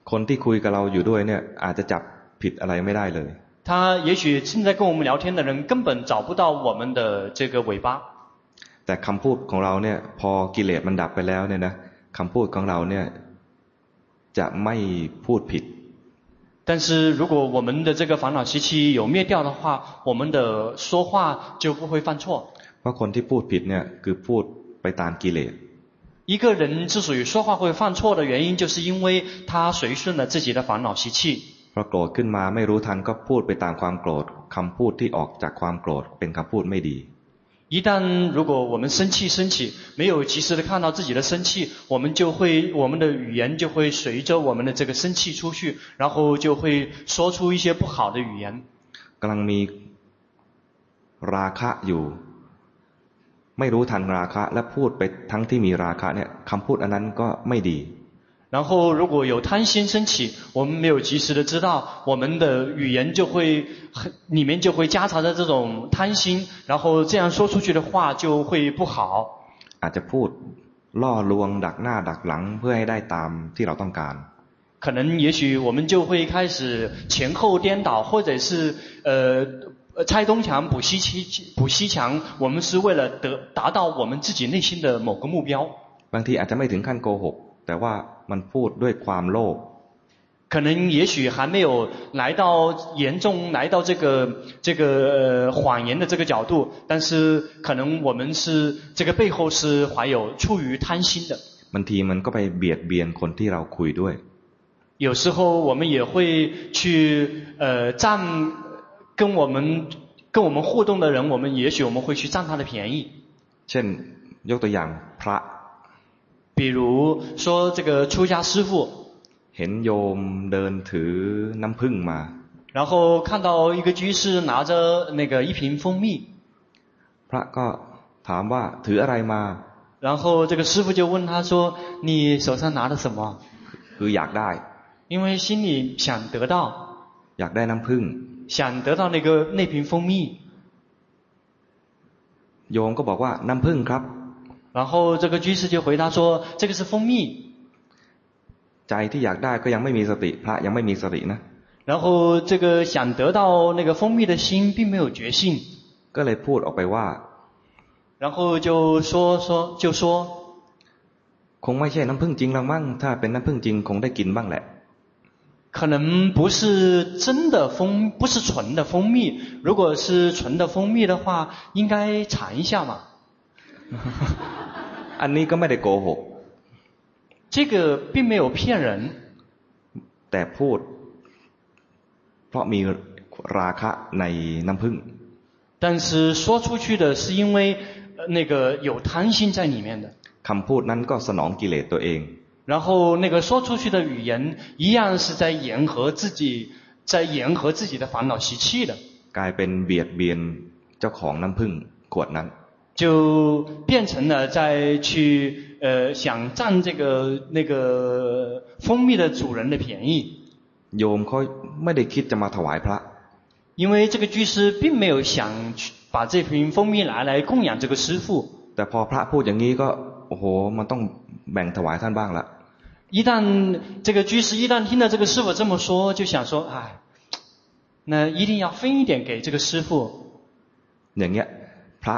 คนที่คุยกับเราอยู่ด้วยเนี่ย อาจจะจับ ผิดอะไรไม่ได้เลย 他也许正在跟我们聊天的人根本找不到我们的这个尾巴。 แต่คำพูดของเราเนี่ย พอกิเลสมันดับไปแล้วเนี่ยนะคำพูดของเราเนี่ยจะไม่พูดผิด 但是如果我们的这个烦恼习气有灭掉的话，我们的说话就不会犯错。 เพราะคนที่พูดผิดเนี่ยคือพูดไปตามกิเลส 一个人之所以说话会犯错的原因，就是因为他随顺了自己的烦恼习气。 พอโกรธขึ้นมาไม่รู้ทันก็พูดไปตามความโกรธคำพูดที่ออกจากความโกรธเป็นคำพูดไม่ดี 一旦如果我们生气生起，没有及时的看到自己的生气，我们就会我们的语言就会随着我们的这个生气出去，然后就会说出一些不好的语言。กำลังมีราคะอยู่ ไม่รู้ทันราคะ และพูดไปทั้งที่มีราคะเนี่ยคำพูดอันนั้นก็ไม่ดี。 然后如果有贪心升起，我们没有及时的知道，我们的语言就会很里面就会夹杂着这种贪心，然后这样说出去的话就会不好。อาจจะพูดล่อลวงดักหน้าดักหลังเพื่อให้ได้ตามที่เราต้องการ。可能也许我们就会开始前后颠倒，或者是呃拆东墙补西墙，补西墙，我们是为了得达到我们自己内心的某个目标。บางทีอาจจะไม่ถึงขั้นโกหกแต่ว่า มันพูดด้วยความโลภ可能也许还没有来到严重来到这个这个呃谎言的这个角度，但是可能我们是这个背后是怀有出于贪心的。บางทีมันก็ไปเบียดเบียนคนที่เราคุยด้วย。有时候我们也会去呃占跟我们跟我们互动的人，我们也许我们会去占他的便宜。เช่นยกตัวอย่างพระ 比如说这个出家师父，เห็นโยมเดินถือน้ำผึ้งมา，然后看到一个居士拿着那个一瓶蜂蜜，พระก็ถามว่าถืออะไรมา，然后这个师父就问他说：你手上拿的什么？คืออยากได้，因为心里想得到，อยากได้น้ำผึ้ง，想得到那个那瓶蜂蜜，โยมก็บอกว่าน้ำผึ้งครับ。 然后这个居士就回答说：“这个是蜂蜜。”ใจที่อยากได้ก็ยังไม่มีสติพระยังไม่มีสตินะ。然后这个想得到那个蜂蜜的心并没有觉性。ก็เลยพูดออกไปว่า。然后就说说就说。คงไม่ใช่น้ำผึ้งจริงหรอกมั้งถ้าเป็นน้ำผึ้งจริงคงได้กินบ้างแหละ。可能不是真的蜂，不是纯的蜂蜜。如果是纯的蜂蜜的话，应该尝一下嘛。 อันนี้ก็ไม่ได้โกหก这个并没有骗人แต่พูดเพราะมีราคะในน้ำผึ้ง但是说出去的是因为那个有贪心在里面的คำพูดนั้นก็สนองกิเลสตัวเอง然后那个说出去的语言一样是在迎合自己在迎合自己的烦恼习气的กลายเป็นเบียดเบียนเจ้าของน้ำผึ้งขวดนั้น 就变成了再去呃想占这个那个蜂蜜的主人的便宜。โยมเขาไม่ได้คิดจะมาถวายพระ。因为这个居士并没有想去把这瓶蜂蜜拿来供养这个师父。แต่พอพระพูดอย่างนี้ก็โอ้โหมันต้องแบ่งถวายท่านบ้างละ。一旦这个居士一旦听到这个师父这么说，就想说，哎，那一定要分一点给这个师父。อย่างเงี้ยพระ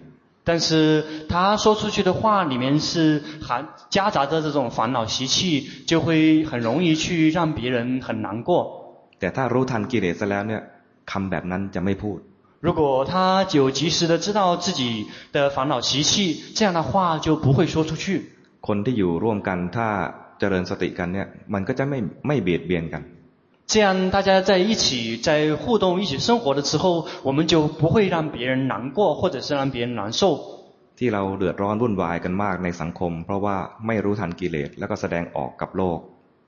但是他说出去的话里面是含夹杂着这种烦恼习气，就会很容易去让别人很难过。แต่ถ้ารู้ทันกิเลสแล้วเนี่ยคำแบบนั้นจะไม่พูด。如果他有及时的知道自己的烦恼习气，这样的话就不会说出去。คนที่อยู่ร่วมกันถ้าเจริญสติกันเนี่ยมันก็จะไม่ไม่เบียดเบียนกัน。 这样大家在一起在互动一起生活的时候，我们就不会让别人难过，或者是让别人难受。ที่เราเดือดร้อนวุ่นวายกันมากในสังคม เพราะว่าไม่รู้ทันกิเลสแล้วก็แสดงออกกับโลก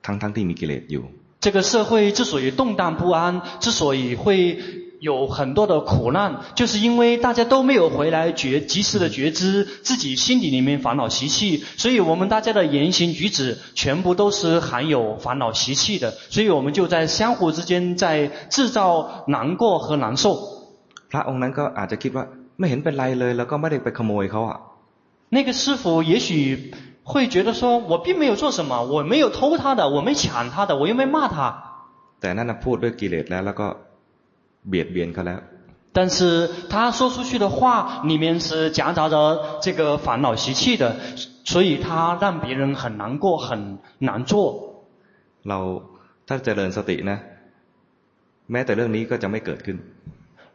ทั้งทั้งที่มีกิเลสอยู่。这个社会之所以动荡不安，之所以会 有很多的苦难，就是因为大家都没有回来觉及时的觉知自己心底里面烦恼习气，所以我们大家的言行举止全部都是含有烦恼习气的，所以我们就在相互之间在制造难过和难受。พระองค์นั้นก็อาจจะคิดว่าไม่เห็นเป็นไรเลยแล้วก็ไม่ได้ไปขโมยเขา啊。那个师父也许会觉得说，我并没有做什么，我没有偷他的，我没抢他的，我又没骂他。แต่นั่นพูดด้วยกิเลสแล้วแล้วก็ เบียดเบียนเขาแล้ว。但是他说出去的话里面是夹杂着这个烦恼习气的，所以他让别人很难过，很难做。 เราถ้าเจริญสตินะ แม้แต่เรื่องนี้ก็จะไม่เกิดขึ้น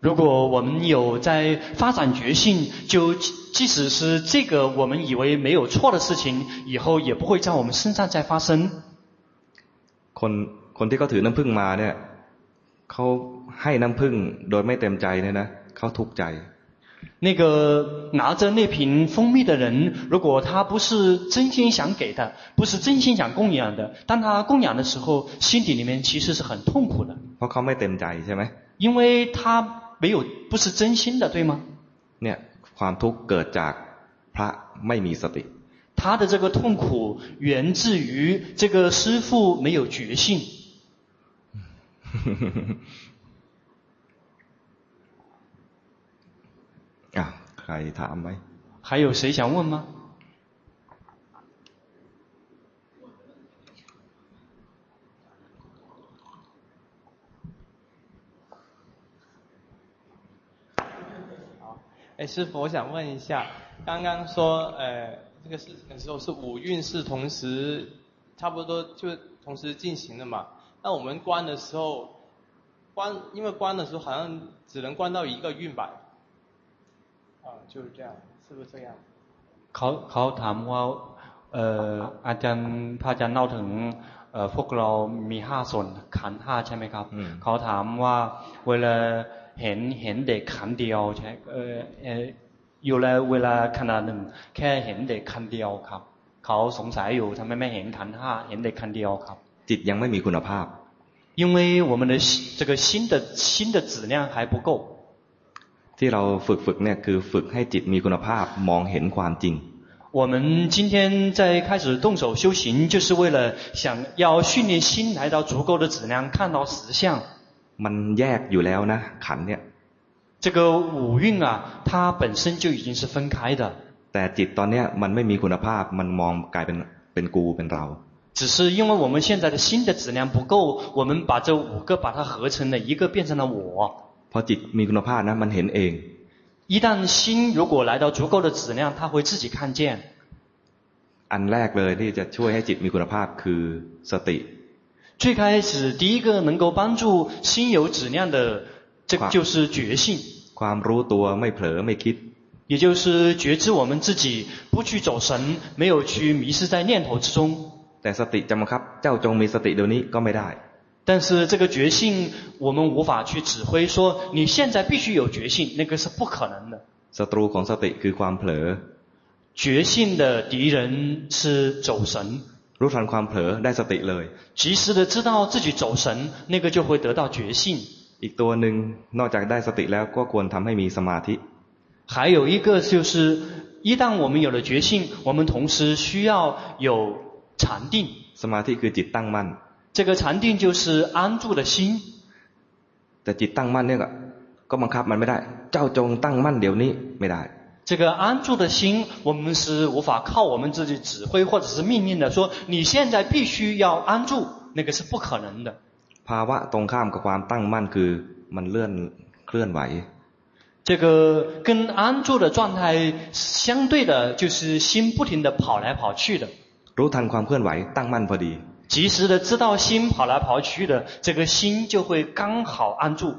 如果我们有在发展觉性，就即使是这个我们以为没有错的事情，以后也不会在我们身上再发生。คนคนที่เขาถือน้ำผึ้งมาเนี่ยเขา ให้น้ำผึ้งโดยไม่เต็มใจเนี่ยนะเขาทุกข์ใจ。那个拿着那瓶蜂蜜的人，如果他不是真心想给的，不是真心想供养的，当他供养的时候，心底里面其实是很痛苦的。เพราะเขาไม่เต็มใจใช่ไหม？因为他。没有不是真心的，对吗？เนี่ยความทุกข์เกิดจากพระไม่มีสติ。他的这个痛苦源自于这个师父没有觉性。 ใครถามไหม？还有谁想问吗？哎，师父，我想问一下，刚刚说，呃，这个事情的时候是五蕴是同时，差不多就同时进行的嘛？那我们观的时候，观，因为观的时候好像只能观到一个蕴吧？ 啊，就是这样，是不是这样？เขาเขาถามว่าเอ่ออาจารย์พระอาจารย์เล่าถึงเอ่อพวกเรามีห้าส่วนขันธ์ห้าใช่ไหมครับเขาถามว่าเวลาเห็นเห็นเด็กขันเดียวใช่เออเอออยู่แล้วเวลาขนาดหนึ่งแค่เห็นเด็กขันเดียวครับเขาสงสัยอยู่ทำไมไม่เห็นขันห้าเห็นเด็กขันเดียวครับจิตยังไม่มีคุณภาพ因为我们的这个心的心的质量还不够 ที่เราฝึกฝึกเนี่ยคือฝึกให้จิตมีคุณภาพมองเห็นความจริง我们今天在开始动手修行，就是为了想要训练心来到足够的质量，看到实相。มันแยกอยู่แล้วนะขันเนี่ย这个五蕴啊，它本身就已经是分开的。แต่จิตตอนเนี้ยมันไม่มีคุณภาพมันมองกลายเป็นเป็นกูเป็นเรา。只是因为我们现在的心的质量不够，我们把这五个把它合成了一个，变成了我。 พอจิตมีคุณภาพนะมันเห็นเอง。一旦心如果来到足够的质量，它会自己看见。อันแรกเลยที่จะช่วยให้จิตมีคุณภาพคือสติ最开始第一个能够帮助心有质量的，这个就是觉性。ความรู้ตัวไม่เผลอไม่คิด。也就是觉知我们自己不去走神，没有去迷失在念头之中。แต่สติจะบังคับเจ้าจงมีสติเดี๋ยวนี้ก็ไม่ได้。 但是这个觉性，我们无法去指挥说你现在必须有觉性，那个是不可能的。ศัตรูของสติคือความเผลอ。觉性的敌人是走神。รู้ทันความเผลอได้สติเลย 及时的知道自己走神，那个就会得到觉性。อีกตัวหนึ่งนอกจากได้สติแล้วก็ควรทำให้มีสมาธิ。还有一个就是，一旦我们有了觉性，我们同时需要有禅定。สมาธิคือจิตตั้งมั่น。 这个禅定就是安住的心。แต่จิตตั้งมั่นเนี่ยก็บังคับมันไม่ได้ เจ้าจงตั้งมั่นเดี๋ยวนี้ไม่ได้。这个安住的心，我们是无法靠我们自己指挥或者是命令的。说你现在必须要安住，那个是不可能的。ภาวะตรงข้ามกับความตั้งมั่นคือมันเลื่อนเคลื่อนไหว。这个跟安住的状态相对的，就是心不停的跑来跑去的。รู้ทันความเคลื่อนไหวตั้งมั่นพอดี。 及时的知道心跑来跑去的，这个心就会刚好安住。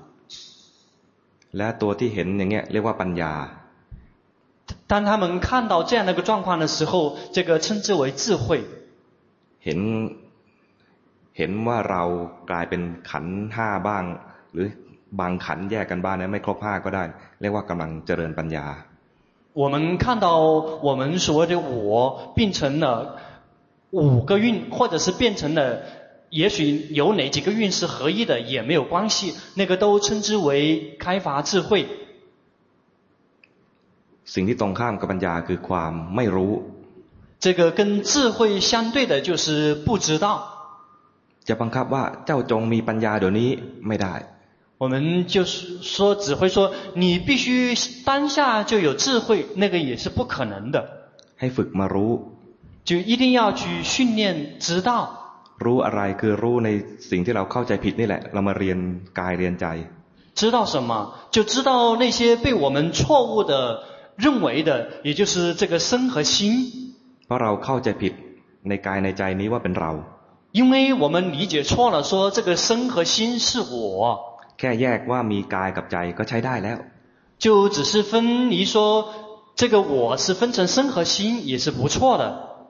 และตัวที่เห็นอย่างเงี้ยเรียกว่าปัญญา。当他们看到这样的一个状况的时候，这个称之为智慧。เห็นเห็นว่าเรากลายเป็นขันห้าบ้าง หรือบางขันแยกกันบ้างนะไม่ครบห้าก็ได้ เรียกว่ากำลังเจริญปัญญา。我们看到我们所谓的我变成了 五个蕴，或者是变成了，也许有哪几个蕴是合一的也没有关系，那个都称之为开发智慧。สิ่งที่ตรงข้ามกับปัญญาคือความไม่รู้。这个跟智慧相对的就是不知道。จะบังคับว่าเจ้าจงมีปัญญาเดี๋ยวนี้ไม่ได้。我们就是说，只会说你必须当下就有智慧，那个也是不可能的。ให้ฝึกมารู้。 就一定要去训练知道。รู้อะไรคือรู้ในสิ่งที่เราเข้าใจผิดนี่แหละ เรามาเรียนกายเรียนใจ。知道什么？就知道那些被我们错误的。认为的，也就是这个身和心。เพราะเราเข้าใจผิดในกายในใจนี้ว่าเป็นเรา。 因为我们理解错了，说这个身和心是我。 แค่แยกว่ามีกายกับใจก็ใช้ได้แล้ว 就只是分离说，这个我是分成身和心也是不错的。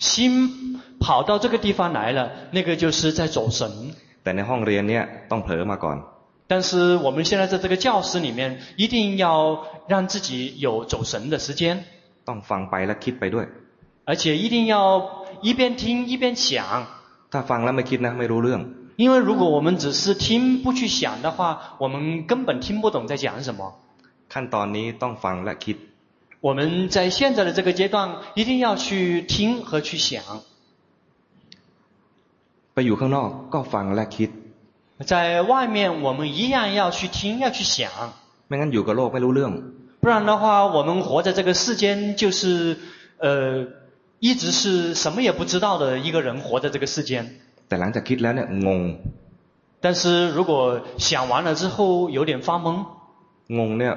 心跑到这个地方来了，那个就是在走神。 แต่ในห้องเรียนเนี่ยต้องเผลอมาก่อน 但是我们现在在这个教室里面，一定要让自己有走神的时间， ต้องฟังไปและคิดไปด้วย 而且一定要一边听一边想。 ถ้าฟังแล้วไม่คิดนะไม่รู้เรื่อง 因为如果我们只是听不去想的话，我们根本听不懂在讲什么。 ขั้นตอนนี้ต้องฟังและคิด 我们在现在的这个阶段，一定要去听和去想。 ไปอยู่ข้างนอกก็ฟังและคิด 在外面，我们一样要去听，要去想。 ไม่งั้นอยู่กับโลกไม่รู้เรื่อง 不然的话，我们活在这个世间，就是呃，一直是什么也不知道的一个人活在这个世间。 แต่หลังจากคิดแล้วเนี่ยงง 但是如果想完了之后有点发懵， งงเนี่ย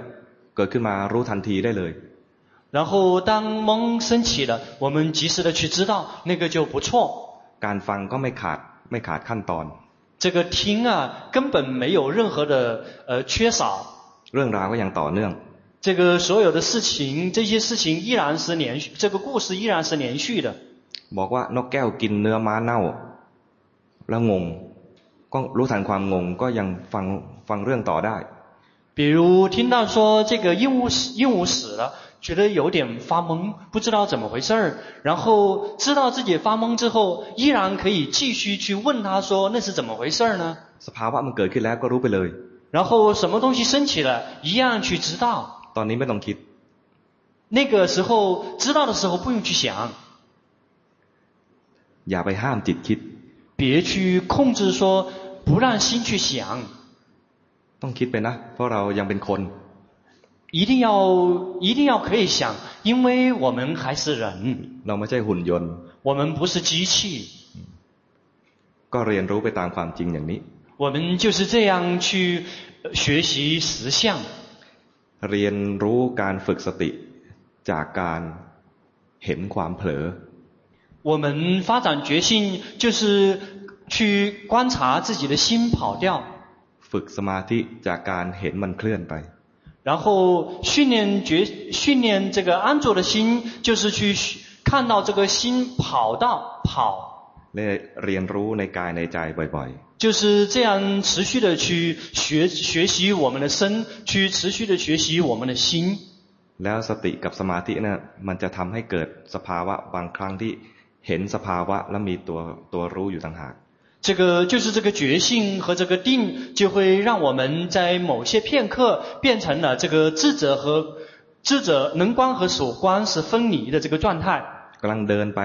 เกิดขึ้นมารู้ทันทีได้เลย 然后当懵升起了，我们及时的去知道，那个就不错。 การฟังก็ไม่ขาดไม่ขาดขั้นตอน 这个听啊，根本没有任何的呃缺少， เรื่องราวก็ยังต่อเนื่อง 这个所有的事情，这些事情依然是连续，这个故事依然是连续的。 บอกว่านกแก้วกินเนื้อม้าเน่า แล้วงง ก็รู้ทันความงงก็ยังฟังฟังเรื่องต่อได้ 比如听到说这个鹦鹉死，鹦鹉死了， 觉得有点发懵，不知道怎么回事儿，然后知道自己发懵之后，依然可以继续去问他说那是怎么回事儿呢？ สภาวะมันเกิดขึ้นแล้วก็รู้ไปเลย 然后什么东西升起了，一样去知道。 ตอนนี้ไม่ต้องคิด 那个时候知道的时候不用去想， อย่าไปห้ามจิตคิด 别去控制说不让心去想， ต้องคิดไปนะ เพราะเรายังเป็นคน 一定要一定要可以想，因为我们还是人， เราไม่ใช่หุ่นยนต์ 我们不是机器， ก็เรียนรู้ไปตามความจริงอย่างนี้ 我们就是这样去呃学习实相。 เรียนรู้การฝึกสติจากการเห็นความเผลอ 我们发展觉性，就是去观察自己的心跑掉， ฝึกสมาธิจากการเห็นมันเคลื่อนไป 然后训练觉训练这个安住的心，就是去看到这个心跑到跑， และเรียนรู้ในกายในใจบ่อย 就是这样持续的去学学习我们的身，去持续的学习我们的心。 ๆ แล้วสติกับสมาธิเนี่ยมันจะทำให้เกิดสภาวะบางครั้งที่เห็นสภาวะแล้วมีตัวตัวรู้อยู่ต่างหาก 这个就是这个觉性和这个定，就会让我们在某些片刻变成了这个智者和智者能观和所观是分离的这个状态。 กำลังเดินไป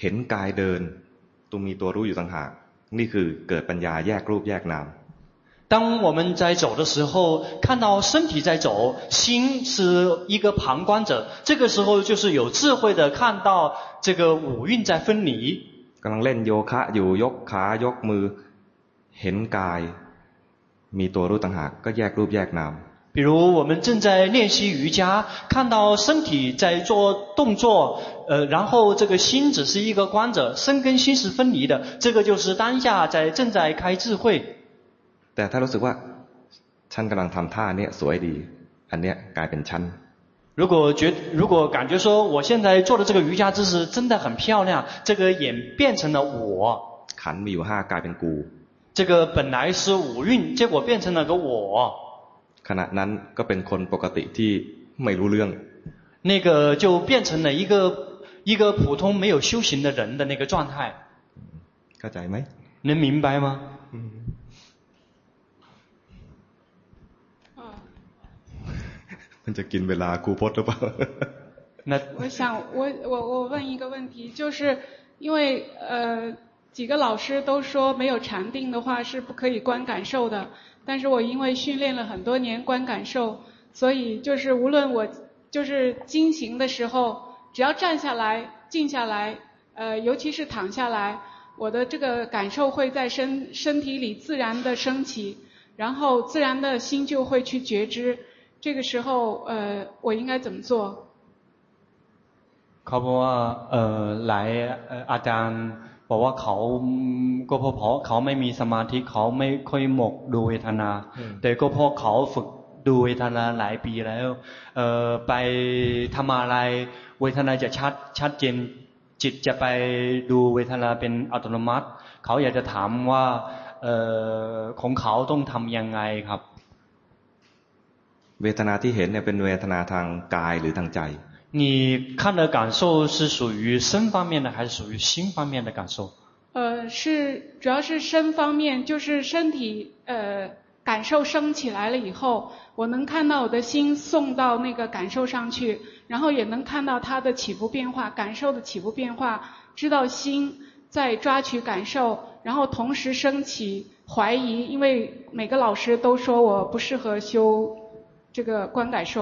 เห็นกายเดินตัวมีตัวรู้อยู่ต่างหาก นี่คือเกิดปัญญาแยกรูปแยกนาม 当我们在走的时候，看到身体在走，心是一个旁观者，这个时候就是有智慧的看到这个五蕴在分离。 กำลังเล่นโยคะอยู่ยกขายกมือ เห็นกาย มีตัวรู้ต่างหาก ก็แยกรูปแยกนาม 比如我们正在练习瑜伽，看到身体在做动作，呃，然后这个心只是一个观者，身跟心是分离的，这个就是当下在正在开智慧。 แต่ถ้ารู้สึกว่าฉันกำลังทำท่าเนี่ยสวยดี อันเนี้ยกลายเป็นฉัน 如果觉如果感觉说我现在做的这个瑜伽姿势真的很漂亮，这个演变成了我， ขันธ์มีอยู่ห้ากลายเป็นกู 这个本来是五蕴，结果变成了个我， ขณะนั้นก็เป็นคนปกติที่ไม่รู้เรื่อง 那个就变成了一个一个普通没有修行的人的那个状态。 เข้าใจไหม 能明白吗？ มันจะกินเวลาครูพจน์หรือเปล่า 那我想，我我我问一个问题，就是因为呃， 几个老师都说没有禅定的话是不可以观感受的，但是我因为训练了很多年观感受，所以就是无论我就是经行的时候，只要站下来、静下来，呃，尤其是躺下来，我的这个感受会在身身体里自然的升起，然后自然的心就会去觉知。 这个时候，呃，我应该怎么做？เขาบอกว่าเออหลายอาจารย์บอกว่าเขาก็เพราะเขาไม่มีสมาธิเขาไม่ค่อยหมกดูเวทนา แต่ก็เพราะเขาฝึกดูเวทนาหลายปีแล้วเออไปทำอะไรเวทนาจะชัดชัดเจนจิตจะไปดูเวทนาเป็นอัตโนมัติ เขาอยากจะถามว่าเออของเขาต้องทำยังไงครับ เวทนาที่เห็นเนี่ยเป็นเวทนาทางกายหรือทางใจ你看的感受是属于身方面的，还是属于心方面的感受？呃，是主要是身方面，就是身体呃感受升起来了以后，我能看到我的心送到那个感受上去，然后也能看到它的起伏变化，感受的起伏变化，知道心在抓取感受，然后同时升起怀疑，因为每个老师都说我不适合修 这个观感受。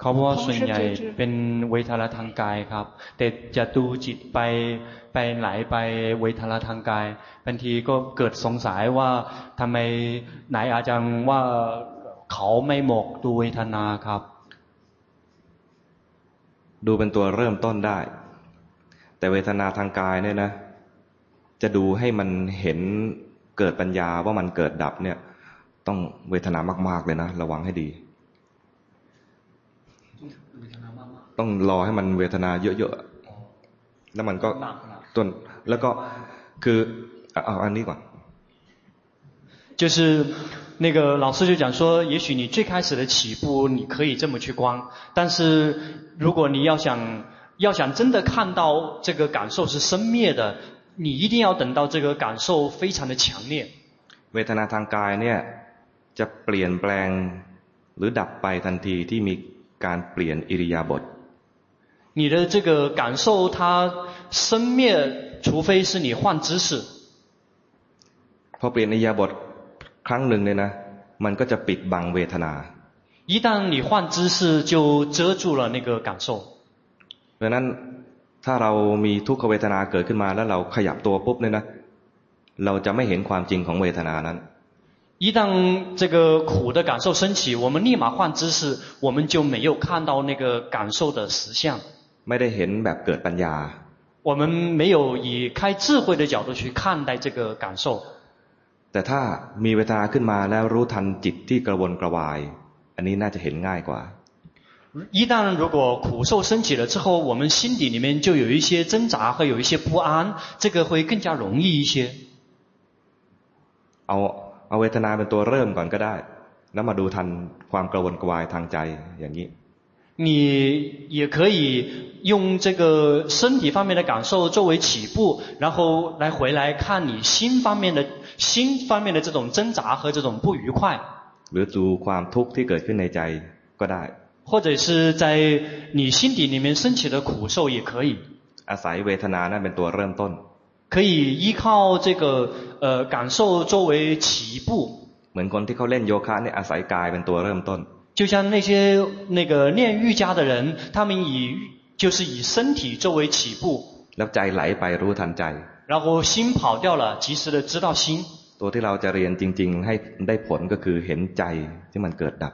เขาบอกว่าส่วนใหญ่เป็นเวทนาทางกายครับ แต่จะดูจิตไปไปไหลไปเวทนาทางกายบางทีก็เกิดสงสัยว่าทำไมไหนอาจารย์ว่าเขาไม่หมกดูเวทนาครับ ดูเป็นตัวเริ่มต้นได้ แต่เวทนาทางกายเนี่ยนะ จะดูให้มันเห็นเกิดปัญญาว่ามันเกิดดับเนี่ย ต้องเวทนามากๆเลยนะ ระวังให้ดีต้องรอให้มันเวทนาเยอะๆ แล้วมันก็ต้นแล้วก็คือเอาอันนี้ก่อน就是那个老师就讲说，也许你最开始的起步你可以这么去观，但是如果你要想要想真的看到这个感受是生灭的，你一定要等到这个感受非常的强烈。เวทนาทางกายเนี่ย จะเปลี่ยนแปลงหรือดับไปทันทีที่มีการเปลี่ยนอิริยาบถ你的这个感受，它生灭，除非是你换姿势。พอเปลี่ยนอิริยาบถครั้งหนึ่งเนี่ยนะมันก็จะปิดบังเวทนา一旦你换姿势，就遮住了那个感受。เพราะนั้นถ้าเรามีทุกขเวทนาเกิดขึ้นมาแล้วเราขยับตัวปุ๊บเนี่ยนะเราจะไม่เห็นความจริงของเวทนานั้น 一旦这个苦的感受升起，我们立马换姿势，我们就没有看到那个感受的实相。ไม่ได้เห็นแบบเกิดปัญญา我们没有以开智慧的角度去看待这个感受。แต่ถ้ามีเวทนาขึ้นมาแล้วรู้ทันจิตที่กระวนกระวาย อันนี้น่าจะเห็นง่ายกว่า一旦如果苦受升起了之后，我们心底里面就有一些挣扎和有一些不安，这个会更加容易一些。เอา เอาเวทนาเป็นตัวเริ่มก่อนก็ได้ แล้วมาดูทันความกระวนกระวายทางใจอย่างนี้你也可以用这个身体方面的感受作为起步，然后来回来看你心方面的心方面的这种挣扎和这种不愉快。หรือดูความทุกข์ที่เกิดขึ้นในใจก็ได้。或者是在你心底里面升起的苦受也可以。 อาศัยเวทนานั้นเป็นตัวเริ่มต้น。可以依靠这个呃感受作为起步。เหมือนคนที่เขาเล่นโยคะเนี่ยอาศัยกายเป็นตัวเริ่มต้น。就像那些那个练瑜伽的人，他们以就是以身体作为起步，然后ใจไหลไปรู้ทันใจ，然后心跑掉了，及时的知道心。ตัวที่เราจะเรียนจริงๆให้ได้ผลก็คือเห็นใจที่มันเกิดดับ。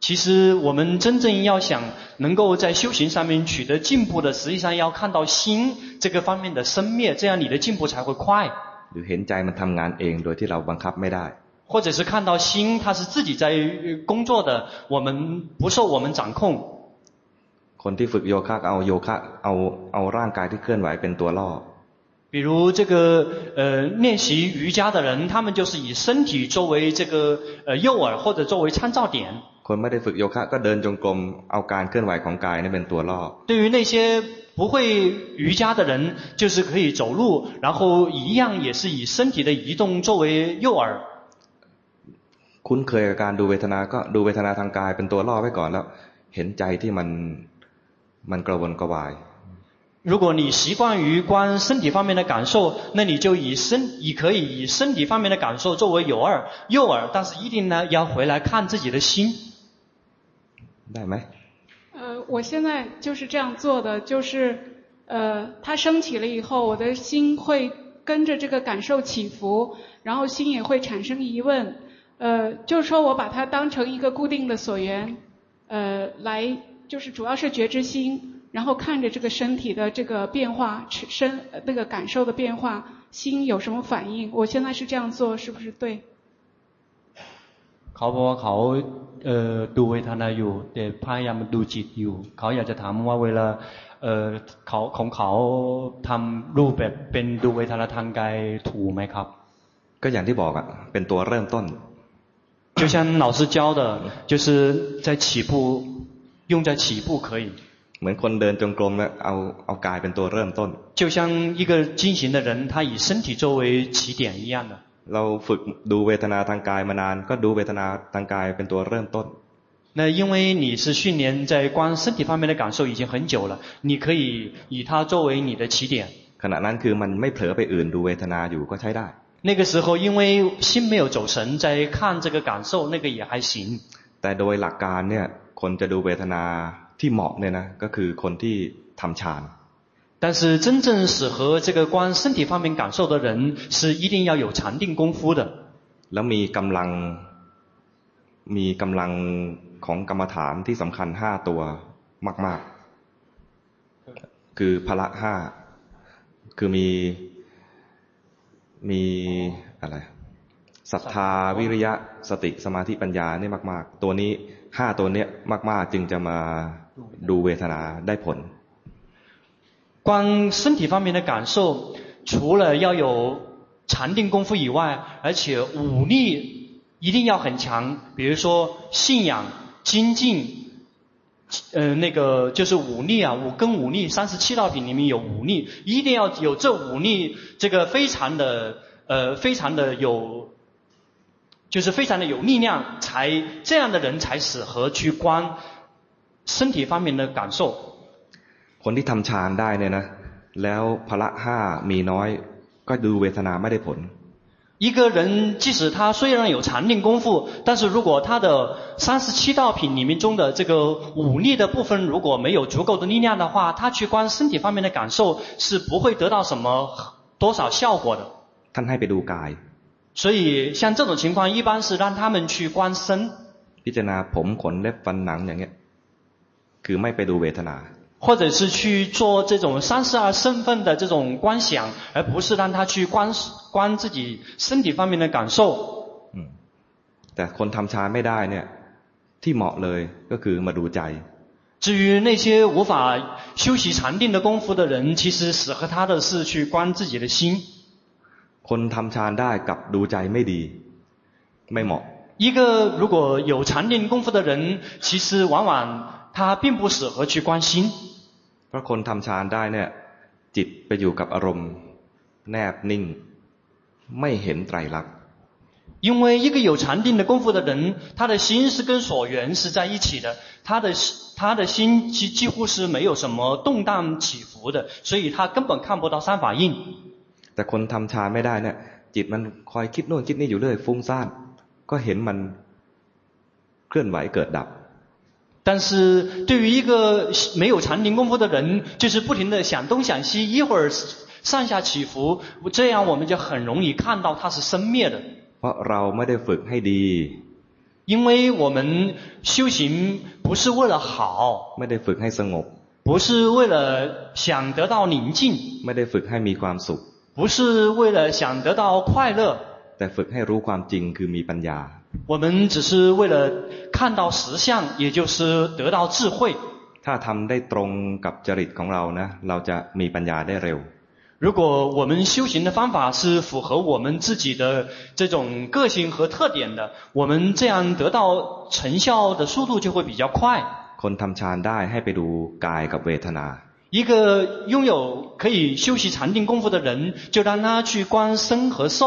其实我们真正要想能够在修行上面取得进步的，实际上要看到心这个方面的生灭，这样你的进步才会快。หรือเห็นใจมันทำงานเองโดยที่เราบังคับไม่ได้。或者是看到心，它是自己在工作的，我们不受我们掌控。คนที่ฝึกโยคะเอาโยคะเอาเอาร่างกายที่เคลื่อนไหวเป็นตัวล่อ。比如这个呃练习瑜伽的人，他们就是以身体作为这个呃诱饵或者作为参照点。 คนไม่ได้ฝึกโยคะก็เดินจงกรมเอาการเคลื่อนไหวของกายนี่เป็นตัวล่อ。对于那些不会瑜伽的人，就是可以走路，然后一样也是以身体的移动作为诱饵。คุ้นเคยกับการดูเวทนา ก็ดูเวทนาทางกายเป็นตัวล่อไว้ก่อนแล้ว เห็นใจที่มันมันกระวนกระวาย 如果你习惯于观身体方面的感受，那你就以身，你可以以身体方面的感受作为诱饵，诱饵，但是一定呢要回来看自己的心。 ได้ไหม？呃，我现在就是这样做的，就是呃，它升起了以后，我的心会跟着这个感受起伏，然后心也会产生疑问，呃，就是说我把它当成一个固定的所缘，呃，来就是主要是觉知心。然后看着这个身体的这个变化，身那个感受的变化，心有什么反应？我现在是这样做，是不是对？เขาบอกว่าเขา เอ่อดูเวทนาอยู่แต่พยายามดูจิตอยู่เขาอยากจะถามว่าเวลาเอ่อเขาของเขาทำรูปแบบเป็นดูเวทนาทางกายถูกไหมครับก็อย่างที่บอกอ่ะเป็นตัวเริ่มต้น就像老师教的就是在起步用在起步可以เหมือนคนเดินจงกรมแล้วเอาเอากายเป็นตัวเริ่มต้น就像一个进行的人他以身体作为起点一样的 เราฝึกดูเวทนาทางกายมานานก็ดูเวทนาทางกายเป็นตัวเริ่มต้น那因为你是训练在观身体方面的感受已经很久了，你可以以它作为你的起点。ขณะนั้นคือมันไม่เผลอไปอื่นดูเวทนาอยู่ก็ใช้ได้。那个时候因为心没有走神，在看这个感受，那个也还行。แต่โดยหลักการเนี่ยคนจะดูเวทนาที่เหมาะเนี่ยนะก็คือคนที่ทำฌาน 但是真正适合这个观身体方面感受的人，是一定要有禅定功夫的。แล้วมีกำลังมีกำลังของกรรมฐานที่สำคัญห้าตัวมากๆคือพละห้าคือมีมีอะไรศรัทธาวิริยะสติสมาธิปัญญาเนี่ยมากๆตัวนี้ห้าตัวเนี้ยมากๆจึงจะมาดูเวทนาได้ผล 观身体方面的感受，除了要有禅定功夫以外，而且武力一定要很强。比如说信仰、精进，呃，那个就是武力啊，五根武力，三十七道品里面有武力，一定要有这武力，这个非常的，呃，非常的有，就是非常的有力量，才这样的人才适合去观身体方面的感受。 คนที่ทำฌานได้เนี่ยนะแล้วพละห้ามีน้อยก็ดูเวทนาไม่ได้ผล一个人即使他虽然有禅定功夫，但是如果他的三十七道品里面中的这个武力的部分如果没有足够的力量的话，他去观身体方面的感受是不会得到什么多少效果的。ท่านให้ไปดูกาย所以像这种情况一般是让他们去观身พิจารณาผมขนเล็บฟันหนังอย่างเงี้ยคือไม่ไปดูเวทนา 或者是去做这种三十二身份的这种观想，而不是让他去观观自己身体方面的感受。嗯，แต่คนทำฌานไม่ได้เนี่ยที่เหมาะเลยก็คือมาดูใจ。至于那些无法修习禅定的功夫的人，其实适合他的是去观自己的心。คนทำฌานได้กับดูใจไม่ดีไม่เหมาะ。一个如果有禅定功夫的人，其实往往 他并不适合去观心。เพราะคนทำฌานได้เนี่ยจิตไปอยู่กับอารมณ์แนบนิ่งไม่เห็นไตรลักษณ์因为一个有禅定的功夫的人，他的心是跟所缘是在一起的，他的他的心几几乎是没有什么动荡起伏的，所以他根本看不到三法印。แต่คนทำฌานไม่ได้เนี่ยจิตมันคอยคิดโน่นคิดนี่อยู่เรื่อยฟุ้งซ่านก็เห็นมันเคลื่อนไหวเกิดดับ 但是对于一个没有禅定功夫的人，就是不停的想东想西，一会儿上下起伏，这样我们就很容易看到它是生灭的。เพราะเราไม่ได้ฝึกให้ดี因为我们修行不是为了好，ไม่ได้ฝึกให้สงบ，不是为了想得到宁静，ไม่ได้ฝึกให้มีความสุข，不是为了想得到快乐，แต่ฝึกให้รู้ความจริงคือมีปัญญา。 我们只是为了看到实相，也就是得到智慧。ถ้าทำได้ตรงกับจริตของเรานะเราจะมีปัญญาได้เร็ว。如果我们修行的方法是符合我们自己的这种个性和特点的，我们这样得到成效的速度就会比较快。คนทำฌานได้ให้ไปดูกายกับเวทนา。一个拥有可以修习禅定功夫的人，就让他去观身和受。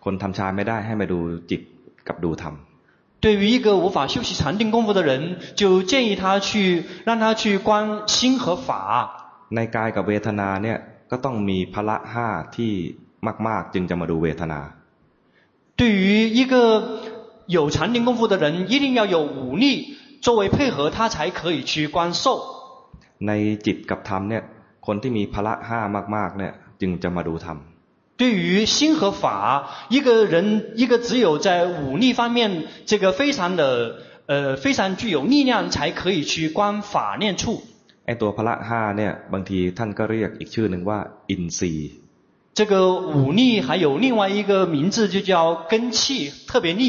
คนทำฌานไม่ได้ให้มาดูจิต กับดูธรรม。对于一个无法修习禅定功夫的人，就建议他去让他去观心和法。 ในกายกับเวทนาเนี่ยก็ต้องมีพละห้าที่มาก ๆ จึงจะมาดูเวทนา。对于一个有禅定功夫的人，一定要有五力作为配合，他才可以去观受。ในจิตกับธรรมเนี่ยคนที่มีพละห้ามากๆเนี่ยจึงจะมาดูธรรม。 对于心和法，一个人一个只有在五力方面这个非常的呃非常具有力量，才可以去观法念处。ไอตัวพละห้าเนี่ยบางทีท่านก็เรียกอีกชื่อหนึ่งว่าอินทรีย์。这个五力还有另外一个名字就叫根器，特别力。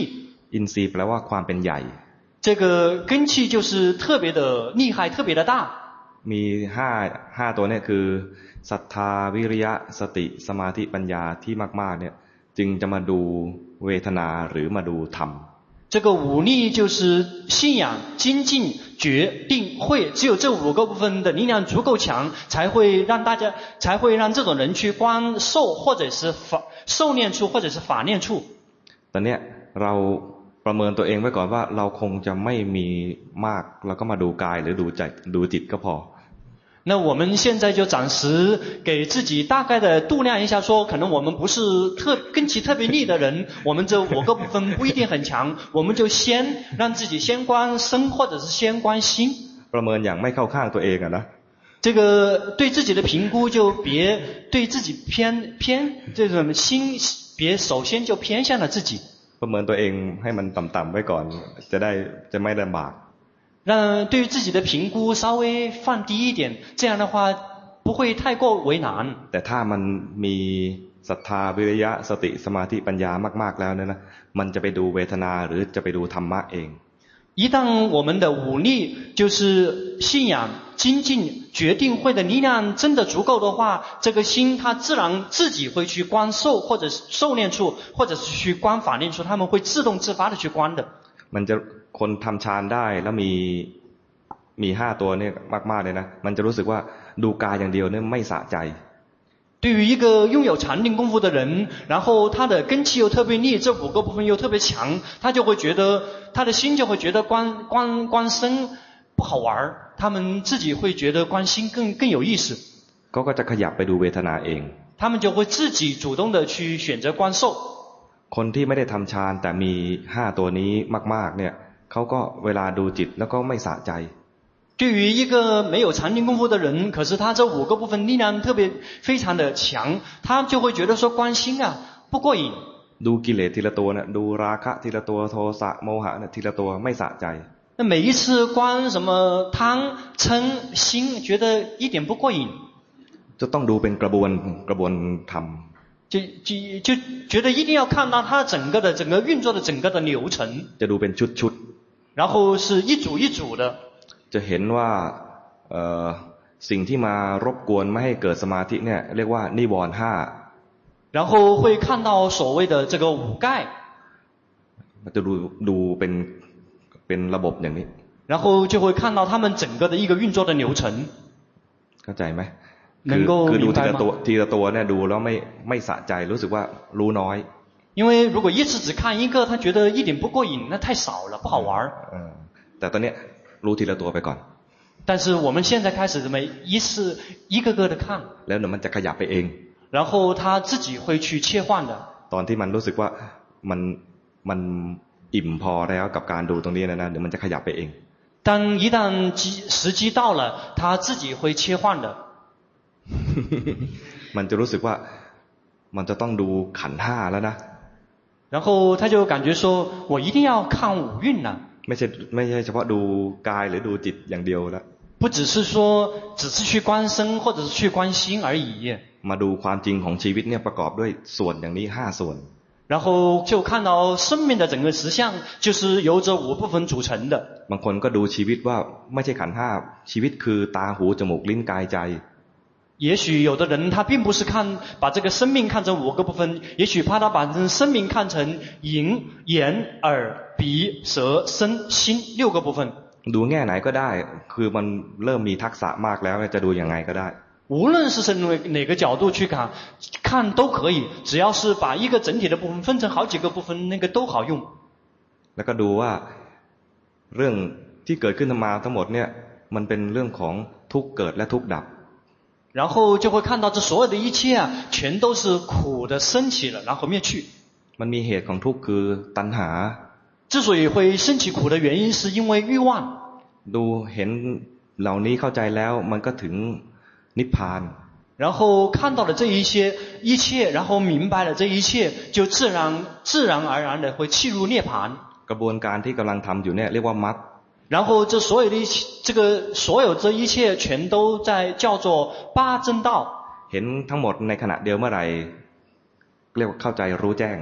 อินทรีย์แปลว่าความเป็นใหญ่。这个根器就是特别的厉害，特别的大。มีห้าห้าตัวเนี่ยคือ ศรัทธาวิริยะสติสมาธิปัญญาที่มากๆเนี่ยจึงจะมาดูเวทนาหรือมาดูธรรม。这个五力就是信仰、精进、决定、慧，只有这五个部分的力量足够强，才会让大家，才会让这种人去观受，或者是法受念处，或者是法念处。ตอนนี้เราประเมินตัวเองไว้ก่อนว่าเราคงจะไม่มีมากเราก็มาดูกายหรือดูใจดูจิตก็พอ。 那我们现在就暂时给自己大概的度量一下，说可能我们不是特根器特别利的人，[laughs] 我们这五个部分不一定很强，[laughs] 我们就先让自己先观身，或者是先观心。ประเมินอย่างไม่เข้าข้างตัวเองอะนะ。这个对自己的评估就别对自己偏偏这种心，别首先就偏向了自己。ประเมินตัวเองให้มันต่ำๆไว้ก่อนจะได้จะไม่ลำบาก。 让对于自己的评估稍微放低一点，这样的话不会太过为难。แต่ถ้ามันมีศรัทธาวิริยะสติสมาธิปัญญามากๆแล้วเนี่ยนะมันจะไปดูเวทนาหรือจะไปดูธรรมะเอง。一旦我们的五力就是信仰、精进、决定慧的力量真的足够的话，这个心它自然自己会去观受，或者是受念处，或者是去观法念处，他们会自动自发的去观的。มันจะ คนทำฌานได้แล้วมีมีห้าตัวเนี่ยมากๆเลยนะมันจะรู้สึกว่าดูกายอย่างเดียวเนี่ยไม่สะใจ。对于一个拥有禅定功夫的人，然后他的根器又特别利，这五个部分又特别强，他就会觉得他的心就会觉得观观观身不好玩，他们自己会觉得观心更更有意思。เขาก็จะขยับไปดูเวทนาเอง。他们就会自己主动的去选择观受。คนที่ไม่ได้ทำฌานแต่มีห้าตัวนี้มากๆเนี่ย เขาก็เวลาดูจิตแล้วก็ไม่สะใจ。对于一个没有禅定功夫的人，可是他这五个部分力量特别非常的强，他就会觉得说观心啊不过瘾。ดูกิเลสทีละตัวเนี่ยดูราคะทีละตัวโทสะโมหะเนี่ยทีละตัวไม่สะใจ。那每一次观什么贪嗔心，觉得一点不过瘾。就ต้องดูเป็นกระบวนกระบวนธรรม。就就就觉得一定要看到它整个的整个运作的整个的流程。จะดูเป็นชุดชุด。 然后是一组一组的。จะเห็นว่าเอ่อสิ่งที่มารบกวนไม่ให้เกิดสมาธิเนี่ยเรียกว่านิวรณ์ห้า。然后会看到所谓的这个五盖。จะดูดูเป็นเป็นระบบอย่างนี้。然后就会看到他们整个的一个运作的流程。เข้าใจไหม能够คือดูทีละตัวทีละตัวเนี่ยดูแล้วไม่ไม่สะใจรู้สึกว่ารู้น้อย。 因为如果一次只看一个，他觉得一点不过瘾，那太少了，不好玩。嗯。แต่ตอนนี้รู้ทีละตัวไปก่อน。但是我们现在开始这么一次一个个的看。แล้วเดี๋ยวมันจะขยับไปเอง。然后他自己会去切换的。ตอนที่มันรู้สึกว่ามันมันอิ่มพอแล้วกับการดูตรงนี้นะนะเดี๋ยวมันจะขยับไปเอง。当一旦机时机到了，他自己会切换的。มันจะรู้สึกว่ามันจะต้องดูขันห้าแล้วนะ。 然后他就感觉说，我一定要看五蕴了。ไม่ใช่ไม่ใช่เฉพาะดูกายหรือดูจิตอย่างเดียวแล้ว。不只是说，只是去观身或者是去观心而已。มาดูความจริงของชีวิตเนี่ยประกอบด้วยส่วนอย่างนี้ห้าส่วน。然后就看到生命的整个实相，就是由这五部分组成的。บางคนก็ดูชีวิตว่าไม่ใช่ขันห้าชีวิตคือตาหูจมูกลิ้นกายใจ。 也许有的人他并不是看把这个生命看成五个部分，也许怕他把生命看成眼、眼、耳、鼻、舌、身、心六个部分。ดูแง่ไหนก็ได้ คือมันเริ่มมีทักษะมากแล้วจะดูยังไงก็ได้。无论是从哪个角度去看，看都可以，只要是把一个整体的部分分成好几个部分，那个都好用。แล้วก็ดูว่าเรื่องที่เกิดขึ้นมาทั้งหมดเนี่ยมันเป็นเรื่องของทุกข์เกิดและทุกข์ดับ。 然后就会看到这所有的一切啊，全都是苦的升起了，然后灭去。 มันมีเหตุของทุกข์คือตัณหา 之所以会升起苦的原因，是因为欲望。 ดูเห็นเหล่านี้เข้าใจแล้วมันก็ถึงนิพพาน 然后看到了这一些一切，然后明白了这一切，就自然自然而然的会契入涅槃。 กระบวนการที่กำลังทำอยู่เนี่ยเรียกว่ามรรค 然后这所有的一切，这个所有这一切全都在叫做八正道。 เห็นทั้งหมดในขณะเดียวเมื่อไหร่เรียกว่าเข้าใจรู้แจ้ง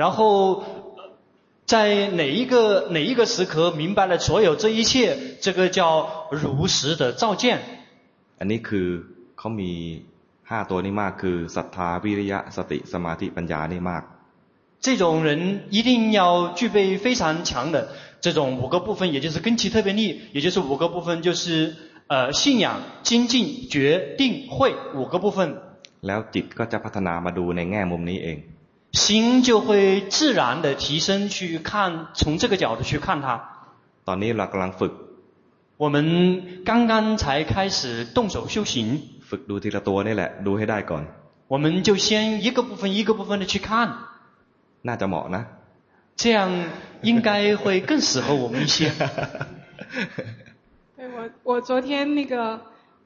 然后在哪一个哪一个时刻明白了所有这一切，这个叫如实的照见。 อันนี้คือเขามีห้าตัวนี้มากคือศรัทธาวิริยะสติสมาธิปัญญานี่มาก 这种人一定要具备非常强的 这种五个部分，也就是根器特别力，也就是五个部分，就是呃信仰、精进、决定、慧五个部分。 แล้วจิตก็จะพัฒนามาดูในแง่มุมนี้เอง 心就会自然的提升去看，从这个角度去看它。 ตอนนี้เรากำลังฝึก 我们刚刚才开始动手修行， ฝึกดูทีละตัวนี่แหละ ดูให้ได้ก่อน 我们就先一个部分一个部分的去看， น่าจะเหมาะนะ 这样应该会更适合我们一些。[laughs] 对我，我昨天那个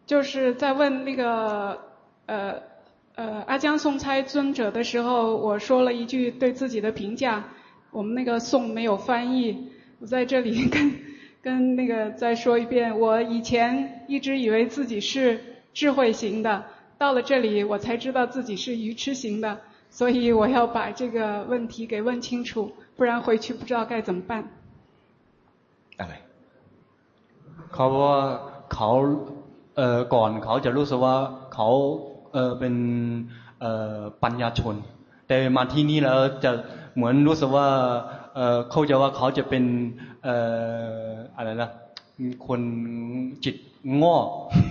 就是在问那个呃呃阿江送猜尊者的时候，我说了一句对自己的评价，我们那个送没有翻译，我在这里跟 [laughs] 跟那个再说一遍，我以前一直以为自己是智慧型的，到了这里我才知道自己是愚痴型的，所以我要把这个问题给问清楚，不然回去不知道该怎么办。 อะไร เขาว่าเขาเอ่อก่อนเขาจะรู้สึกว่าเขาเอ่อเป็นเอ่อปัญญาชน แต่มาที่นี่แล้วจะเหมือนรู้สึกว่าเอ่อเขาจะว่าเขาจะเป็นเอ่ออะไรนะคนจิตโง่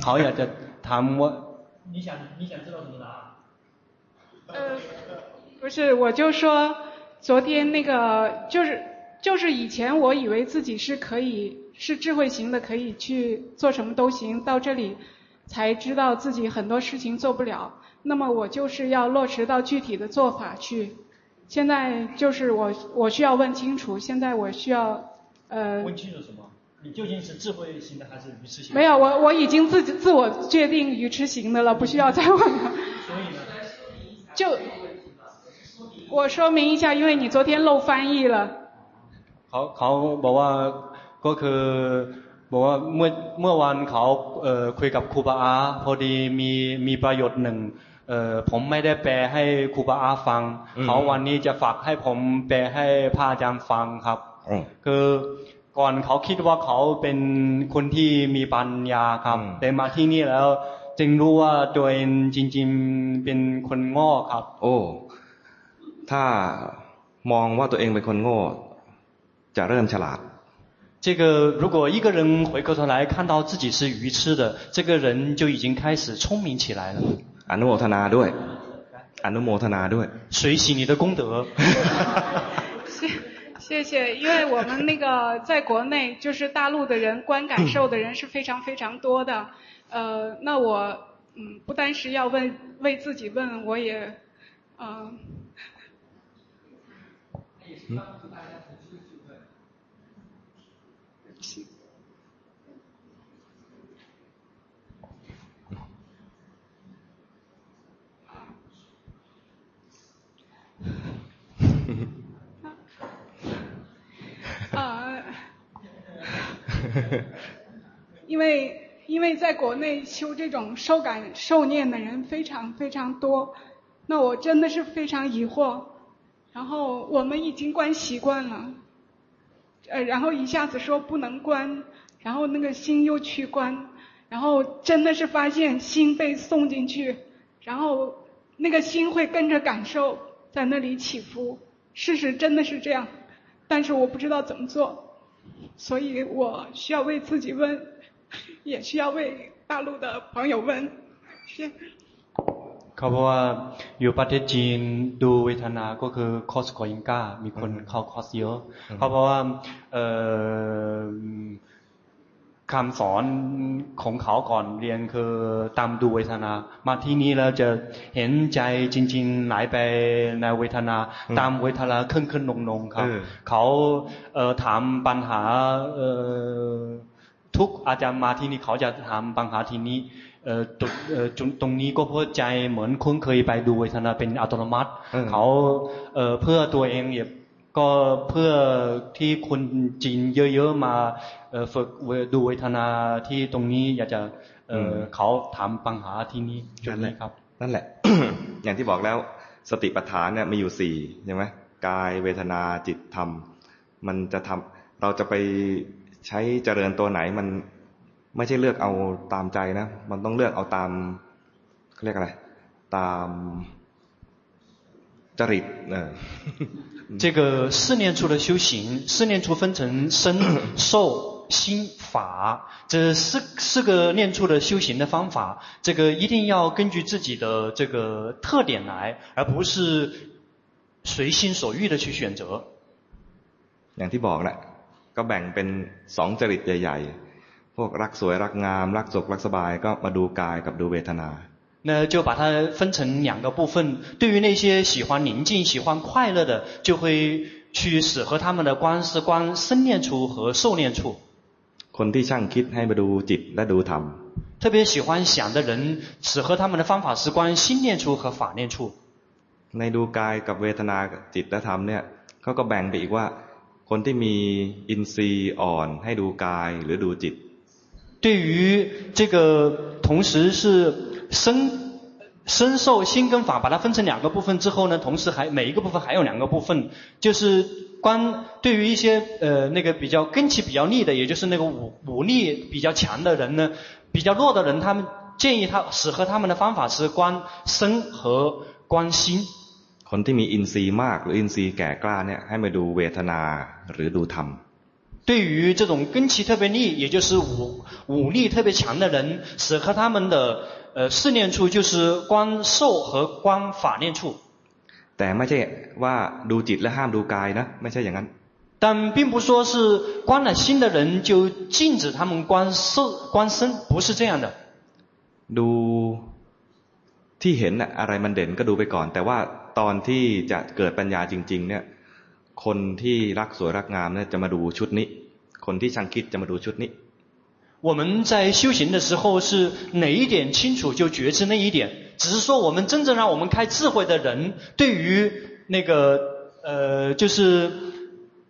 เขาอยากจะถามว่า 你想你想知道什么答案？呃， 不是，我就说昨天那个就是就是以前我以为自己是可以是智慧型的，可以去做什么都行，到这里才知道自己很多事情做不了。那么我就是要落实到具体的做法去。现在就是我我需要问清楚，现在我需要呃。问清楚什么？你究竟是智慧型的还是愚痴型的？没有，我我已经自己自我确定愚痴型的了，不需要再问了。所以呢？就我说明一下，因为你昨天漏翻译了。 เขาเขาบอกว่าก็คือบอกว่าเมื่อเมื่อวานเขาเอ่อคุยกับครูบาอาพอดีมีมีประโยชน์หนึ่งเอ่อผมไม่ได้แปลให้ครูบาอาฟัง เขาวันนี้จะฝากให้ผมแปลให้พระอาจารย์ฟังครับ อืม คือก่อนเขาคิดว่าเขาเป็นคนที่มีปัญญาครับ แต่มาที่นี่แล้ว จึงรู้ว่าตัวเองจริง ๆเป็นคนโง่ครับ โอ้ ถ้ามองว่าตัวเองเป็นคนโง่ จะเริ่มฉลาด 这个如果一个人回过头来看到自己是愚痴的，这个人就已经开始聪明起来了。 อนุโมทนาด้วย อนุโมทนาด้วย 随喜你的功德。[laughs] 谢谢谢，因为我们那个在国内，就是大陆的人观感受的人是非常非常多的。呃，那我嗯，不单是要问为自己问，我也呃。 嗯 [laughs] 啊，因为因为在国内修这种受感受念的人非常非常多，那我真的是非常疑惑。然后我们已经关习惯了，呃，然后一下子说不能关，然后那个心又去关，然后真的是发现心被送进去，然后那个心会跟着感受在那里起伏。事实真的是这样。但是我不知道怎么做，所以我需要为自己问，也需要为大陆的朋友问。 เขาบอกว่าอยู่ประเทศจีนดูเวทนา ก็คือคอสกอยิงกามีคนเข้าคอร์สเยอะเขาบอกว่าเอ่อคำสอนของเขาก่อนเรียนคือตามดูเวทนา มาที่นี่แล้วจะเห็นใจจริง ๆ ไหลไปในเวทนา ตามเวทนาขึ้นขึ้นลงลงครับ เขาเอ่อถามปัญหาเอ่อทุกอาจารย์มาที่นี่เขาจะถามปัญหาที่นี้เอ่อ ตรงเอ่อจุดตรงนี้ก็เพื่อใจเหมือนคุ้นเคยไปดูเวทนาเป็นอัตโนมัติเขาเอ่อเพื่อตัวเองเนี่ยก็เพื่อที่คนจีนเยอะๆมาเอ่อฝึกดูเวทนาที่ตรงนี้อยากจะเอ่อเขาถามปัญหาที่นี้จุดนี้ครับ นั่นแหละ อย่างที่บอกแล้วสติปัฏฐานเนี่ยมีอยู่สี่ใช่ไหมกายเวทนาจิตธรรม มันจะทำเราจะไปใช้เจริญตัวไหนมัน [laughs] ไม่ใช่เลือกเอาตามใจนะ มันต้องเลือกเอาตามเขาเรียกอะไร ตามจริตเออ 这个四念处的修行，四念处分成身、[coughs] 受、心、法，这四四个念处的修行的方法，这个一定要根据自己的这个特点来，而不是随心所欲的去选择。 อย่างที่บอกแหละก็แบ่งเป็นสองจริตใหญ่ ๆ พ วกรักสวยรักงาม รักสุขรักสบายก็มาดูกายกับดูเวทนา 那就把它分成两个部分。对于那些喜欢宁静、喜欢快乐的，就会去适合他们的观是观身念处和受念处。 คนที่ช่างคิดให้มาดูจิตและดูธรรม 特别喜欢想的人，适合他们的方法是观心念处和法念处。 ในดูกายกับเวทนากับจิตและธรรมเนี่ยเขาก็แบ่งไปอีกว่า คนที่มีอินทรีย์อ่อนให้ดูกายหรือดูจิต 对于这个同时是身身受心跟法，把它分成两个部分之后呢，同时还每一个部分还有两个部分，就是关对于一些呃那个比较根气比较利的，也就是那个武武力比较强的人呢，比较弱的人，他们建议他适合他们的方法是观身和观心。 คนที่มีอินทรีย์มากหรืออินทรีย์แก่กล้าเนี่ยให้มาดูเวทนาหรือดูธรรม 对于这种根气特别利，也就是武武力特别强的人，适合他们的呃四念处就是观受和观法念处。 แต่ไม่ใช่ว่าดูจิตและห้ามดูกายนะ ไม่ใช่อย่างนั้น 但并不说是观了心的人就禁止他们观受观身，不是这样的。 ดูที่เห็นน่ะอะไรมันเด่นก็ดูไปก่อน แต่ว่าตอนที่จะเกิดปัญญาจริง ๆ เนี่ย คนที่รักสวยรักงามเนี่ยจะมาดูชุดนี้ คนที่ช่างคิดจะมาดูชุดนี้ 我们在修行的时候是哪一点清楚就觉知那一点，只是说我们真正让我们开智慧的人，对于那个呃就是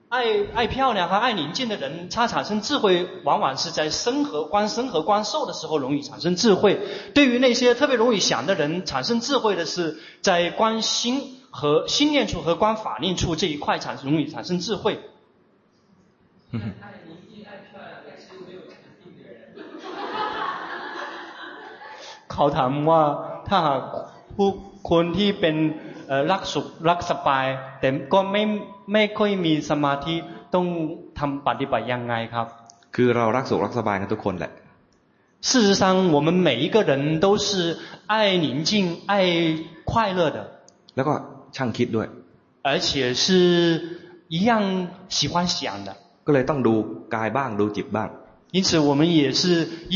爱爱漂亮和爱宁静的人，他产生智慧往往是在身和观身和观受的时候容易产生智慧。对于那些特别容易想的人，产生智慧的是在观心和心念处和观法念处这一块产生容易产生智慧。 เขาถามว่าถ้าหากผู้คนที่เป็นรักสุขรักสบาย แต่ก็ไม่ไม่ค่อยมีสมาธิต้องทำปฏิบัติยังไงครับ คือเรารักสุขรักสบายกันทุกคนแหละ 事实上，我们每一个人都是爱宁静、爱快乐的， แล้วก็ช่างคิดด้วย 而且是一样喜欢想的。 ก็เลยต้องดูกายบ้างดูจิตบ้าง 因此，我们也是一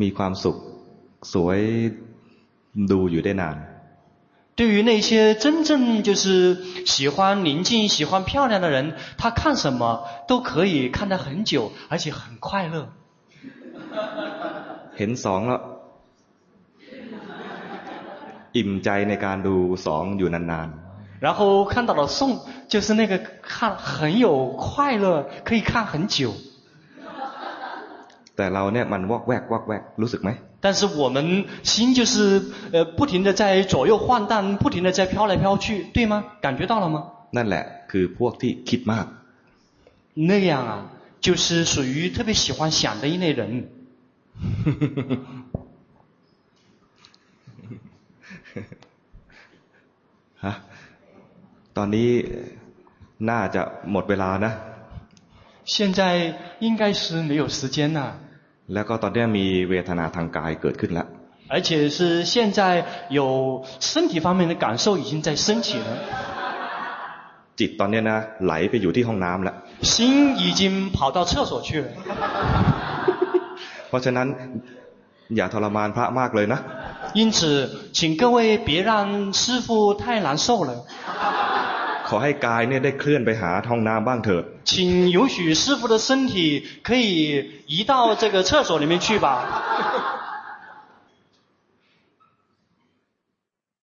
มีความสุข สวยดูอยู่ได้นาน 对于那些真正就是喜欢宁静、喜欢漂亮的人，他看什么都可以看得很久，而且很快乐。 [laughs] เห็นสองแล้ว อิ่มใจในการดูสองอยู่นาน 然后看到了颂，就是那个看很有快乐，可以看很久。 ๆ แต่เราเนี่ยมันวอกแวกวอกแวกรู้สึกไหม 但是我们心就是呃不停的在左右晃荡，不停的在飘来飘去，对吗？感觉到了吗？ นั่นแหละคือพวกที่คิดมาก 那样啊， 就是属于特别喜欢想的一类人。ฮะตอนนี้น่าจะหมดเวลานะ 现在应该是没有时间了。แล้วก็ตอนนี้มีเวทนาทางกายเกิดขึ้นแล้ว而且是现在有身体方面的感受已经在升起了。จิตตอนนี้นะไหลไปอยู่ที่ห้องน้ำแล้ว心已经跑到厕所去了。เพราะฉะนั้นอย่าทรมานพระมากเลยนะ因此，请各位别让师父太难受了。 ขอให้กายเนี่ยได้เคลื่อนไปหาห้องน้ำบ้างเถิด请允许师父的身体可以移到这个厕所里面去吧。